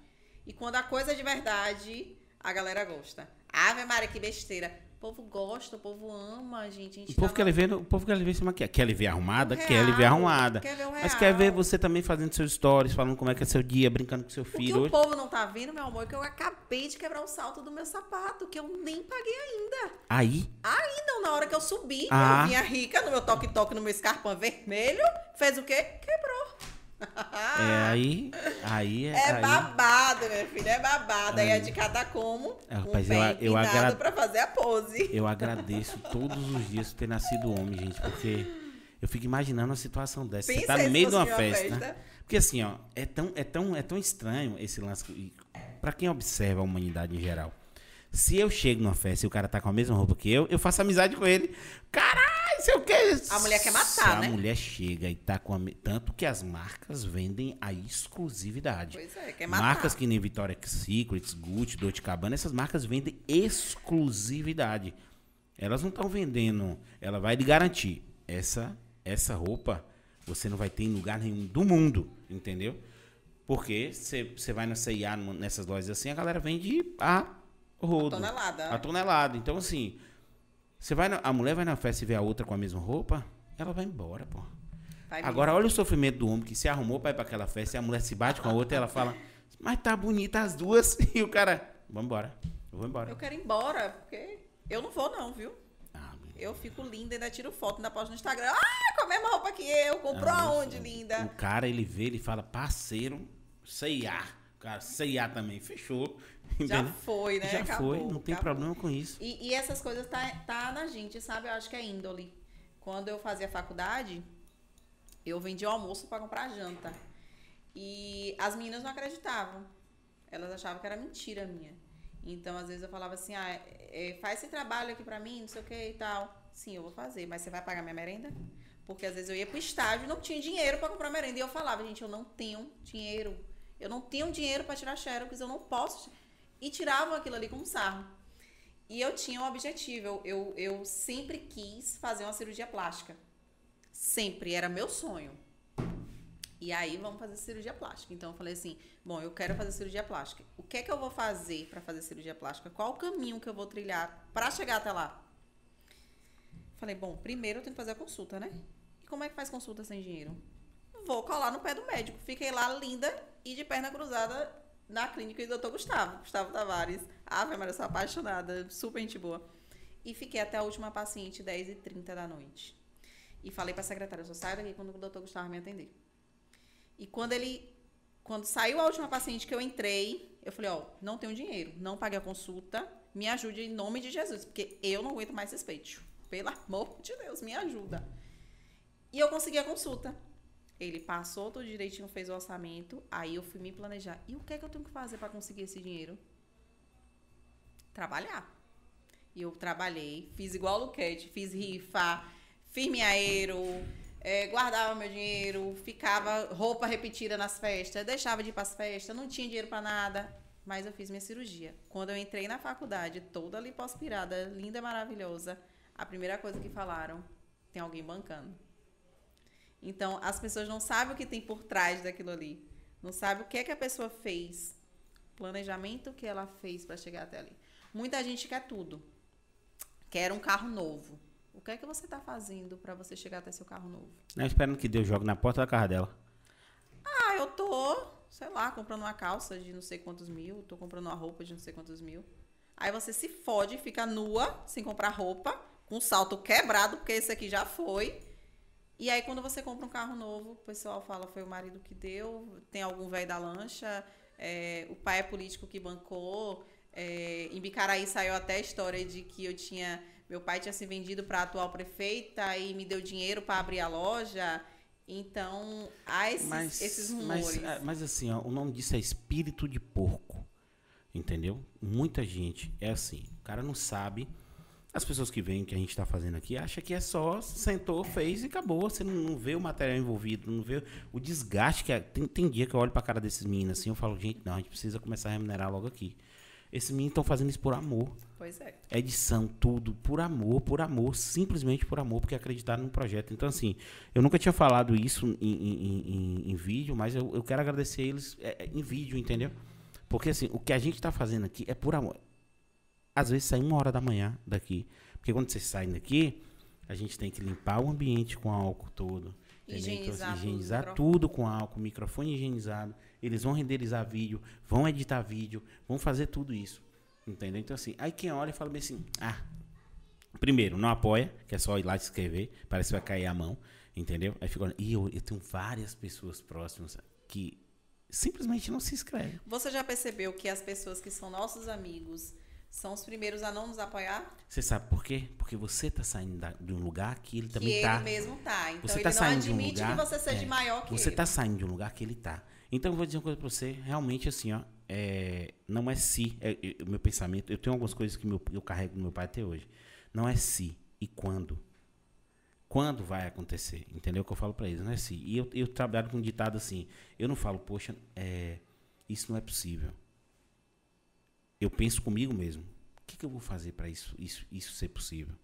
E quando a coisa é de verdade, a galera gosta. Ave Maria, que besteira. O povo gosta, o povo ama, gente. A gente o, povo quer ver, o povo quer ver se maquiar. Quer ver arrumada? Real, quer ver arrumada. Quer ver o real. Mas quer ver você também fazendo seus stories, falando como é que é seu dia, brincando com seu filho. O que o povo não tá vendo, meu amor, é que eu acabei de quebrar o salto do meu sapato, que eu nem paguei ainda. Aí? Ainda, na hora que eu subi, ah. eu vinha rica no meu toque-toque, no meu escarpão vermelho, fez o quê? Quebrou. É, aí. Aí é. É aí... babado, minha filha, é babado. Aí, aí é de cada como. É, rapaz, um eu, eu agra... pra fazer a pose. Eu agradeço todos os dias ter nascido homem, gente, porque eu fico imaginando uma situação dessa. Pensa Você tá no meio de uma festa, festa. Porque assim, ó, é tão, é, tão, é tão estranho esse lance. Pra quem observa a humanidade em geral. Se eu chego numa festa e o cara tá com a mesma roupa que eu, eu faço amizade com ele. Caralho, sei o que. A mulher quer matar, Se né? A mulher chega e tá com a. Tanto que as marcas vendem a exclusividade. Pois é, quer matar. Marcas que nem Victoria's Secret, Gucci, Dolce Cabana, essas marcas vendem exclusividade. Elas não estão vendendo. Ela vai lhe garantir. Essa, essa roupa você não vai ter em lugar nenhum do mundo, entendeu? Porque você vai na CIA, nessas lojas assim, a galera vende a rodo. A tonelada. A tonelada. Então, assim, você vai na, a mulher vai na festa e vê a outra com a mesma roupa, ela vai embora, pô. Vai Agora, olha o sofrimento do homem que se arrumou pra ir pra aquela festa e a mulher se bate com a outra e ela fala, mas tá bonita as duas. E o cara, vamos embora. Eu vou embora. Eu quero ir embora, porque eu não vou, não, viu? Ah, eu fico linda, ainda tiro foto, ainda posto no Instagram. Ah, com a mesma roupa que eu. Comprou ah, aonde, linda? O cara, ele vê, ele fala, parceiro, C&A. Cara, C&A também, fechou. Já foi, né? Já acabou, foi, não tem acabou. problema com isso. E, e, essas coisas tá, tá na gente, sabe? Eu acho que é índole. Quando eu fazia faculdade, eu vendia almoço para comprar janta. E as meninas não acreditavam. Elas achavam que era mentira minha. Então, às vezes eu falava assim, ah, é, faz esse trabalho aqui pra mim, não sei o que e tal. Sim, eu vou fazer, mas você vai pagar minha merenda? Porque às vezes eu ia pro estágio e não tinha dinheiro para comprar merenda. E eu falava, gente, eu não tenho dinheiro. Eu não tenho dinheiro para tirar xerox, eu não posso e tiravam aquilo ali com sarro. E eu tinha um objetivo, eu, eu, eu sempre quis fazer uma cirurgia plástica. Sempre, era meu sonho. E aí vamos fazer cirurgia plástica. Então eu falei assim: bom, eu quero fazer cirurgia plástica. O que é que eu vou fazer para fazer cirurgia plástica? Qual o caminho que eu vou trilhar para chegar até lá? Falei: bom, primeiro eu tenho que fazer a consulta, né? E como é que faz consulta sem dinheiro? Vou colar no pé do médico. Fiquei lá linda e de perna cruzada na clínica do Dr. Gustavo, Gustavo Tavares. Ave Maria, sou apaixonada, super gente boa. E fiquei até a última paciente, 10h30 da noite. E falei pra secretária, eu saio daqui quando o doutor Gustavo me atender. E quando ele, quando saiu a última paciente que eu entrei, eu falei, ó, não tenho dinheiro, não paguei a consulta, me ajude em nome de Jesus, porque eu não aguento mais respeito. Pelo amor de Deus, me ajuda. E eu consegui a consulta. Ele passou tudo direitinho, fez o orçamento, aí eu fui me planejar. E o que é que eu tenho que fazer para conseguir esse dinheiro? trabalhar. E eu trabalhei, fiz igual o Luquete, fiz rifa, fiz minhaeiro, é, guardava meu dinheiro, ficava roupa repetida nas festas, deixava de ir para as festas, não tinha dinheiro para nada, mas eu fiz minha cirurgia. Quando eu entrei na faculdade, toda lipoaspirada, linda, maravilhosa, a primeira coisa que falaram, tem alguém bancando. Então, as pessoas não sabem o que tem por trás daquilo ali. Não sabem o que é que a pessoa fez. Planejamento que ela fez para chegar até ali. Muita gente quer tudo. Quer um carro novo. O que é que você está fazendo para você chegar até seu carro novo? Não esperando que Deus jogue na porta da casa dela. Ah, eu tô, sei lá, comprando uma calça de não sei quantos mil, tô comprando uma roupa de não sei quantos mil. Aí você se fode, fica nua, sem comprar roupa, com salto quebrado, porque esse aqui já foi. E aí, quando você compra um carro novo, o pessoal fala foi o marido que deu, tem algum velho da lancha, é, o pai é político que bancou. É, em Bicaraí saiu até a história de que eu tinha. Meu pai tinha se vendido para a atual prefeita e me deu dinheiro para abrir a loja. Então, há esses, mas, esses rumores. Mas, é, mas assim, ó, o nome disso é espírito de porco. Entendeu? Muita gente é assim. O cara não sabe as pessoas que veem que a gente está fazendo aqui acham que é só sentou, fez e acabou. Você não, vê o material envolvido, não vê o desgaste que é. Tem, tem dia que eu olho para a cara desses meninos assim, eu falo, gente, não, a gente precisa começar a remunerar logo aqui. Esses meninos estão fazendo isso por amor. Pois é. Edição, tudo, por amor, por amor, simplesmente por amor, porque acreditaram no projeto. Então, assim, eu nunca tinha falado isso em, em, em, em vídeo, mas eu, eu quero agradecer eles é, é em vídeo, entendeu? Porque, assim, o que a gente está fazendo aqui é por amor às vezes sai uma hora da manhã daqui. Porque quando você sai daqui, a gente tem que limpar o ambiente com álcool todo. Higienizar, então, higienizar tudo, tudo com álcool, microfone higienizado. Eles vão renderizar vídeo, vão editar vídeo, vão fazer tudo isso. Entendeu? Então, assim, aí quem olha fala bem assim: ah, primeiro, não apoia, que é só ir lá se inscrever, parece que vai cair a mão. Entendeu? Aí fica e eu, eu tenho várias pessoas próximas que simplesmente não se inscrevem. Você já percebeu que as pessoas que são nossos amigos são os primeiros a não nos apoiar. Você sabe por quê? Porque você está saindo da, de um lugar que ele também está. ele mesmo está. Então você tá ele não admite lugar, que você seja é, maior que Você está saindo de um lugar que ele está. Então eu vou dizer uma coisa para você, realmente assim, ó, é, não é se, é, é, o meu pensamento, eu tenho algumas coisas que meu, eu carrego do meu pai até hoje. Não é se e quando. Quando vai acontecer? Entendeu o que eu falo para eles? Não é se. E eu, eu trabalho com um ditado assim, eu não falo, poxa, é, isso não é possível. Eu penso comigo mesmo que, que eu vou fazer para isso, isso, isso ser possível?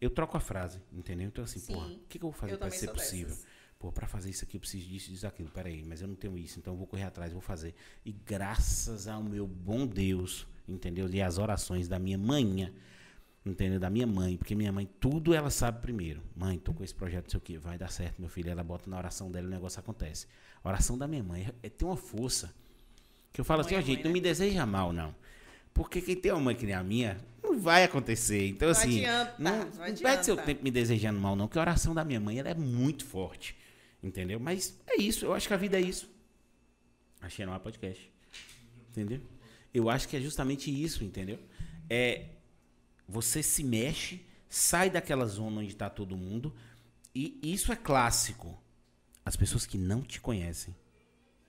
Eu troco a frase, entendeu? Então, assim, Sim, porra, o que, que eu vou fazer para ser possível? Dessas. Pô, para fazer isso aqui eu preciso disso, disso, aquilo. Peraí, mas eu não tenho isso, então eu vou correr atrás, vou fazer. E graças ao meu bom Deus, entendeu? E as orações da minha manhã, entendeu? Da minha mãe, porque minha mãe, tudo ela sabe primeiro. Mãe, tô com esse projeto, não sei o que, vai dar certo, meu filho. Ela bota na oração dela e o negócio acontece. A oração da minha mãe é, é, tem uma força. Que eu falo assim, ó, oh, gente, não me né? deseja mal, não. Porque quem tem uma mãe que nem a minha, não vai acontecer. Então, não assim. Adianta, não, não, não perde seu tempo me desejando mal, não, que a oração da minha mãe ela é muito forte. Entendeu? Mas é isso, eu acho que a vida é isso. Achei no podcast. Entendeu? Eu acho que é justamente isso, entendeu? É. Você se mexe, sai daquela zona onde está todo mundo. E isso é clássico. As pessoas que não te conhecem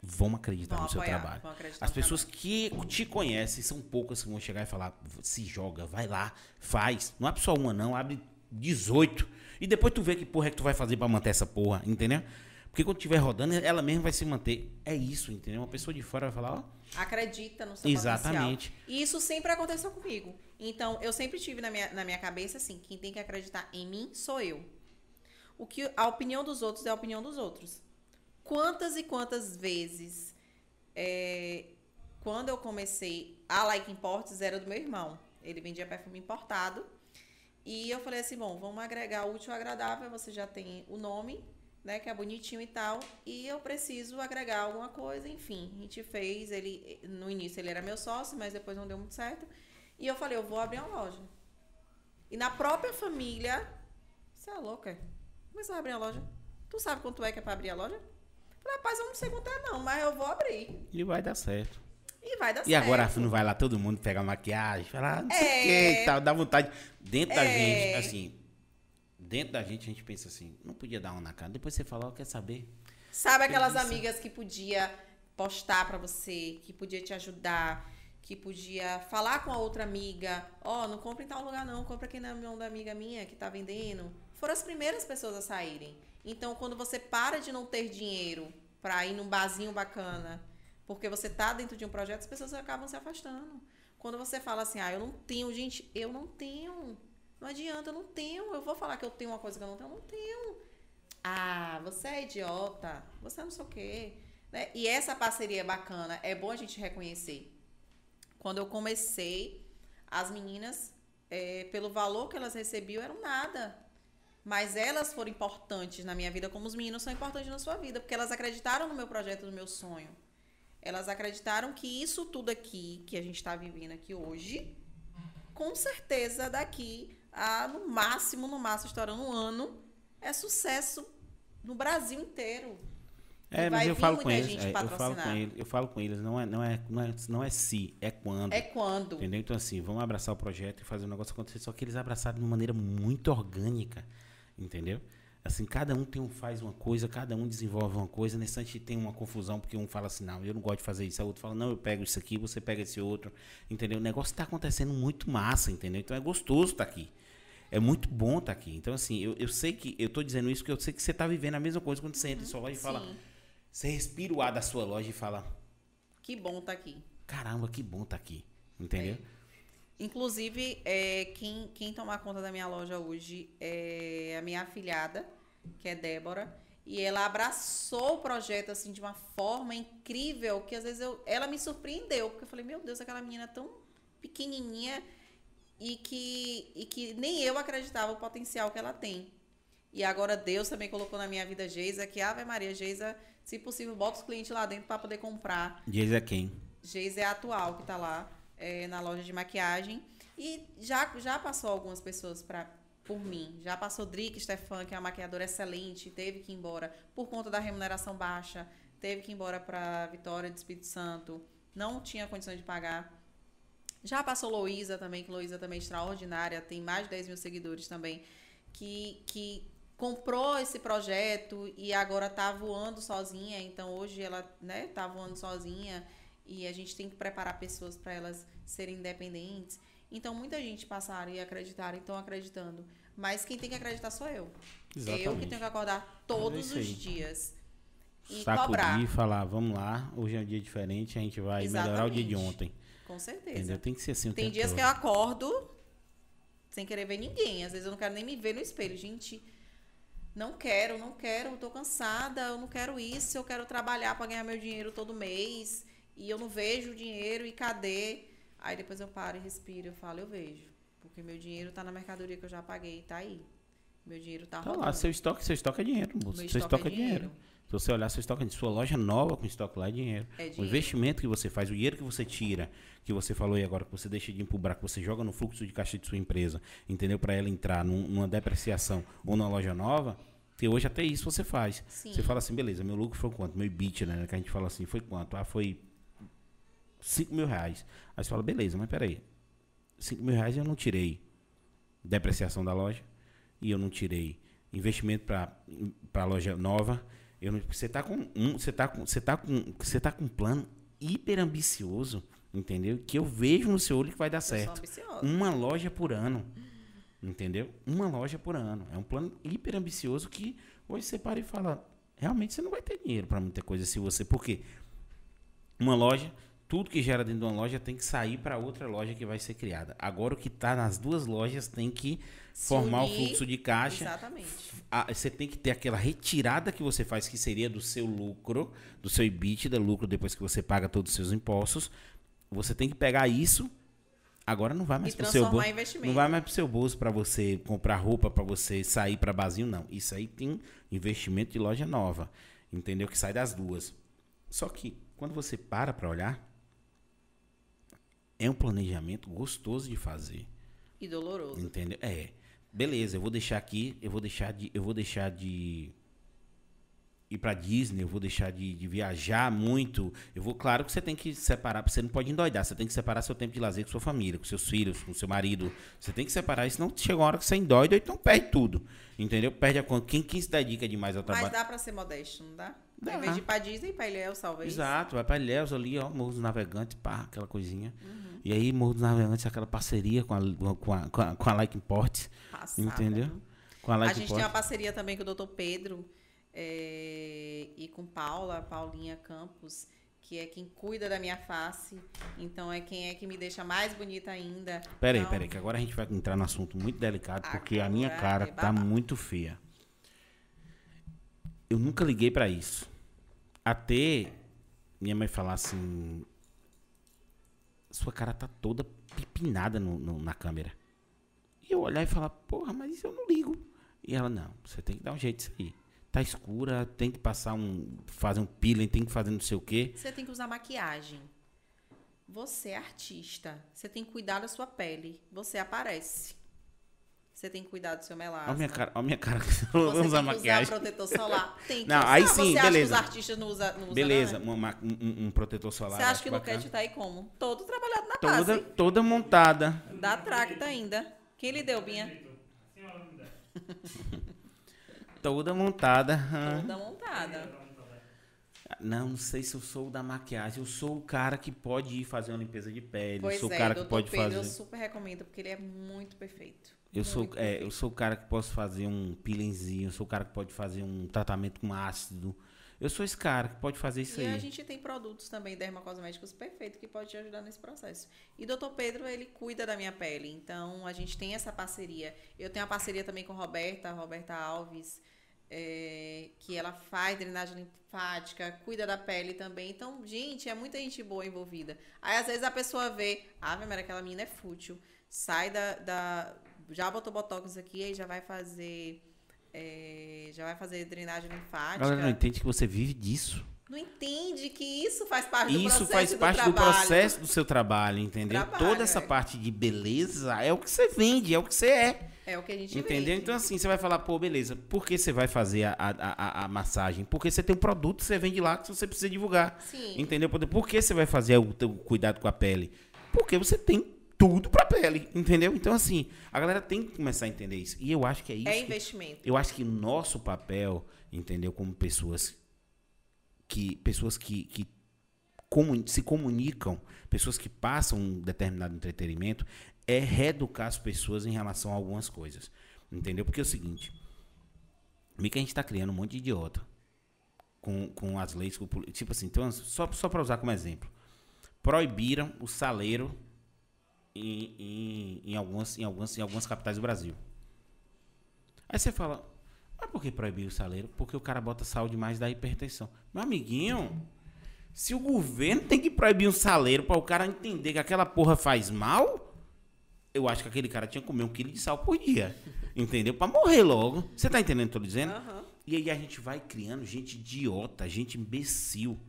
vão acreditar vão no apoiar, seu trabalho. As pessoas que te conhecem são poucas que vão chegar e falar: se joga, vai lá, faz. Não abre só uma, não, abre 18. E depois tu vê que porra é que tu vai fazer para manter essa porra, entendeu? Porque quando estiver rodando, ela mesma vai se manter. É isso, entendeu? Uma pessoa de fora vai falar, ó. Acredita no seu Exatamente. potencial. E isso sempre aconteceu comigo. Então, eu sempre tive na minha, na minha cabeça assim: quem tem que acreditar em mim sou eu. O que a opinião dos outros é a opinião dos outros quantas e quantas vezes, é, quando eu comecei, a Like Imports era do meu irmão. Ele vendia perfume importado. E eu falei assim, bom, vamos agregar útil e agradável. Você já tem o nome, né, que é bonitinho e tal. E eu preciso agregar alguma coisa, enfim. A gente fez, ele no início ele era meu sócio, mas depois não deu muito certo. E eu falei, eu vou abrir uma loja. E na própria família, você é louca? É que você vai abrir a loja? Tu sabe quanto é que é para abrir a loja? Rapaz, eu não sei contar não, mas eu vou abrir. E vai dar certo. E vai dar e certo. E agora não vai lá todo mundo pegar maquiagem, falar, não sei o é... que e tal, dá vontade. Dentro é... da gente, assim, dentro da gente a gente pensa assim, não podia dar uma na cara. Depois você fala, oh, quer saber? Sabe aquelas amigas que podia postar para você, que podia te ajudar, que podia falar com a outra amiga, ó, oh, não compra em tal lugar não, compra aqui na mão da amiga minha que tá vendendo. Foram as primeiras pessoas a saírem. Então, quando você para de não ter dinheiro para ir num barzinho bacana, porque você tá dentro de um projeto, as pessoas acabam se afastando. Quando você fala assim, ah, eu não tenho, gente, eu não tenho. Não adianta, eu não tenho. Eu vou falar que eu tenho uma coisa que eu não tenho, eu não tenho. Ah, você é idiota, você não sei o quê. Né? E essa parceria é bacana, é bom a gente reconhecer. Quando eu comecei, as meninas, é, pelo valor que elas recebiam, eram nada. Mas elas foram importantes na minha vida, como os meninos são importantes na sua vida, porque elas acreditaram no meu projeto, no meu sonho. Elas acreditaram que isso tudo aqui que a gente está vivendo aqui hoje, com certeza daqui a no máximo, no máximo, estourando um ano, é sucesso no Brasil inteiro. É, mas eu falo com eles, é, eu falo com eles, eu falo com eles, não é, não é, não é, não é se, é quando. É quando. Entendeu? Então assim, vamos abraçar o projeto e fazer o negócio acontecer, só que eles abraçaram de uma maneira muito orgânica, entendeu? Assim, cada um tem um, faz uma coisa, cada um desenvolve uma coisa. Nesse instante tem uma confusão, porque um fala assim, não, eu não gosto de fazer isso. O outro fala, não, eu pego isso aqui, você pega esse outro. Entendeu? O negócio está acontecendo muito massa, entendeu? Então é gostoso estar tá aqui. É muito bom estar tá aqui. Então, assim, eu, eu sei que. Eu estou dizendo isso porque eu sei que você está vivendo a mesma coisa quando você entra em sua loja e fala. Você respira o ar da sua loja e fala. Que bom estar tá aqui. Caramba, que bom estar tá aqui. Entendeu? É. Inclusive, é, quem, quem tomar conta da minha loja hoje é a minha afilhada que é Débora. E ela abraçou o projeto assim de uma forma incrível que às vezes eu, ela me surpreendeu, porque eu falei, meu Deus, aquela menina tão pequenininha e que, e que nem eu acreditava o potencial que ela tem. E agora Deus também colocou na minha vida Geisa, que Ave Maria, Geisa, se possível, bota os clientes lá dentro para poder comprar. Geisa é quem? Geisa é a atual, que está lá é, na loja de maquiagem. E já, já passou algumas pessoas para por mim. Já passou Drick Stefan, que é uma maquiadora excelente, teve que ir embora por conta da remuneração baixa, teve que ir embora para Vitória de Espírito Santo, não tinha condições de pagar. Já passou Louisa também, que Louisa também é extraordinária, tem mais de 10 mil seguidores também, que, que comprou esse projeto e agora está voando sozinha. Então hoje ela né, tá voando sozinha e a gente tem que preparar pessoas para elas serem independentes. Então, muita gente passaram e acreditaram e estão acreditando. Mas quem tem que acreditar sou eu. Exatamente. Eu que tenho que acordar todos é os dias. E Sacudir, cobrar. falar, vamos lá, hoje é um dia diferente, a gente vai Exatamente. melhorar o dia de ontem. Com certeza. Entendeu? Tem que ser assim Tem dias todo. que eu acordo sem querer ver ninguém. Às vezes eu não quero nem me ver no espelho. Gente, não quero, não quero, tô cansada, eu não quero isso, eu quero trabalhar para ganhar meu dinheiro todo mês. E eu não vejo o dinheiro e cadê? Aí depois eu paro e respiro, eu falo, eu vejo. Porque meu dinheiro tá na mercadoria que eu já paguei, tá aí. Meu dinheiro tá, tá rodando. lá, seu estoque, seu estoque é dinheiro, moço. Meu seu estoque, é, é dinheiro. dinheiro. Se você olhar seu estoque, sua loja nova com estoque lá é dinheiro. é dinheiro. O investimento que você faz, o dinheiro que você tira, que você falou aí agora, que você deixa de empubrar, que você joga no fluxo de caixa de sua empresa, entendeu? Para ela entrar num, numa depreciação ou numa loja nova, que hoje até isso você faz. Sim. Você fala assim, beleza, meu lucro foi quanto? Meu EBIT, né? Que a gente fala assim, foi quanto? Ah, foi 5 mil reais. Aí você fala, beleza, mas peraí. 5 mil reais eu não tirei depreciação da loja e eu não tirei investimento para a loja nova. Eu não, você está com um, você tá com, você tá com, você tá com um plano hiper ambicioso, entendeu? Que eu vejo no seu olho que vai dar certo. Uma loja por ano. Entendeu? Uma loja por ano. É um plano hiper ambicioso que hoje você para e fala, realmente você não vai ter dinheiro para muita coisa se você, porque uma loja tudo que gera dentro de uma loja tem que sair para outra loja que vai ser criada. Agora o que está nas duas lojas tem que Se formar unir, o fluxo de caixa. Exatamente. você tem que ter aquela retirada que você faz, que seria do seu lucro, do seu EBITDA, lucro depois que você paga todos os seus impostos. Você tem que pegar isso. Agora não vai mais para o seu bolso. Não vai mais para o seu bolso para você comprar roupa, para você sair para vazio, não. Isso aí tem investimento de loja nova, entendeu? Que sai das duas. Só que quando você para para olhar, é um planejamento gostoso de fazer. E doloroso. Entendeu? É. Beleza, eu vou deixar aqui, eu vou deixar de, eu vou deixar de ir para Disney, eu vou deixar de, de, viajar muito. Eu vou, claro que você tem que separar, você não pode endoidar, você tem que separar seu tempo de lazer com sua família, com seus filhos, com seu marido. Você tem que separar, senão chega uma hora que você endoida, então perde tudo. Entendeu? Perde a conta. Quem, quem se dedica demais ao trabalho. Mas dá para ser modesto, não dá? Dá? Vez de ir pra Disney, pra Ilhéus, talvez. Exato, vai pra Ilhéus ali, ó, Morro dos Navegantes, pá, aquela coisinha. Uhum. E aí, Morro dos Navegantes, aquela parceria com a, com a, com a, com a Like Import. Passada. Entendeu? Com a, like a gente Import. tem uma parceria também com o Dr. Pedro é, e com Paula, Paulinha Campos, que é quem cuida da minha face. Então é quem é que me deixa mais bonita ainda. Peraí, então, peraí, que agora a gente vai entrar num assunto muito delicado, porque a minha cara é tá muito feia. Eu nunca liguei para isso. Até minha mãe falar assim: sua cara tá toda pipinada no, no, na câmera. E eu olhar e falar: porra, mas eu não ligo. E ela: não, você tem que dar um jeito disso aí tá escura, tem que passar um. fazer um peeling, tem que fazer não sei o quê. Você tem que usar maquiagem. Você é artista. Você tem que cuidar da sua pele. Você aparece. Você tem que cuidar do seu melasma. Olha minha cara. Olha minha cara. Você tem usar maquiagem. usar protetor solar. Tem que não, usar. Aí sim, você beleza. Acha que os artistas não usam, não usam Beleza, um, um, um, protetor solar. Você acha que o Luquete tá aí como? Todo trabalhado na toda, base. Toda montada. Da Tracta ainda. Quem lhe deu, Binha? Toda montada. Toda montada. Não, não sei se eu sou da maquiagem. Eu sou o cara que pode ir fazer uma limpeza de pele. Pois eu sou é, o cara que pode Pedro, fazer. Eu super recomendo, porque ele é muito perfeito. Eu sou, é, eu sou o cara que posso fazer um peelingzinho, eu sou o cara que pode fazer um tratamento com ácido. Eu sou esse cara que pode fazer isso e aí. E a gente tem produtos também dermocosméticos perfeitos que pode te ajudar nesse processo. E doutor Pedro, ele cuida da minha pele. Então, a gente tem essa parceria. Eu tenho a parceria também com a Roberta, a Roberta Alves é, que ela faz drenagem linfática, cuida da pele também. Então, gente, é muita gente boa envolvida. Aí, às vezes, a pessoa vê, ah, mas aquela menina é fútil, sai da, da. Já botou botox aqui, aí já vai fazer. É, já vai fazer drenagem linfática. Ela não entende que você vive disso. Não entende que isso faz parte do isso processo faz do parte trabalho. do processo do seu trabalho, entendeu? Trabalho, Toda essa é. parte de beleza é o que você vende, é o que você é. É o que a gente Entendeu? vende. Então, assim, você vai falar, pô, beleza, por que você vai fazer a, a, a, a massagem? Porque você tem um produto que você vende lá que você precisa divulgar. Sim. Entendeu? Por que você vai fazer o, o cuidado com a pele? Porque você tem tudo pra pele, entendeu? Então, assim, a galera tem que começar a entender isso. E eu acho que é isso. É que- investimento. eu acho que o nosso papel, entendeu, como pessoas que pessoas que, que comu- se comunicam, pessoas que passam um determinado entretenimento, é reeducar as pessoas em relação a algumas coisas. Entendeu? Porque é o seguinte, meio que a gente está criando um monte de idiota com, com as leis, com tipo assim, então, só, só para usar como exemplo, proibiram o saleiro em, em, em, algumas, em, algumas, em algumas capitais do Brasil. Aí você fala, mas por que proibir o saleiro? Porque o cara bota sal demais da hipertensão. Meu amiguinho, se o governo tem que proibir um saleiro para o cara entender que aquela porra faz mal, eu acho que aquele cara tinha que comer um quilo de sal por dia. Entendeu? Para morrer logo. Você tá entendendo o que eu tô dizendo? Aham. E aí a gente vai criando gente idiota, gente imbecil.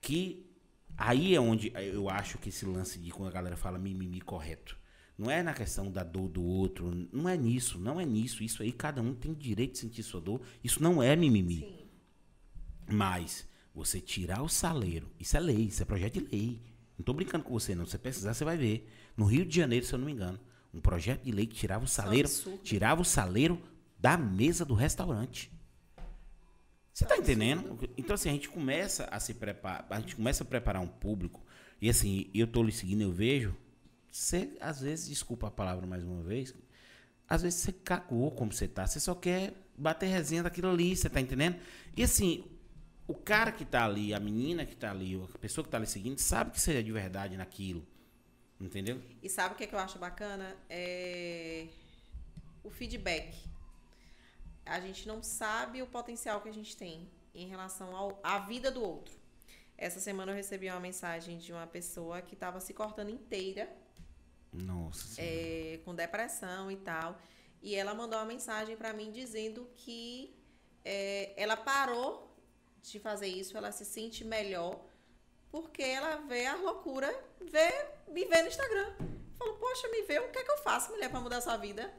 Que aí é onde eu acho que esse lance de quando a galera fala mimimi correto. Não é na questão da dor do outro, não é nisso, não é nisso. Isso aí cada um tem direito de sentir sua dor. Isso não é mimimi. Sim. Mas você tirar o saleiro, isso é lei, isso é projeto de lei. Não tô brincando com você, não. Se você pesquisar, você vai ver. No Rio de Janeiro, se eu não me engano, um projeto de lei que tirava o saleiro, tirava o saleiro da mesa do restaurante. Você tá entendendo? Então, assim, a gente começa a se preparar, a gente começa a preparar um público, e assim, eu tô lhe seguindo, eu vejo, você, às vezes, desculpa a palavra mais uma vez, às vezes você cagou como você tá, você só quer bater resenha daquilo ali, você tá entendendo? E assim, o cara que tá ali, a menina que tá ali, a pessoa que tá ali seguindo, sabe que você é de verdade naquilo. Entendeu? E sabe o que, é que eu acho bacana? É o feedback. A gente não sabe o potencial que a gente tem em relação ao, à vida do outro. Essa semana eu recebi uma mensagem de uma pessoa que estava se cortando inteira, Nossa é, com depressão e tal. E ela mandou uma mensagem para mim dizendo que é, ela parou de fazer isso, ela se sente melhor porque ela vê a loucura, vê, me vê no Instagram. Falou, poxa, me vê, o que é que eu faço, mulher, para mudar a sua vida?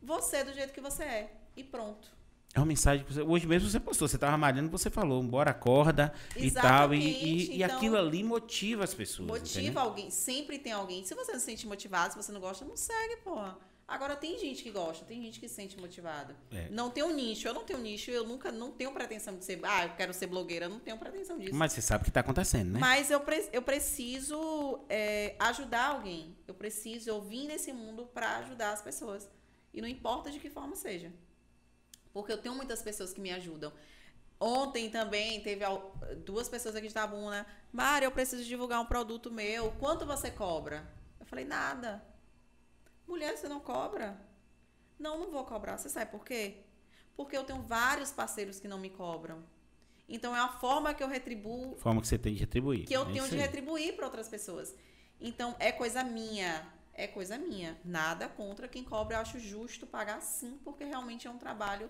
Você do jeito que você é. E pronto. É uma mensagem que você, hoje mesmo você postou, você estava malhando, você falou, bora acorda e tal. E, e, e então, aquilo ali motiva as pessoas. Motiva entendeu? alguém, sempre tem alguém. Se você não se sente motivado, se você não gosta, não segue, pô. Agora tem gente que gosta, tem gente que se sente motivado. É. Não tem um nicho, eu não tenho nicho, eu nunca não tenho pretensão de ser, ah, eu quero ser blogueira, eu não tenho pretensão disso. Mas você sabe o que está acontecendo, né? Mas eu, pre eu preciso é, ajudar alguém. Eu preciso, eu vim nesse mundo para ajudar as pessoas. E não importa de que forma seja. Porque eu tenho muitas pessoas que me ajudam. Ontem também teve duas pessoas aqui de Tabuna. Mari, eu preciso divulgar um produto meu. Quanto você cobra? Eu falei, nada. Mulher, você não cobra? Não, não vou cobrar. Você sabe por quê? Porque eu tenho vários parceiros que não me cobram. Então é a forma que eu retribuo. Forma que você tem de retribuir. Que eu é tenho de retribuir para outras pessoas. Então é coisa minha. É coisa minha. Nada contra quem cobra. Eu acho justo pagar sim, porque realmente é um trabalho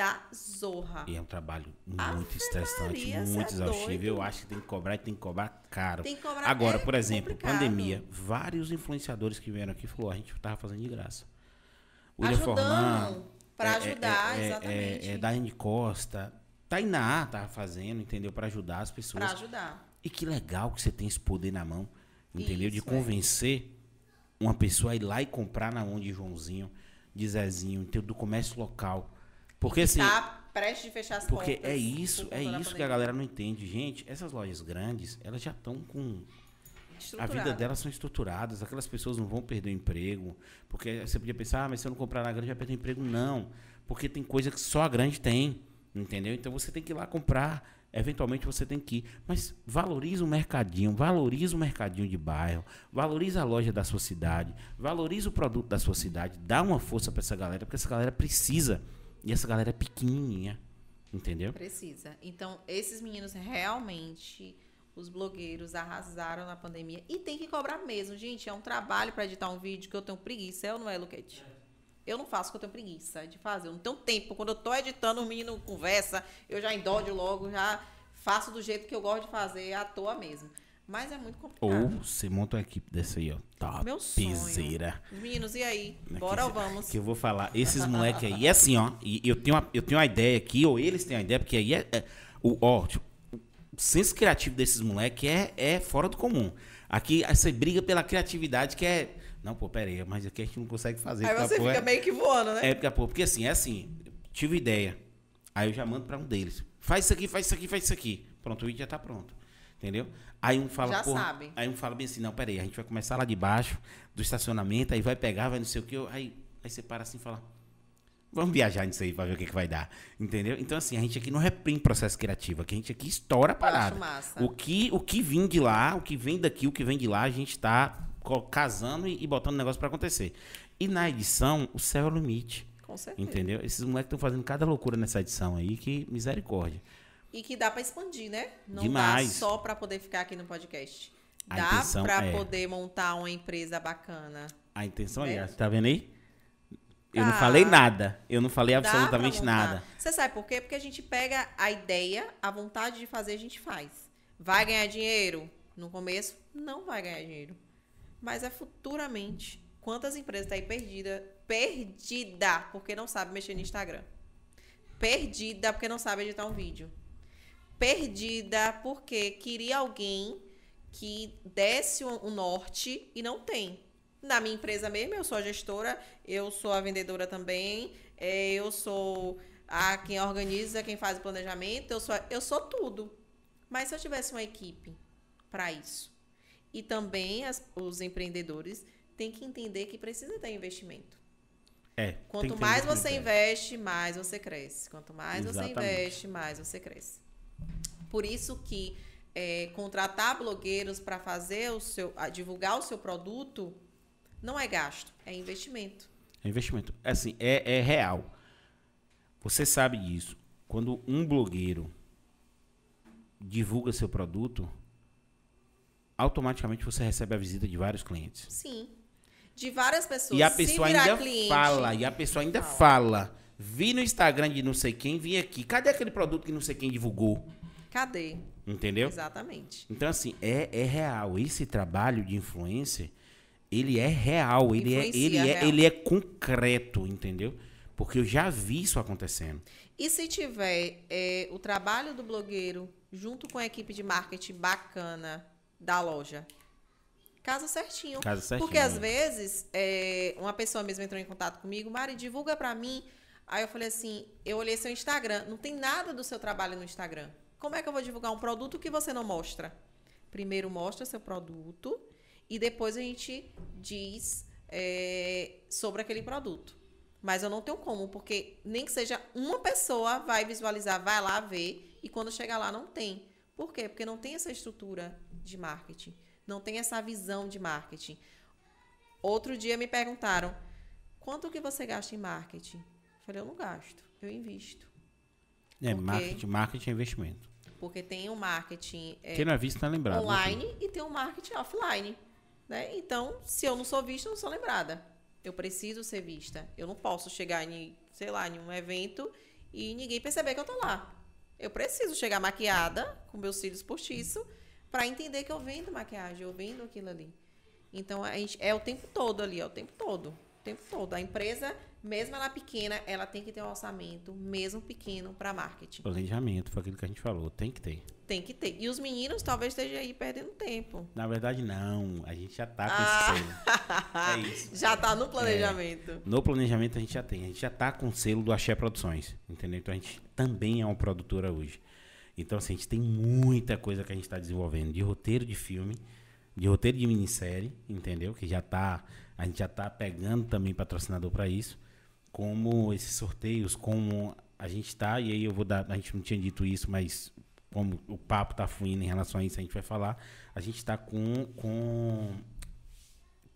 da zorra. E é um trabalho muito estressante, muito é exaustivo. Doido. Eu acho que tem que cobrar e tem que cobrar caro. Tem que cobrar Agora, é por exemplo, complicado. pandemia, vários influenciadores que vieram aqui falou, a gente tava fazendo de graça. O William Forman, para ajudar, é, é, exatamente. É, é, Daiane Costa, Tainá tava fazendo, entendeu? Para ajudar as pessoas. Para ajudar. E que legal que você tem esse poder na mão, entendeu? Isso, de convencer uma pessoa a ir lá e comprar na mão de Joãozinho, de Zezinho, entendeu? do comércio local. Porque assim. Tá prestes de fechar as porque portas. é isso, é isso que a galera não entende. Gente, essas lojas grandes, elas já estão com. A vida delas são estruturadas, aquelas pessoas não vão perder o emprego. Porque você podia pensar, ah, mas se eu não comprar na grande, vai perder o emprego. Não. Porque tem coisa que só a grande tem. Entendeu? Então você tem que ir lá comprar. Eventualmente você tem que ir. Mas valoriza o mercadinho, valoriza o mercadinho de bairro, valoriza a loja da sua cidade, valoriza o produto da sua cidade, dá uma força para essa galera, porque essa galera precisa. E essa galera é pequenininha, entendeu? Precisa. Então, esses meninos realmente, os blogueiros arrasaram na pandemia e tem que cobrar mesmo, gente. É um trabalho para editar um vídeo que eu tenho preguiça, é ou não é, Luquete? Eu não faço porque eu tenho preguiça de fazer. Eu não tenho tempo. Quando eu tô editando, o menino conversa, eu já endodio logo, já faço do jeito que eu gosto de fazer, à toa mesmo. Mas é muito complicado. Ou você monta uma equipe dessa aí, ó. Top. Meu sonho. Piseira. Meninos, e aí? Bora ou vamos? Que eu vou falar. Esses moleques aí, é assim, ó. E eu tenho, uma, eu tenho uma ideia aqui, ou eles têm uma ideia, porque aí é. é o, ó, tipo, o senso criativo desses moleques é, é fora do comum. Aqui, você briga pela criatividade que é. Não, pô, pera aí, mas aqui a gente não consegue fazer. Aí você fica é, meio que voando, né? É, porque, pô, porque assim, é assim. Tive ideia. Aí eu já mando pra um deles. Faz isso aqui, faz isso aqui, faz isso aqui. Pronto, o vídeo já tá pronto. Entendeu? Aí um fala, Já sabe. aí um fala bem assim, não, peraí, a gente vai começar lá de baixo, do estacionamento, aí vai pegar, vai não sei o que, aí, aí você para assim e fala, vamos viajar nisso aí pra ver o que, que vai dar, entendeu? Então assim, a gente aqui não reprime processo criativo, aqui a gente aqui estoura a parada. massa. O que, o que vem de lá, o que vem daqui, o que vem de lá, a gente tá casando e, e botando negócio pra acontecer. E na edição, o céu é o limite, Com certeza. entendeu? Esses moleques estão fazendo cada loucura nessa edição aí, que misericórdia. E que dá pra expandir, né? Não Demais. dá só pra poder ficar aqui no podcast. A Dá pra é- poder montar uma empresa bacana. A intenção Né? é essa, tá vendo aí? Eu não Tá. falei nada. Eu não falei absolutamente nada. Você sabe por quê? Porque a gente pega a ideia, a vontade de fazer, a gente faz. Vai ganhar dinheiro? No começo, não vai ganhar dinheiro. Mas é futuramente. Quantas empresas tá aí perdida? Perdida, porque não sabe mexer no Instagram. Perdida, porque não sabe editar um vídeo. Perdida, porque queria alguém que desse o o norte e não tem. Na minha empresa mesmo, eu sou a gestora, eu sou a vendedora também, é, eu sou a quem organiza, quem faz o planejamento, eu sou, eu sou tudo. Mas se eu tivesse uma equipe para isso, e também as- os empreendedores têm que entender que precisa ter investimento. É. Quanto mais você é. investe, mais você cresce. Quanto mais você Exatamente. investe, mais você cresce. Por isso que é, contratar blogueiros para fazer o seu, divulgar o seu produto não é gasto, é investimento. É investimento. Assim, é, é real. Você sabe disso. Quando um blogueiro divulga seu produto, automaticamente você recebe a visita de vários clientes. Sim. De várias pessoas. E a pessoa ainda cliente, fala, e a pessoa ainda fala. Vi no Instagram de não sei quem, vi aqui. Cadê aquele produto que não sei quem divulgou? Cadê? Entendeu? Exatamente. Então, assim, é, é real. Esse trabalho de influencer, ele é real. Ele é, ele, é, real. ele é concreto, entendeu? Porque eu já vi isso acontecendo. E se tiver é, o trabalho do blogueiro junto com a equipe de marketing bacana da loja? Casa certinho. Casa certinho. Porque às vezes, é, uma pessoa mesmo entrou em contato comigo, Mari, divulga pra mim. Aí eu falei assim, eu olhei seu Instagram, não tem nada do seu trabalho no Instagram. Como é que eu vou divulgar um produto que você não mostra? Primeiro mostra seu produto e depois a gente diz é, sobre aquele produto. Mas eu não tenho como, porque nem que seja uma pessoa vai visualizar, vai lá ver, e quando chegar lá não tem. Por quê? Porque não tem essa estrutura de marketing, não tem essa visão de marketing. Outro dia me perguntaram, quanto que você gasta em marketing? Eu falei, eu não gasto, eu invisto. É, marketing, marketing é investimento. Porque tem o um marketing é, Quem não é visto não é lembrado. Né, online e tem o um marketing offline. Né? Então, se eu não sou vista, eu não sou lembrada. Eu preciso ser vista. Eu não posso chegar em, sei lá, em um evento e ninguém perceber que eu tô lá. Eu preciso chegar maquiada, com meus cílios postiços, para entender que eu vendo maquiagem, eu vendo aquilo ali. Então, a gente, é o tempo todo ali, é o tempo todo. O tempo todo. A empresa mesmo ela pequena, ela tem que ter um orçamento, mesmo pequeno, para marketing. Planejamento, foi aquilo que a gente falou, tem que ter. Tem que ter. E os meninos talvez estejam aí perdendo tempo. Na verdade, não. A gente já tá com ah. esse selo. É isso. Já tá no planejamento. É. No planejamento a gente já tem. A gente já tá com o selo do Axé Produções. Entendeu? Então a gente também é uma produtora hoje. Então, assim, a gente tem muita coisa que a gente está desenvolvendo. De roteiro de filme, de roteiro de minissérie, entendeu? Que já tá. A gente já tá pegando também patrocinador para isso como esses sorteios, como a gente está, e aí eu vou dar, a gente não tinha dito isso, mas como o papo está fluindo em relação a isso, a gente vai falar, a gente está com, com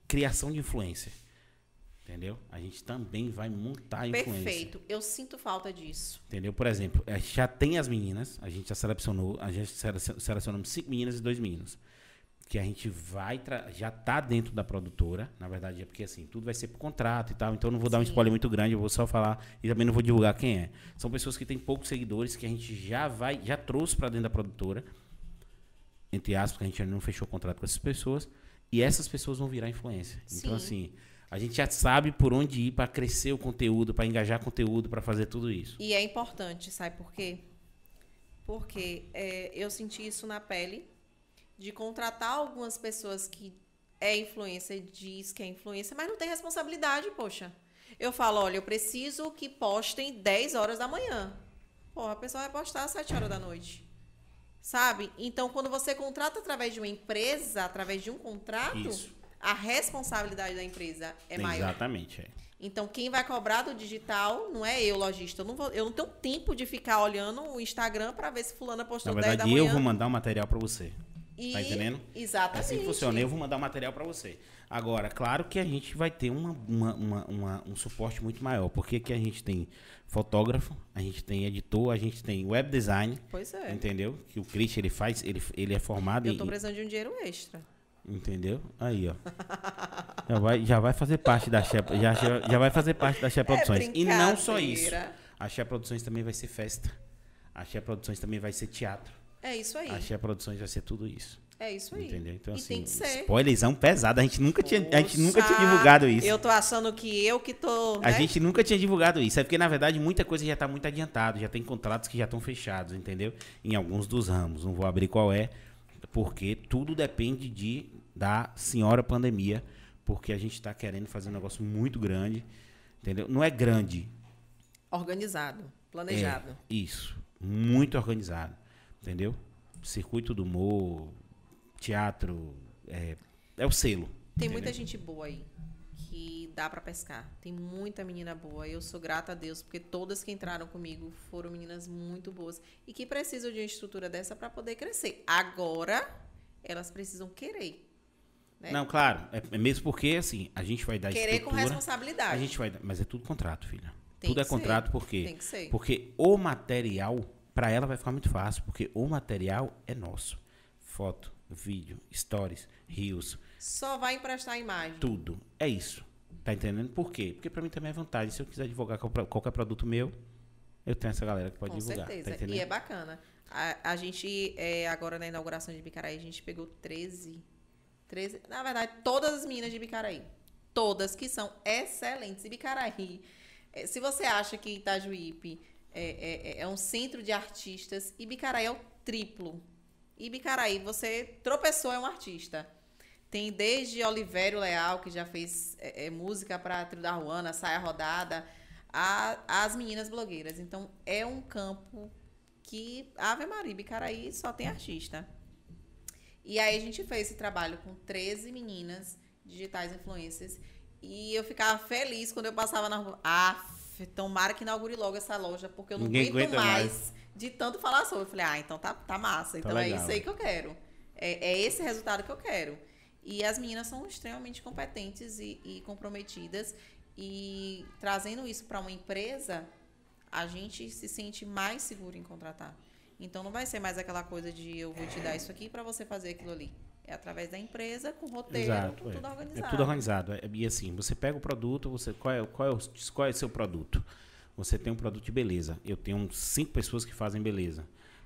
criação de influência. Entendeu? A gente também vai montar influência. Perfeito. Eu sinto falta disso. Entendeu? Por exemplo, a gente já tem as meninas, a gente já selecionou, a gente selecionamos cinco meninas e dois meninos que a gente vai já tá dentro da produtora, na verdade é porque assim, tudo vai ser por contrato e tal, então não vou dar um spoiler muito grande, eu vou só falar e também não vou divulgar quem é. São pessoas que têm poucos seguidores que a gente já vai, já trouxe para dentro da produtora. Entre aspas, que a gente ainda não fechou o contrato com essas pessoas, e essas pessoas vão virar influência. Então, Sim. Então assim, a gente já sabe por onde ir para crescer o conteúdo, para engajar conteúdo, para fazer tudo isso. E é importante, sabe por quê? Porque é, eu senti isso na pele de contratar algumas pessoas que é influência, diz que é influência, mas não tem responsabilidade, poxa. Eu falo, olha, eu preciso que postem 10 horas da manhã. Porra, a pessoa vai postar às 7 horas da noite. Sabe? Então, quando você contrata através de uma empresa, através de um contrato, Isso. a responsabilidade da empresa é maior. Exatamente, é. Então, quem vai cobrar do digital não é eu, lojista. Eu não, vou, eu não tenho tempo de ficar olhando o Instagram para ver se fulana postou Na verdade, 10 da manhã. eu vou mandar um material para você. E, tá entendendo? Exatamente. É assim que funciona. Eu vou mandar o um material para você. Agora, claro que a gente vai ter uma, uma, uma, uma, um suporte muito maior, porque aqui a gente tem fotógrafo, a gente tem editor, a gente tem web design. Pois é. Entendeu? Que o Chris ele faz, ele, ele é formado Eu tô precisando de um dinheiro extra. Entendeu? Aí, ó. já, vai, já vai fazer parte da Shep, já, já vai fazer parte da Shep é Produções. É e não só isso. A Shep Produções também vai ser festa. A Shep Produções também vai ser teatro. É isso aí. Achei a Produções vai ser tudo isso. É isso aí. Entendeu? Então, e assim, tem que ser. spoilerzão pesado. A gente nunca tinha, a gente nunca tinha divulgado isso. Eu tô achando que eu que tô. Né? A gente nunca tinha divulgado isso. É porque, na verdade, muita coisa já tá muito adiantado. Já tem contratos que já estão fechados, entendeu? Em alguns dos ramos. Não vou abrir qual é, porque tudo depende de da senhora pandemia. Porque a gente está querendo fazer um negócio muito grande. Entendeu? Não é grande. Organizado, planejado. É, isso. Muito organizado entendeu? Circuito do humor, teatro, é, é o selo. Tem entendeu? muita gente boa aí que dá para pescar. Tem muita menina boa. Eu sou grata a Deus porque todas que entraram comigo foram meninas muito boas e que precisam de uma estrutura dessa para poder crescer. Agora elas precisam querer. Né? Não, claro. É, é mesmo porque assim a gente vai dar querer estrutura, com responsabilidade. A gente vai, mas é tudo contrato, filha. Tem tudo é ser. contrato porque Tem que ser. porque o material para ela vai ficar muito fácil, porque o material é nosso. Foto, vídeo, stories, rios. Só vai emprestar a imagem. Tudo. É isso. Tá entendendo? Por quê? Porque para mim também é vantagem. Se eu quiser divulgar qualquer produto meu, eu tenho essa galera que pode Com divulgar. Com tá certeza. Tá e é bacana. A, a gente, é, agora na inauguração de Bicaraí, a gente pegou 13, 13. Na verdade, todas as meninas de Bicaraí. Todas que são excelentes. E Bicaraí É, se você acha que Itajuípe é, é, é um centro de artistas, Ibicaraí é o triplo. Ibicaraí, você tropeçou, é um artista. Tem desde Olivério Leal, que já fez é, é, música para Trio da Ruana, Saia Rodada, a, as meninas blogueiras. Então, é um campo que Ave Maria, Ibicaraí só tem artista. E aí a gente fez esse trabalho com 13 meninas digitais influencers. E eu ficava feliz quando eu passava na rua. Ah, tomara que inaugure logo essa loja, porque eu não Ninguém aguento mais, mais, de tanto falar sobre. Eu falei, ah, então tá, tá massa. Tá então é isso aí que eu quero. É, é esse resultado que eu quero. E as meninas são extremamente competentes e, e comprometidas. E trazendo isso para uma empresa, a gente se sente mais seguro em contratar. Então não vai ser mais aquela coisa de eu vou te dar isso aqui para você fazer aquilo ali. É através da empresa, com roteiro, Exato, com é. tudo organizado. É tudo organizado. É, e assim, você pega o produto, você qual é, qual é, o, qual é o seu produto? Você tem um produto de beleza. Eu tenho cinco pessoas que fazem beleza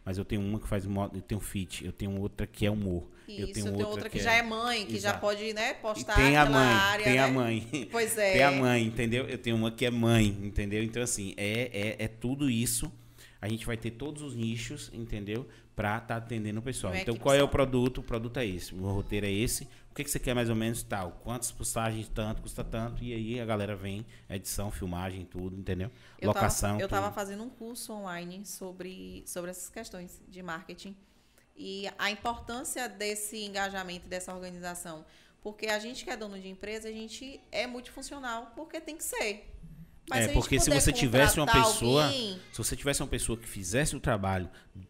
mas eu tenho uma que faz modo, eu tenho fit, eu tenho outra que é humor. Isso, eu tenho outra, outra que, que, já é, é mãe, que Exato. já pode, né, postar e tem a mãe, área, Tem né? a mãe. Pois é. Tem a mãe, entendeu? Eu tenho uma que é mãe, entendeu? Então, assim, é, é, é tudo isso. A gente vai ter todos os nichos, entendeu? Pra estar tá atendendo o pessoal. então, qual é o produto? O produto é esse. O roteiro é esse que, que você quer mais ou menos tal? Quantas postagens, tanto, custa tanto, e aí a galera vem, edição, filmagem, tudo, entendeu? Eu Locação. Tava, eu estava fazendo um curso online sobre, sobre essas questões de marketing e a importância desse engajamento, dessa organização. Porque a gente que é dono de empresa, a gente é multifuncional, porque tem que ser. Mas é, porque se você tivesse uma pessoa, alguém... se você tivesse uma pessoa que fizesse o trabalho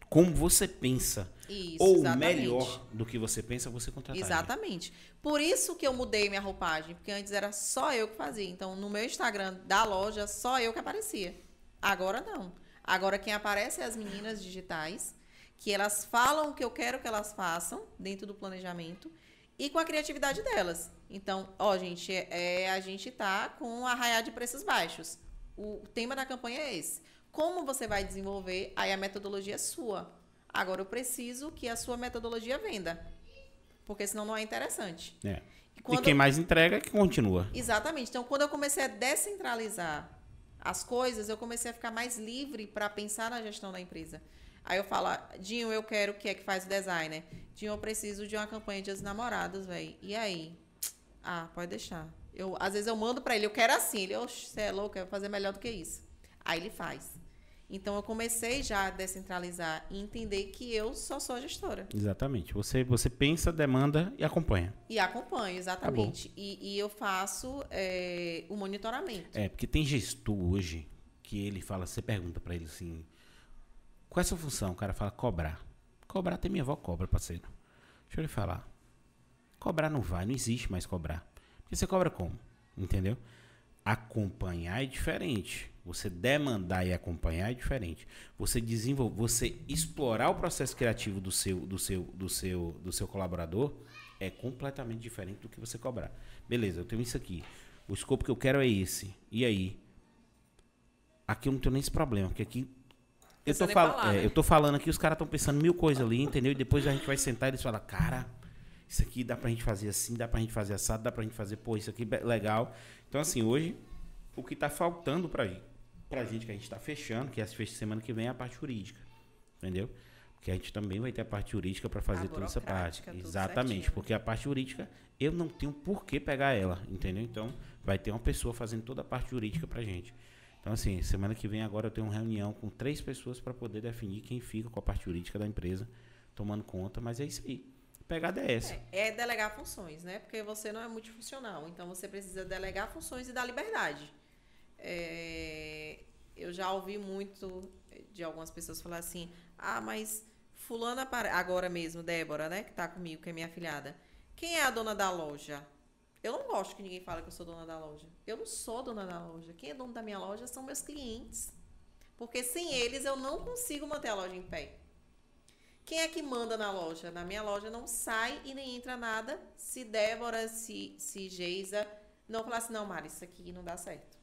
como você pensa, isso, ou exatamente. melhor do que você pensa, você contrataria. Exatamente. Por isso que eu mudei minha roupagem, porque antes era só eu que fazia. Então, no meu Instagram da loja, só eu que aparecia. Agora não. Agora quem aparece é as meninas digitais, que elas falam o que eu quero que elas façam dentro do planejamento e com a criatividade delas. Então, ó, gente, é, é a gente tá com arraiar de preços baixos. O tema da campanha é esse. Como você vai desenvolver? Aí a metodologia é sua. Agora eu preciso que a sua metodologia venda. Porque senão não é interessante. É. E, e quem mais entrega é que continua. Exatamente. Então, quando eu comecei a descentralizar as coisas, eu comecei a ficar mais livre para pensar na gestão da empresa. Aí eu falo, Dinho, eu quero que é que faz o designer. Dinho, eu preciso de uma campanha de namorados, velho. E aí? Ah, pode deixar. Eu, às vezes eu mando para ele, eu quero assim. Ele, oxe, você é louco, eu vou fazer melhor do que isso. Aí ele faz. Então eu comecei já a descentralizar e entender que eu só sou gestora. Exatamente. Você, você pensa, demanda e acompanha. E acompanho, exatamente. E, e, eu faço é, o monitoramento. É, porque tem gestor hoje que ele fala, você pergunta para ele assim, qual é a sua função? O cara fala cobrar. Cobrar tem minha avó cobra, parceiro. Deixa eu lhe falar. Cobrar não vai, não existe mais cobrar. Porque você cobra como? Entendeu? Acompanhar é diferente. Você demandar e acompanhar é diferente. Você desenvolver, você explorar o processo criativo do seu, do seu, do seu, do seu colaborador é completamente diferente do que você cobrar. Beleza, eu tenho isso aqui. O escopo que eu quero é esse. E aí? Aqui eu não tenho nem esse problema, porque aqui eu tô, fal falar, é, né? eu tô falando aqui, os caras estão pensando mil coisas ali, entendeu? E depois a gente vai sentar e eles falam, cara, isso aqui dá pra gente fazer assim, dá pra gente fazer assado, dá pra gente fazer, pô, isso aqui é legal. Então, assim, hoje, o que tá faltando pra, pra gente, que a gente tá fechando, que é essa semana que vem, é a parte jurídica. Entendeu? Porque a gente também vai ter a parte jurídica para fazer toda essa parte. Exatamente, certinho. porque a parte jurídica eu não tenho por que pegar ela, entendeu? Então, vai ter uma pessoa fazendo toda a parte jurídica pra gente. Então, assim, semana que vem agora eu tenho uma reunião com três pessoas para poder definir quem fica com a parte jurídica da empresa, tomando conta, mas é isso aí pegada é essa. É, é, delegar funções, né? Porque você não é multifuncional. Então você precisa delegar funções e dar liberdade. É, eu já ouvi muito de algumas pessoas falar assim: ah, mas Fulana, agora mesmo, Débora, né? Que tá comigo, que é minha afilhada. Quem é a dona da loja? Eu não gosto que ninguém fale que eu sou dona da loja. Eu não sou dona da loja. Quem é dono da minha loja são meus clientes. Porque sem eles eu não consigo manter a loja em pé. Quem é que manda na loja? Na minha loja não sai e nem entra nada se Débora, se, se Geisa não falar assim, não, Mari, isso aqui não dá certo.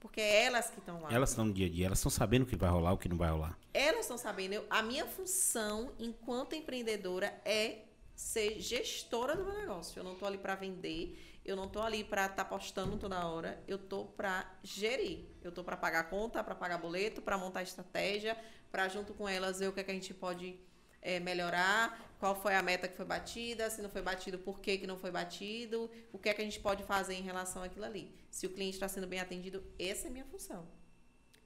Porque é elas que estão lá. Elas estão no dia a dia, elas estão sabendo o que vai rolar, o que não vai rolar. Elas estão sabendo. Eu, a minha função, enquanto empreendedora, é ser gestora do meu negócio. Eu não estou ali para vender, Eu não tô ali para estar tá postando toda hora, eu tô para gerir. Eu tô para pagar conta, para pagar boleto, para montar estratégia, para junto com elas ver o que, é que a gente pode é, melhorar, qual foi a meta que foi batida, se não foi batido, por que, que não foi batido, o que é que a gente pode fazer em relação àquilo ali. Se o cliente está sendo bem atendido, essa é a minha função.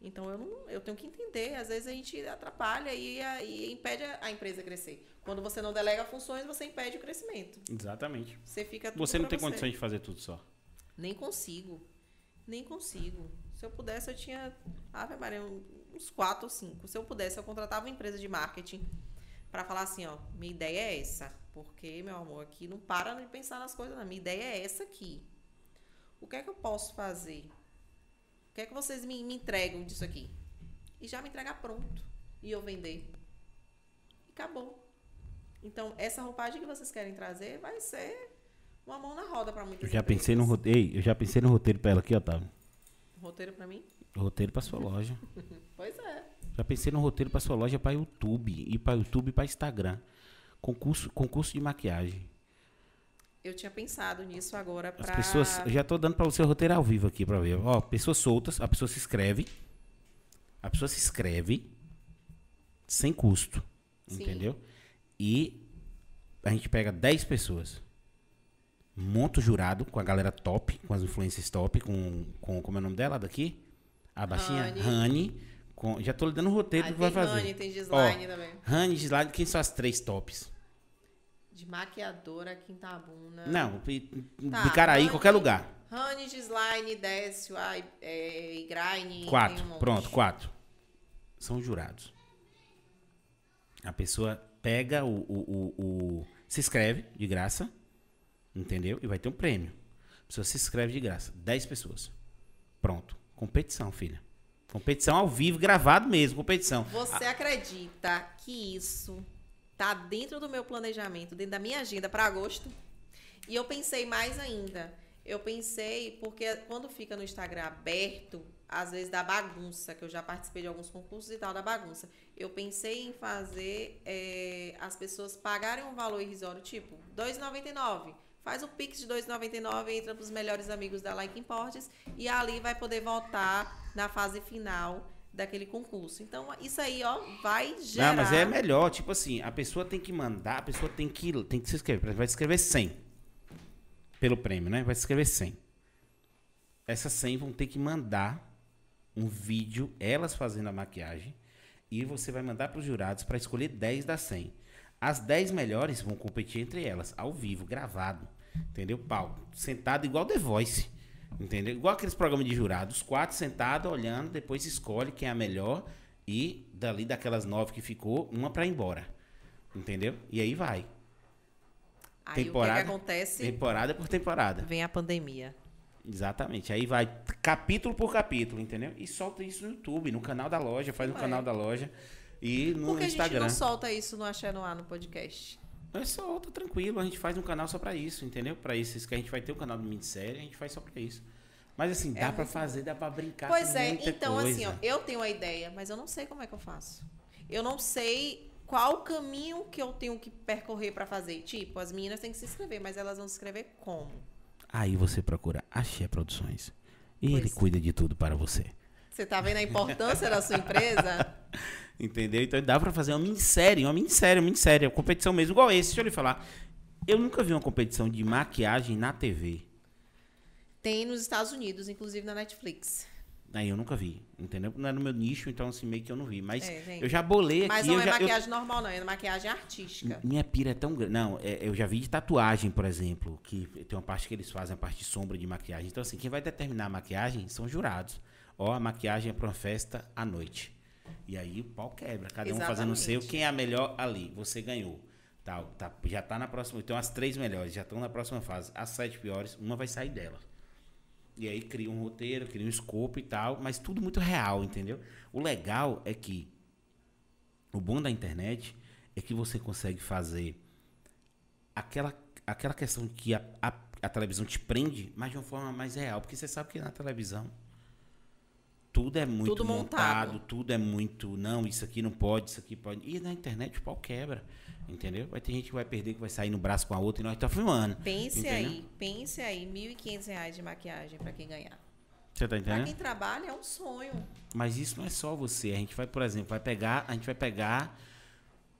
Então eu não, eu tenho que entender, às vezes a gente atrapalha e, e impede a empresa a crescer. Quando você não delega funções, você impede o crescimento. Exatamente. Você fica Você não tem você. condições de fazer tudo só. Nem consigo. Nem consigo. Se eu pudesse, eu tinha Ave Maria, uns quatro ou cinco. Se eu pudesse, eu contratava uma empresa de marketing para falar assim, ó, minha ideia é essa. Porque, meu amor, aqui não para de pensar nas coisas, não. Minha ideia é essa aqui. O que é que eu posso fazer? O que é que vocês me, me entregam disso aqui? E já me entregar pronto. E eu vender. E acabou. Então, essa roupagem que vocês querem trazer vai ser uma mão na roda para muitas eu já empresas. pensei no roteiro, eu já pensei no roteiro para ela aqui, Otávio. Roteiro para mim? Roteiro para sua loja. pois é. Já pensei no roteiro para sua loja para YouTube e para YouTube para Instagram. Concurso, concurso de maquiagem. Eu tinha pensado nisso agora para As pessoas, já tô dando para você o roteiro ao vivo aqui para ver. Ó, pessoas soltas, a pessoa se inscreve. A pessoa se inscreve sem custo, Sim. entendeu? E a gente pega 10 pessoas. Monta o jurado com a galera top, com as influências top, com, com como é o nome dela daqui? A baixinha Rani. Com, já tô lhe dando o roteiro ah, que vai fazer. Rani, tem Gislaine também. Rani, Gislaine, quem são as três tops? De maquiadora, Quintabuna. Não, tá, de Caraí, qualquer lugar. Rani, Gislaine, Décio, é, Igraine. Quatro, um pronto, quatro. São jurados. A pessoa pega o, o, o, o, Se inscreve de graça. Entendeu? E vai ter um prêmio. A pessoa se inscreve de graça. 10 pessoas. Pronto. Competição, filha. Competição ao vivo, gravado mesmo, competição. Você ah. acredita que isso tá dentro do meu planejamento, dentro da minha agenda para agosto? E eu pensei mais ainda. Eu pensei, porque quando fica no Instagram aberto, às vezes da bagunça, que eu já participei de alguns concursos e tal da bagunça. Eu pensei em fazer é, as pessoas pagarem um valor irrisório, tipo, R$ 2,99. Faz o Pix de 2,99, entra para os melhores amigos da Like Imports e ali vai poder voltar na fase final daquele concurso. Então, isso aí, ó, vai gerar... Não, mas é melhor, tipo assim, a pessoa tem que mandar, a pessoa tem que, tem que se inscrever. Vai se inscrever 100 pelo prêmio, né? Vai se inscrever 100. Essas 100 vão ter que mandar um vídeo, elas fazendo a maquiagem, e você vai mandar para os jurados para escolher 10 das 100. As 10 melhores vão competir entre elas, ao vivo, gravado. Entendeu? Pau. Sentado igual The Voice. Entendeu? Igual aqueles programas de jurados. Quatro sentados, olhando, depois escolhe quem é a melhor. E dali daquelas nove que ficou, uma para ir embora. Entendeu? E aí vai. Aí temporada, o que, que acontece? Temporada por temporada. Vem a pandemia. Exatamente. Aí vai capítulo por capítulo, entendeu? E solta isso no YouTube, no canal da loja, faz no canal da loja e no Por que Instagram. a gente não solta isso no Axé no Ar no podcast? É solta, tranquilo. A gente faz um canal só pra isso, entendeu? Pra isso, que a gente vai ter um canal de minissérie, a gente faz só pra isso. Mas assim, é dá pra fazer, dá pra brincar Pois é, então coisa. assim, ó, eu tenho a ideia, mas eu não sei como é que eu faço. Eu não sei qual o caminho que eu tenho que percorrer para fazer. Tipo, as meninas têm que se inscrever, mas elas vão se inscrever como? Aí você procura Axé Produções. E pois ele cuida de tudo para você. Você tá vendo a importância da sua empresa? Entendeu? Então dá para fazer uma minissérie, uma minissérie, uma minissérie, uma competição mesmo, igual esse. Deixa eu lhe falar. Eu nunca vi uma competição de maquiagem na TV. Tem nos Estados Unidos, inclusive na Netflix. Aí eu nunca vi, entendeu? Não é no meu nicho, então assim, meio que eu não vi. Mas é, eu já bolei aqui. Mas não é já, maquiagem eu... normal, não, é maquiagem artística. Minha pira é tão grande. Não, é, eu já vi de tatuagem, por exemplo, que tem uma parte que eles fazem, a parte de sombra de maquiagem. Então, assim, quem vai determinar a maquiagem são jurados. Ó, a maquiagem é pra uma festa à noite. E aí o pau quebra. Cada Exatamente. um fazendo o seu. Quem é a melhor ali? Você ganhou. Tá, tá, já tá na próxima. Então as três melhores já estão na próxima fase. As sete piores, uma vai sair dela. E aí cria um roteiro, cria um escopo e tal, mas tudo muito real, entendeu? O legal é que o bom da internet é que você consegue fazer aquela, aquela questão que a, a, a televisão te prende, mas de uma forma mais real. Porque você sabe que na televisão tudo é muito tudo montado, montado, tudo é muito. Não, isso aqui não pode, isso aqui pode. E na internet o pau quebra. Entendeu? Vai ter gente que vai perder, que vai sair no braço com a outra e nós estamos tá filmando. Pense entendeu? aí, pense aí, R$ 1.500 de maquiagem para quem ganhar. Você tá entendendo? Pra quem trabalha é um sonho. Mas isso não é só você. A gente vai, por exemplo, vai pegar, a gente vai pegar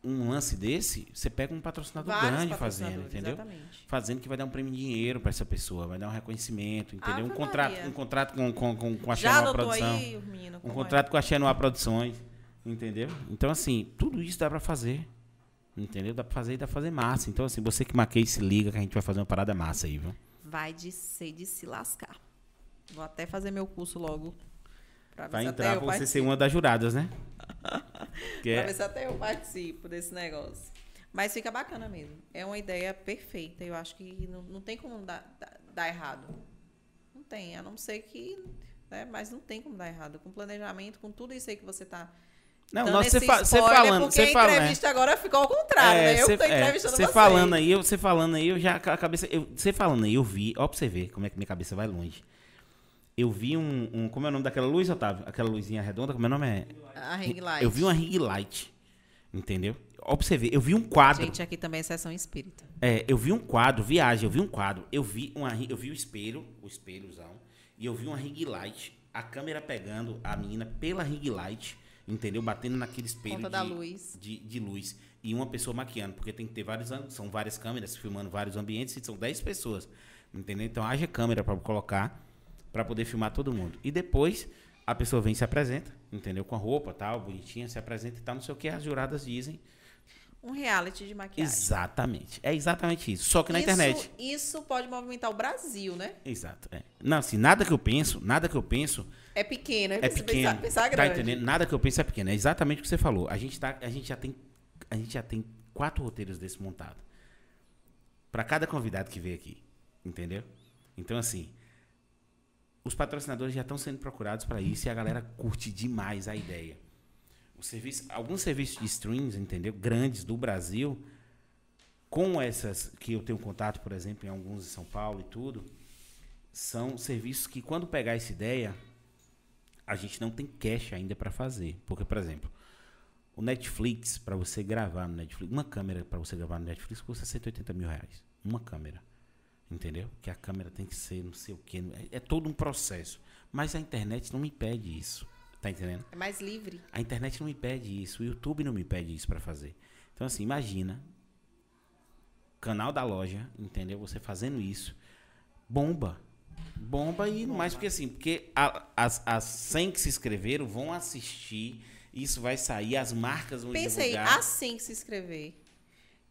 um lance desse, você pega um patrocinador Vários grande fazendo, entendeu? Exatamente. Fazendo que vai dar um prêmio de dinheiro para essa pessoa, vai dar um reconhecimento, entendeu? um contrato, um contrato com, com, com, com a Xenoa Produção. Aí, menino, um contrato é? com a Xenoa Produções, entendeu? Então, assim, tudo isso dá para fazer. Entendeu? Dá pra fazer e dá pra fazer massa. Então, assim, você que maquei, se liga que a gente vai fazer uma parada massa aí, viu? Vai de ser de se lascar. Vou até fazer meu curso logo. Pra vai entrar pra você ser uma das juradas, né? que pra é... ver se até eu participo desse negócio. Mas fica bacana mesmo. É uma ideia perfeita. Eu acho que não, não tem como dar, dar, dar errado. Não tem, a não ser que. Né, mas não tem como dar errado. Com planejamento, com tudo isso aí que você está não, nós você, fa falando, você falando. A entrevista agora ficou ao contrário, é, né? Eu cê, tô é, entrevistando é, você. falando aí, você falando aí, eu já a cabeça, você falando aí, eu vi, ó pra você ver como é que minha cabeça vai longe. Eu vi um, um como é o nome daquela luz, Otávio? Aquela luzinha redonda, como é o nome é? A ring light. Eu vi uma ring light. Entendeu? Ver, eu vi um quadro. Gente, aqui também é sessão espírita. É, eu vi um quadro, viagem, eu vi um quadro, eu vi uma eu vi o espelho, o espelhozão, e eu vi uma ring light, a câmera pegando a menina pela ring light entendeu? Batendo naquele espelho de, luz. De, de, luz. E uma pessoa maquiando, porque tem que ter vários são várias câmeras filmando vários ambientes e são 10 pessoas, entendeu? Então haja câmera para colocar para poder filmar todo mundo. E depois a pessoa vem e se apresenta, entendeu? Com a roupa, tal, bonitinha, se apresenta e tal, não sei o que as juradas dizem um reality de maquiagem. Exatamente. É exatamente isso. Só que na isso, internet. Isso pode movimentar o Brasil, né? Exato. É. Não, assim, nada que eu penso, nada que eu penso. É pequeno, é, é pequeno. Pensar, pensar tá grande. Tá entendendo? Nada que eu penso é pequeno. É exatamente o que você falou. A gente, tá, a gente, já, tem, a gente já tem quatro roteiros desse montado. Para cada convidado que veio aqui. Entendeu? Então, assim. Os patrocinadores já estão sendo procurados para isso e a galera curte demais a ideia serviço, alguns serviços de streams, entendeu? Grandes do Brasil, com essas que eu tenho contato, por exemplo, em alguns em São Paulo e tudo, são serviços que quando pegar essa ideia, a gente não tem cash ainda para fazer. Porque, por exemplo, o Netflix, para você gravar no Netflix, uma câmera para você gravar no Netflix custa 180 mil reais. Uma câmera. Entendeu? Que a câmera tem que ser não sei o quê. É, é todo um processo. Mas a internet não me pede isso. Tá entendendo? É mais livre. A internet não me pede isso, o YouTube não me pede isso para fazer. Então, assim, imagina. Canal da loja, entendeu? Você fazendo isso. Bomba. Bomba e não mais porque assim, porque a, as, as 100 que se inscreveram vão assistir, isso vai sair, as marcas vão Pensa divulgar. aí, as 100 que se inscrever,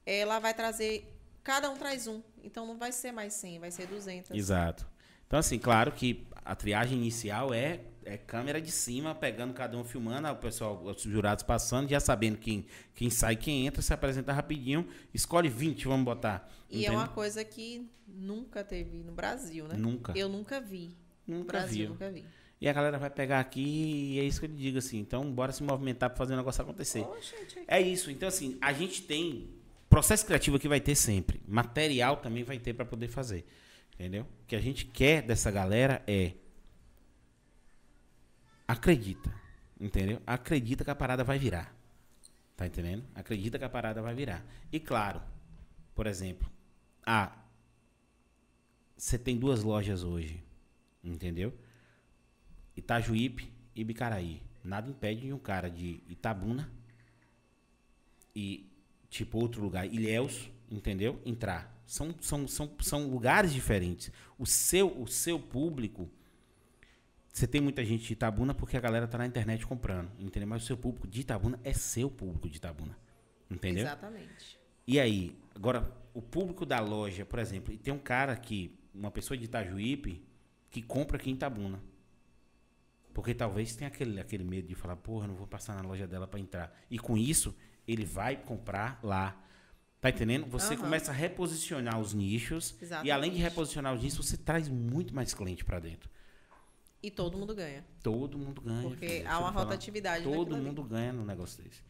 ela vai trazer, cada um traz um, então não vai ser mais 100, vai ser 200. Exato. Então assim, claro que a triagem inicial é é câmera de cima, pegando cada um filmando, o pessoal, os jurados passando, já sabendo quem, quem sai, quem entra, se apresenta rapidinho, escolhe 20, vamos botar. E entende? é uma coisa que nunca teve no Brasil, né? Nunca. Eu nunca vi. Nunca no Brasil, viu. nunca vi. E a galera vai pegar aqui e é isso que eu digo assim. Então, bora se movimentar para fazer o negócio acontecer. Oh, gente. É isso. Então, assim, a gente tem processo criativo que vai ter sempre. Material também vai ter para poder fazer. Entendeu? O que a gente quer dessa galera é acredita. Entendeu? Acredita que a parada vai virar. Tá entendendo? Acredita que a parada vai virar. E claro, por exemplo, ah, você tem duas lojas hoje. Entendeu? Itajuípe e Bicaraí. Nada impede de um cara de Itabuna e tipo outro lugar, Ilhéus, entendeu? Entrar. São, são, são, são lugares diferentes. O seu, o seu público você tem muita gente de Itabuna porque a galera tá na internet comprando, entendeu? Mas o seu público de Itabuna é seu público de Itabuna, entendeu? Exatamente. E aí, agora, o público da loja, por exemplo, e tem um cara que, uma pessoa de Itajuípe, que compra aqui em Itabuna. Porque talvez tenha aquele, aquele medo de falar, porra, não vou passar na loja dela para entrar. E com isso, ele vai comprar lá. Tá entendendo? Você uhum. começa a reposicionar os nichos. Exatamente. E além de reposicionar os nichos, você traz muito mais cliente para dentro. E todo mundo ganha. Todo mundo ganha. Porque filho, há uma rotatividade. Todo mundo ali. ganha num negócio desse.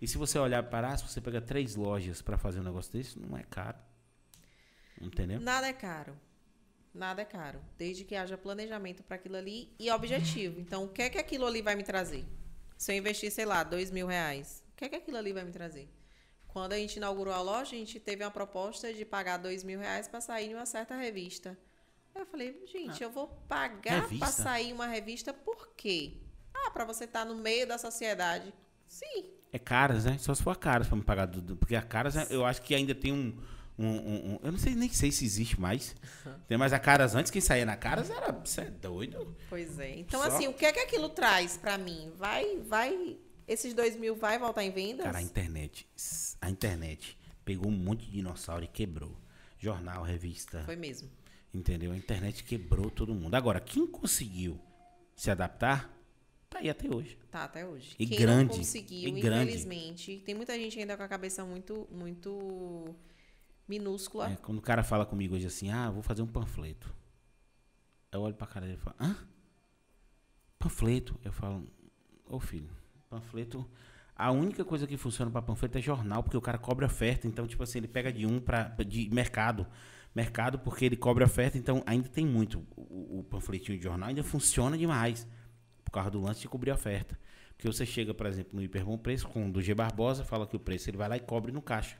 E se você olhar para se você pega três lojas para fazer um negócio desse, não é caro. Entendeu? Nada é caro. Nada é caro, desde que haja planejamento para aquilo ali e objetivo. Então, o que é que aquilo ali vai me trazer? Se eu investir, sei lá, dois mil reais, que é que aquilo ali vai me trazer? Quando a gente inaugurou a loja, a gente teve uma proposta de pagar dois mil reais para sair em uma certa revista. Aí eu falei, gente, ah, eu vou pagar para sair uma revista por quê? Ah, para você estar tá no meio da sociedade. Sim. É caras, né? Só se for a caras para me pagar. Do, porque a caras, eu acho que ainda tem um um, um, um, eu não sei nem sei se existe mais. Tem mais a Caras antes, quem saía na Caras era. Você é doido? Pois é. Então, Só... assim, o que é que aquilo traz para mim? Vai, vai. Esses dois mil vai voltar em vendas? Cara, a internet. A internet pegou um monte de dinossauro e quebrou. Jornal, revista. Foi mesmo. Entendeu? A internet quebrou todo mundo. Agora, quem conseguiu se adaptar, tá aí até hoje. Tá até hoje. E quem grande. Não conseguiu, e infelizmente. Grande. Tem muita gente ainda com a cabeça muito, muito minúscula. É, quando o cara fala comigo hoje assim, ah, vou fazer um panfleto. Eu olho pra cara dele e falo, hã? Panfleto? Eu falo, ô filho, panfleto. A única coisa que funciona para panfleto é jornal, porque o cara cobra oferta. Então, tipo assim, ele pega de um para de mercado. Mercado porque ele cobra oferta, então ainda tem muito. O, o panfletinho de jornal ainda funciona demais. Por causa do lance de cobrir oferta. Porque você chega, por exemplo, no Hiperbom Preço, com o do G Barbosa, fala que o preço ele vai lá e cobre no caixa.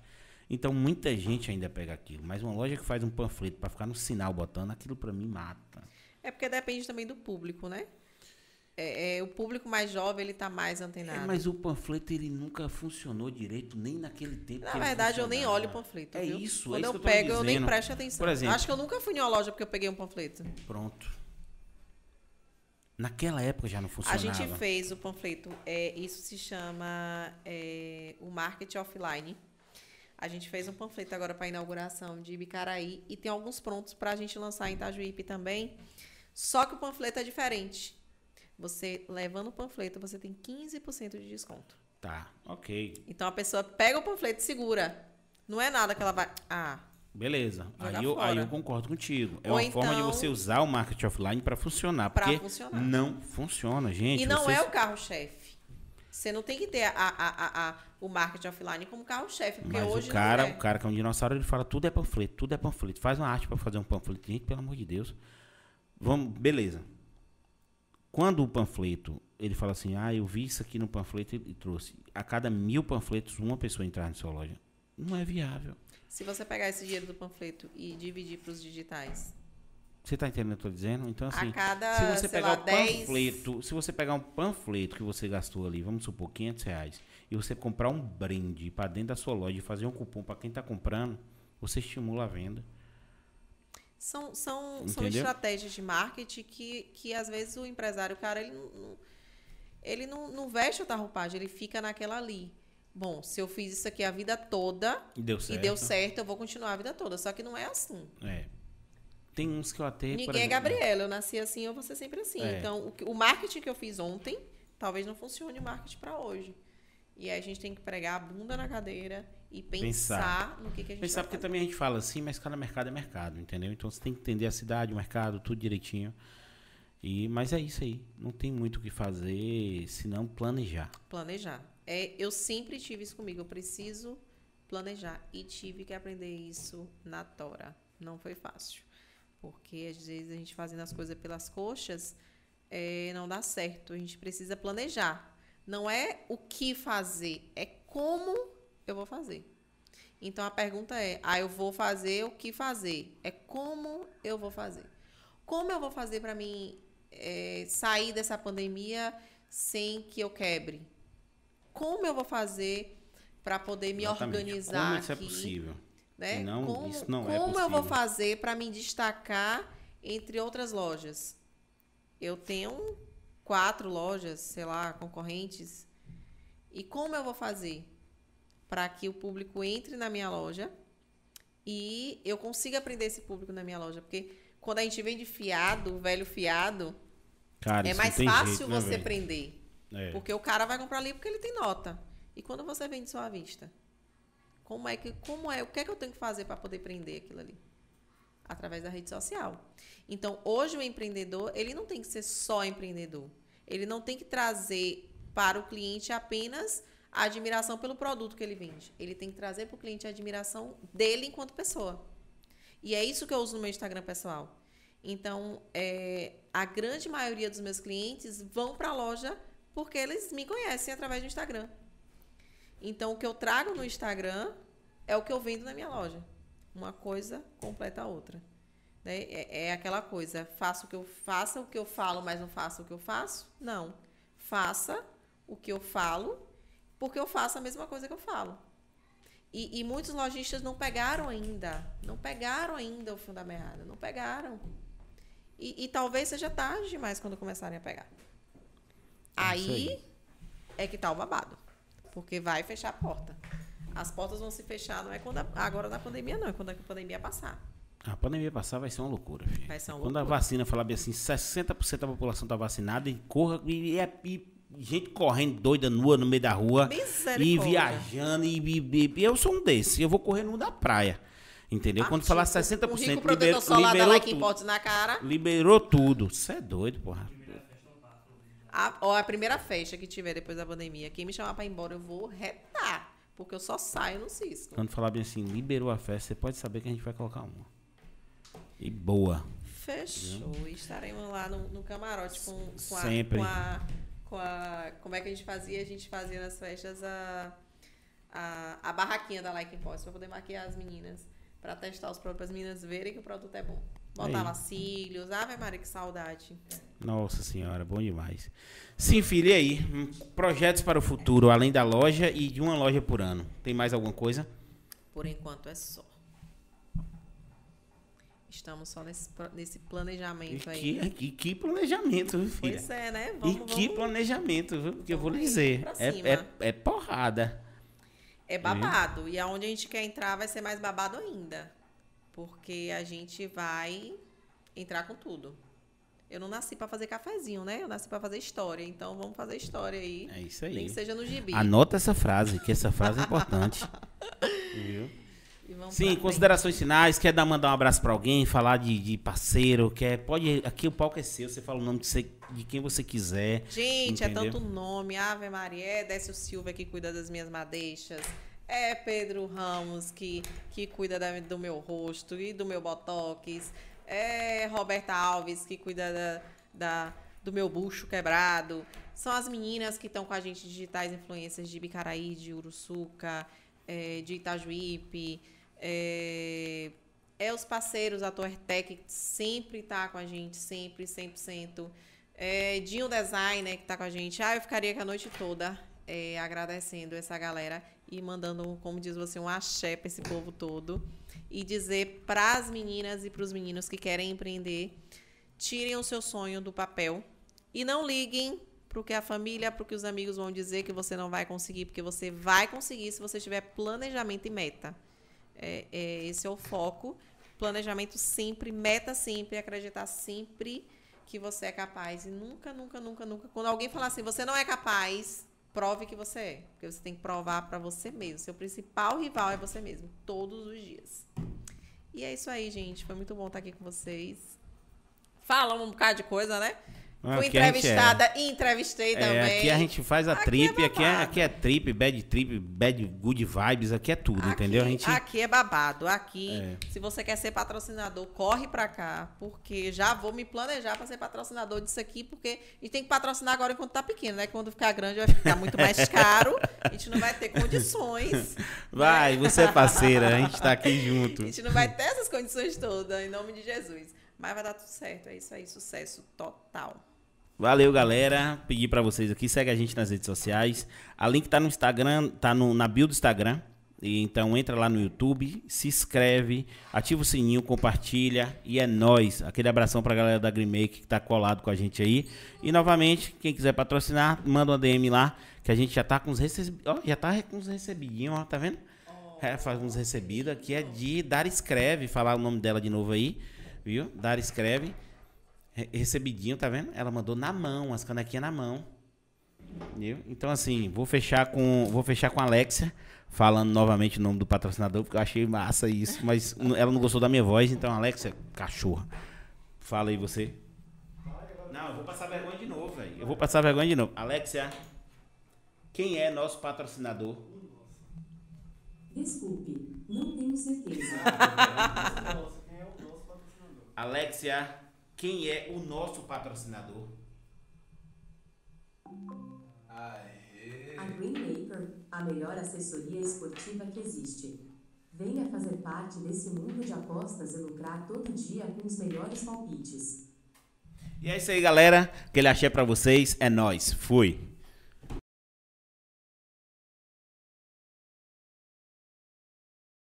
Então muita gente ainda pega aquilo, mas uma loja que faz um panfleto para ficar no sinal botando, aquilo para mim mata. É porque depende também do público, né? É, é, o público mais jovem ele tá mais antenado. É, mas o panfleto ele nunca funcionou direito nem naquele tempo. Na verdade eu nem olho o panfleto. É viu? isso. Quando é eu, eu pego eu nem presto atenção. Exemplo, Acho que eu nunca fui em uma loja porque eu peguei um panfleto. Pronto. Naquela época já não funcionava. A gente fez o panfleto. É, isso se chama é, o marketing offline. A gente fez um panfleto agora para a inauguração de Ibicaraí e tem alguns prontos para a gente lançar em Itajuípe também. Só que o panfleto é diferente. Você levando o panfleto, você tem 15% de desconto. Tá, ok. Então a pessoa pega o panfleto e segura. Não é nada que ela vai. Ah. Beleza. Aí eu, aí eu, concordo contigo. É Ou uma então, forma de você então usar o marketing offline para funcionar. Porque funcionar. não funciona, gente. E não vocês... é o carro-chefe. Você não tem que ter a, a, a, a o marketing offline como carro-chefe, porque Mas hoje o cara, é. o cara que é um dinossauro, ele fala tudo é panfleto, tudo é panfleto. Faz uma arte para fazer um panfleto. Gente, pelo amor de Deus. Vamos, beleza. Quando o panfleto, ele fala assim, ah, eu vi isso aqui no panfleto e trouxe. A cada mil panfletos, uma pessoa entrar na sua loja. Não é viável. Se você pegar esse dinheiro do panfleto e dividir para os digitais, você está entendendo o que eu estou dizendo? Então, assim, cada, se você pegar lá, o panfleto, se você pegar um panfleto que você gastou ali, vamos supor, 500 reais, e você comprar um brinde para dentro da sua loja e fazer um cupom para quem está comprando, você estimula a venda. São, são, são estratégias de marketing que, que às vezes o empresário, cara, ele não, ele não, não veste outra roupagem, ele fica naquela ali. Bom, se eu fiz isso aqui a vida toda e deu certo, e deu certo eu vou continuar a vida toda. Só que não é assim. É. Tem uns que eu até. Ninguém é Gabriela, eu nasci assim, eu vou ser sempre assim. É. Então, o, o marketing que eu fiz ontem, talvez não funcione o marketing para hoje. E aí a gente tem que pregar a bunda na cadeira e pensar, pensar. no que, que a gente Pensar porque fazer. também a gente fala assim, mas cada mercado é mercado, entendeu? Então você tem que entender a cidade, o mercado, tudo direitinho. E, mas é isso aí. Não tem muito o que fazer, senão planejar. Planejar. É, eu sempre tive isso comigo. Eu preciso planejar. E tive que aprender isso na Tora. Não foi fácil. Porque às vezes a gente fazendo as coisas pelas coxas é, não dá certo. A gente precisa planejar. Não é o que fazer, é como eu vou fazer. Então a pergunta é: ah, eu vou fazer o que fazer? É como eu vou fazer? Como eu vou fazer para mim é, sair dessa pandemia sem que eu quebre? Como eu vou fazer para poder me Exatamente. organizar? Como isso é aqui? é possível? Né? Não, como isso não é como eu vou fazer para me destacar entre outras lojas? Eu tenho quatro lojas, sei lá, concorrentes. E como eu vou fazer para que o público entre na minha loja e eu consiga aprender esse público na minha loja? Porque quando a gente vende fiado, velho fiado, cara, é mais fácil jeito, né, você né, prender. É. Porque o cara vai comprar ali porque ele tem nota. E quando você vende só à vista? Como é que, como é, o que é que eu tenho que fazer para poder prender aquilo ali? Através da rede social. Então, hoje o empreendedor, ele não tem que ser só empreendedor. Ele não tem que trazer para o cliente apenas a admiração pelo produto que ele vende. Ele tem que trazer para o cliente a admiração dele enquanto pessoa. E é isso que eu uso no meu Instagram pessoal. Então, é, a grande maioria dos meus clientes vão para a loja porque eles me conhecem através do Instagram. Então, o que eu trago no Instagram é o que eu vendo na minha loja. Uma coisa completa a outra. Né? É, é, aquela coisa, faço o que eu faça o que eu falo, mas não faço o que eu faço? Não. Faça o que eu falo, porque eu faço a mesma coisa que eu falo. E, e muitos lojistas não pegaram ainda. Não pegaram ainda o fio da meada. Não pegaram. E, e talvez seja tarde demais quando começarem a pegar. É aí, aí é que tá o babado. Porque vai fechar a porta. As portas vão se fechar, não é quando a, agora da pandemia, não, é quando a pandemia passar. A pandemia passar vai ser uma loucura, filho. Vai ser uma Quando loucura. a vacina falar bem assim, 60% da população tá vacinada e corra e, é e, gente correndo doida nua no meio da rua e viajando e, e, e, eu sou um desses. Eu vou correr no da praia. Entendeu? Quando falar 60%, um rico liberou, solar liberou tudo. na cara. Liberou tudo. Você é doido, porra. A, ó, a primeira festa que tiver depois da pandemia, quem me chamar pra ir embora, eu vou retar. Porque eu só saio no Cisco. Quando falar bem assim, liberou a festa, você pode saber que a gente vai colocar uma. E boa. Fechou. Estaremos lá no, no camarote com, com, a, Sempre. com a, com a. Como é que a gente fazia? A gente fazia nas festas a, a, a barraquinha da Like Impost para poder maquiar as meninas. Para testar os próprios meninas verem que o produto é bom. Botava Aí. cílios. Ave Maria, que saudade. Nossa senhora, bom demais. Sim, filho, e aí? Projetos para o futuro, além da loja e de uma loja por ano. Tem mais alguma coisa? Por enquanto é só. Estamos só nesse, nesse planejamento e aí. Que, que planejamento, viu, filha? Pois é, né? Vamos, e que vamos, planejamento, viu? Porque eu vou lhe dizer. É, é, é, porrada. É babado. E aonde a gente quer entrar vai ser mais babado ainda. Porque a gente vai entrar com tudo. Eu não nasci para fazer cafezinho, né? Eu nasci para fazer história. Então vamos fazer história aí. É isso aí. Nem que seja no gibi. Anota essa frase, que essa frase é importante. Viu? Sim, considerações finais. Quer dar, mandar um abraço para alguém, falar de, de, parceiro, quer. Pode. Aqui o palco é seu, você fala o nome de, você, de quem você quiser. Gente, entendeu? é tanto nome. Ave Maria, é Décio Silva que cuida das minhas madeixas. É Pedro Ramos que, que cuida da, do meu rosto e do meu botox. É Roberta Alves que cuida da, da do meu bucho quebrado. São as meninas que estão com a gente, digitais influências de Bicaraí, de Uruçuca, é, de Itajuípe. É, é os parceiros, a que sempre está com a gente, sempre, 100%. É, Dinho Design, né, que está com a gente. Ah, eu ficaria aqui a noite toda é, agradecendo essa galera e mandando, como diz você, um axé para esse povo todo. E dizer para as meninas e para os meninos que querem empreender, tirem o seu sonho do papel e não liguem para o que a família, para que os amigos vão dizer que você não vai conseguir, porque você vai conseguir se você tiver planejamento e meta. É, é, esse é o foco. Planejamento sempre, meta sempre, acreditar sempre que você é capaz. E nunca, nunca, nunca, nunca. Quando alguém falar assim, você não é capaz, prove que você é. Porque você tem que provar para você mesmo. Seu principal rival é você mesmo, todos os dias. E é isso aí, gente. Foi muito bom estar aqui com vocês. Falamos um bocado de coisa, né? Ah, Fui entrevistada é. e entrevistei é, também. Aqui a gente faz a aqui trip, é aqui, é, aqui é trip, bad trip, bad good vibes, aqui é tudo, aqui, entendeu? A gente... Aqui é babado. Aqui, é. se você quer ser patrocinador, corre pra cá, porque já vou me planejar pra ser patrocinador disso aqui, porque a gente tem que patrocinar agora enquanto tá pequeno, né? Quando ficar grande vai ficar muito mais caro, a gente não vai ter condições. Vai, né? você é parceira, a gente tá aqui junto. A gente não vai ter essas condições todas, em nome de Jesus. Mas vai dar tudo certo, é isso aí, sucesso total. Valeu, galera. Pedi para vocês aqui, segue a gente nas redes sociais. A link tá no Instagram, tá no, na bio do Instagram. Então entra lá no YouTube, se inscreve, ativa o sininho, compartilha e é nós. Aquele abração pra galera da Grimake que tá colado com a gente aí. E novamente, quem quiser patrocinar, manda uma DM lá, que a gente já tá com os recebidos. Ó, já tá com os recebidinhos, ó, tá vendo? É, faz uns recebidos, que é de Dar Escreve, falar o nome dela de novo aí, viu? Dar Escreve recebidinho, tá vendo? Ela mandou na mão, as canequinhas na mão. Entendeu? Então, assim, vou fechar com vou fechar com a Alexia, falando novamente o nome do patrocinador, porque eu achei massa isso, mas ela não gostou da minha voz, então, Alexia, cachorra. Fala aí você. Não, eu vou passar vergonha de novo, velho. Eu vou passar vergonha de novo. Alexia, quem é nosso patrocinador? Desculpe, não tenho certeza. Alexia, quem é o nosso patrocinador. Aê. A Greenmaker, a melhor assessoria esportiva que existe. Venha fazer parte desse mundo de apostas e lucrar todo dia com os melhores palpites. E é isso aí, galera. Aquele axé pra vocês. É nós. Fui.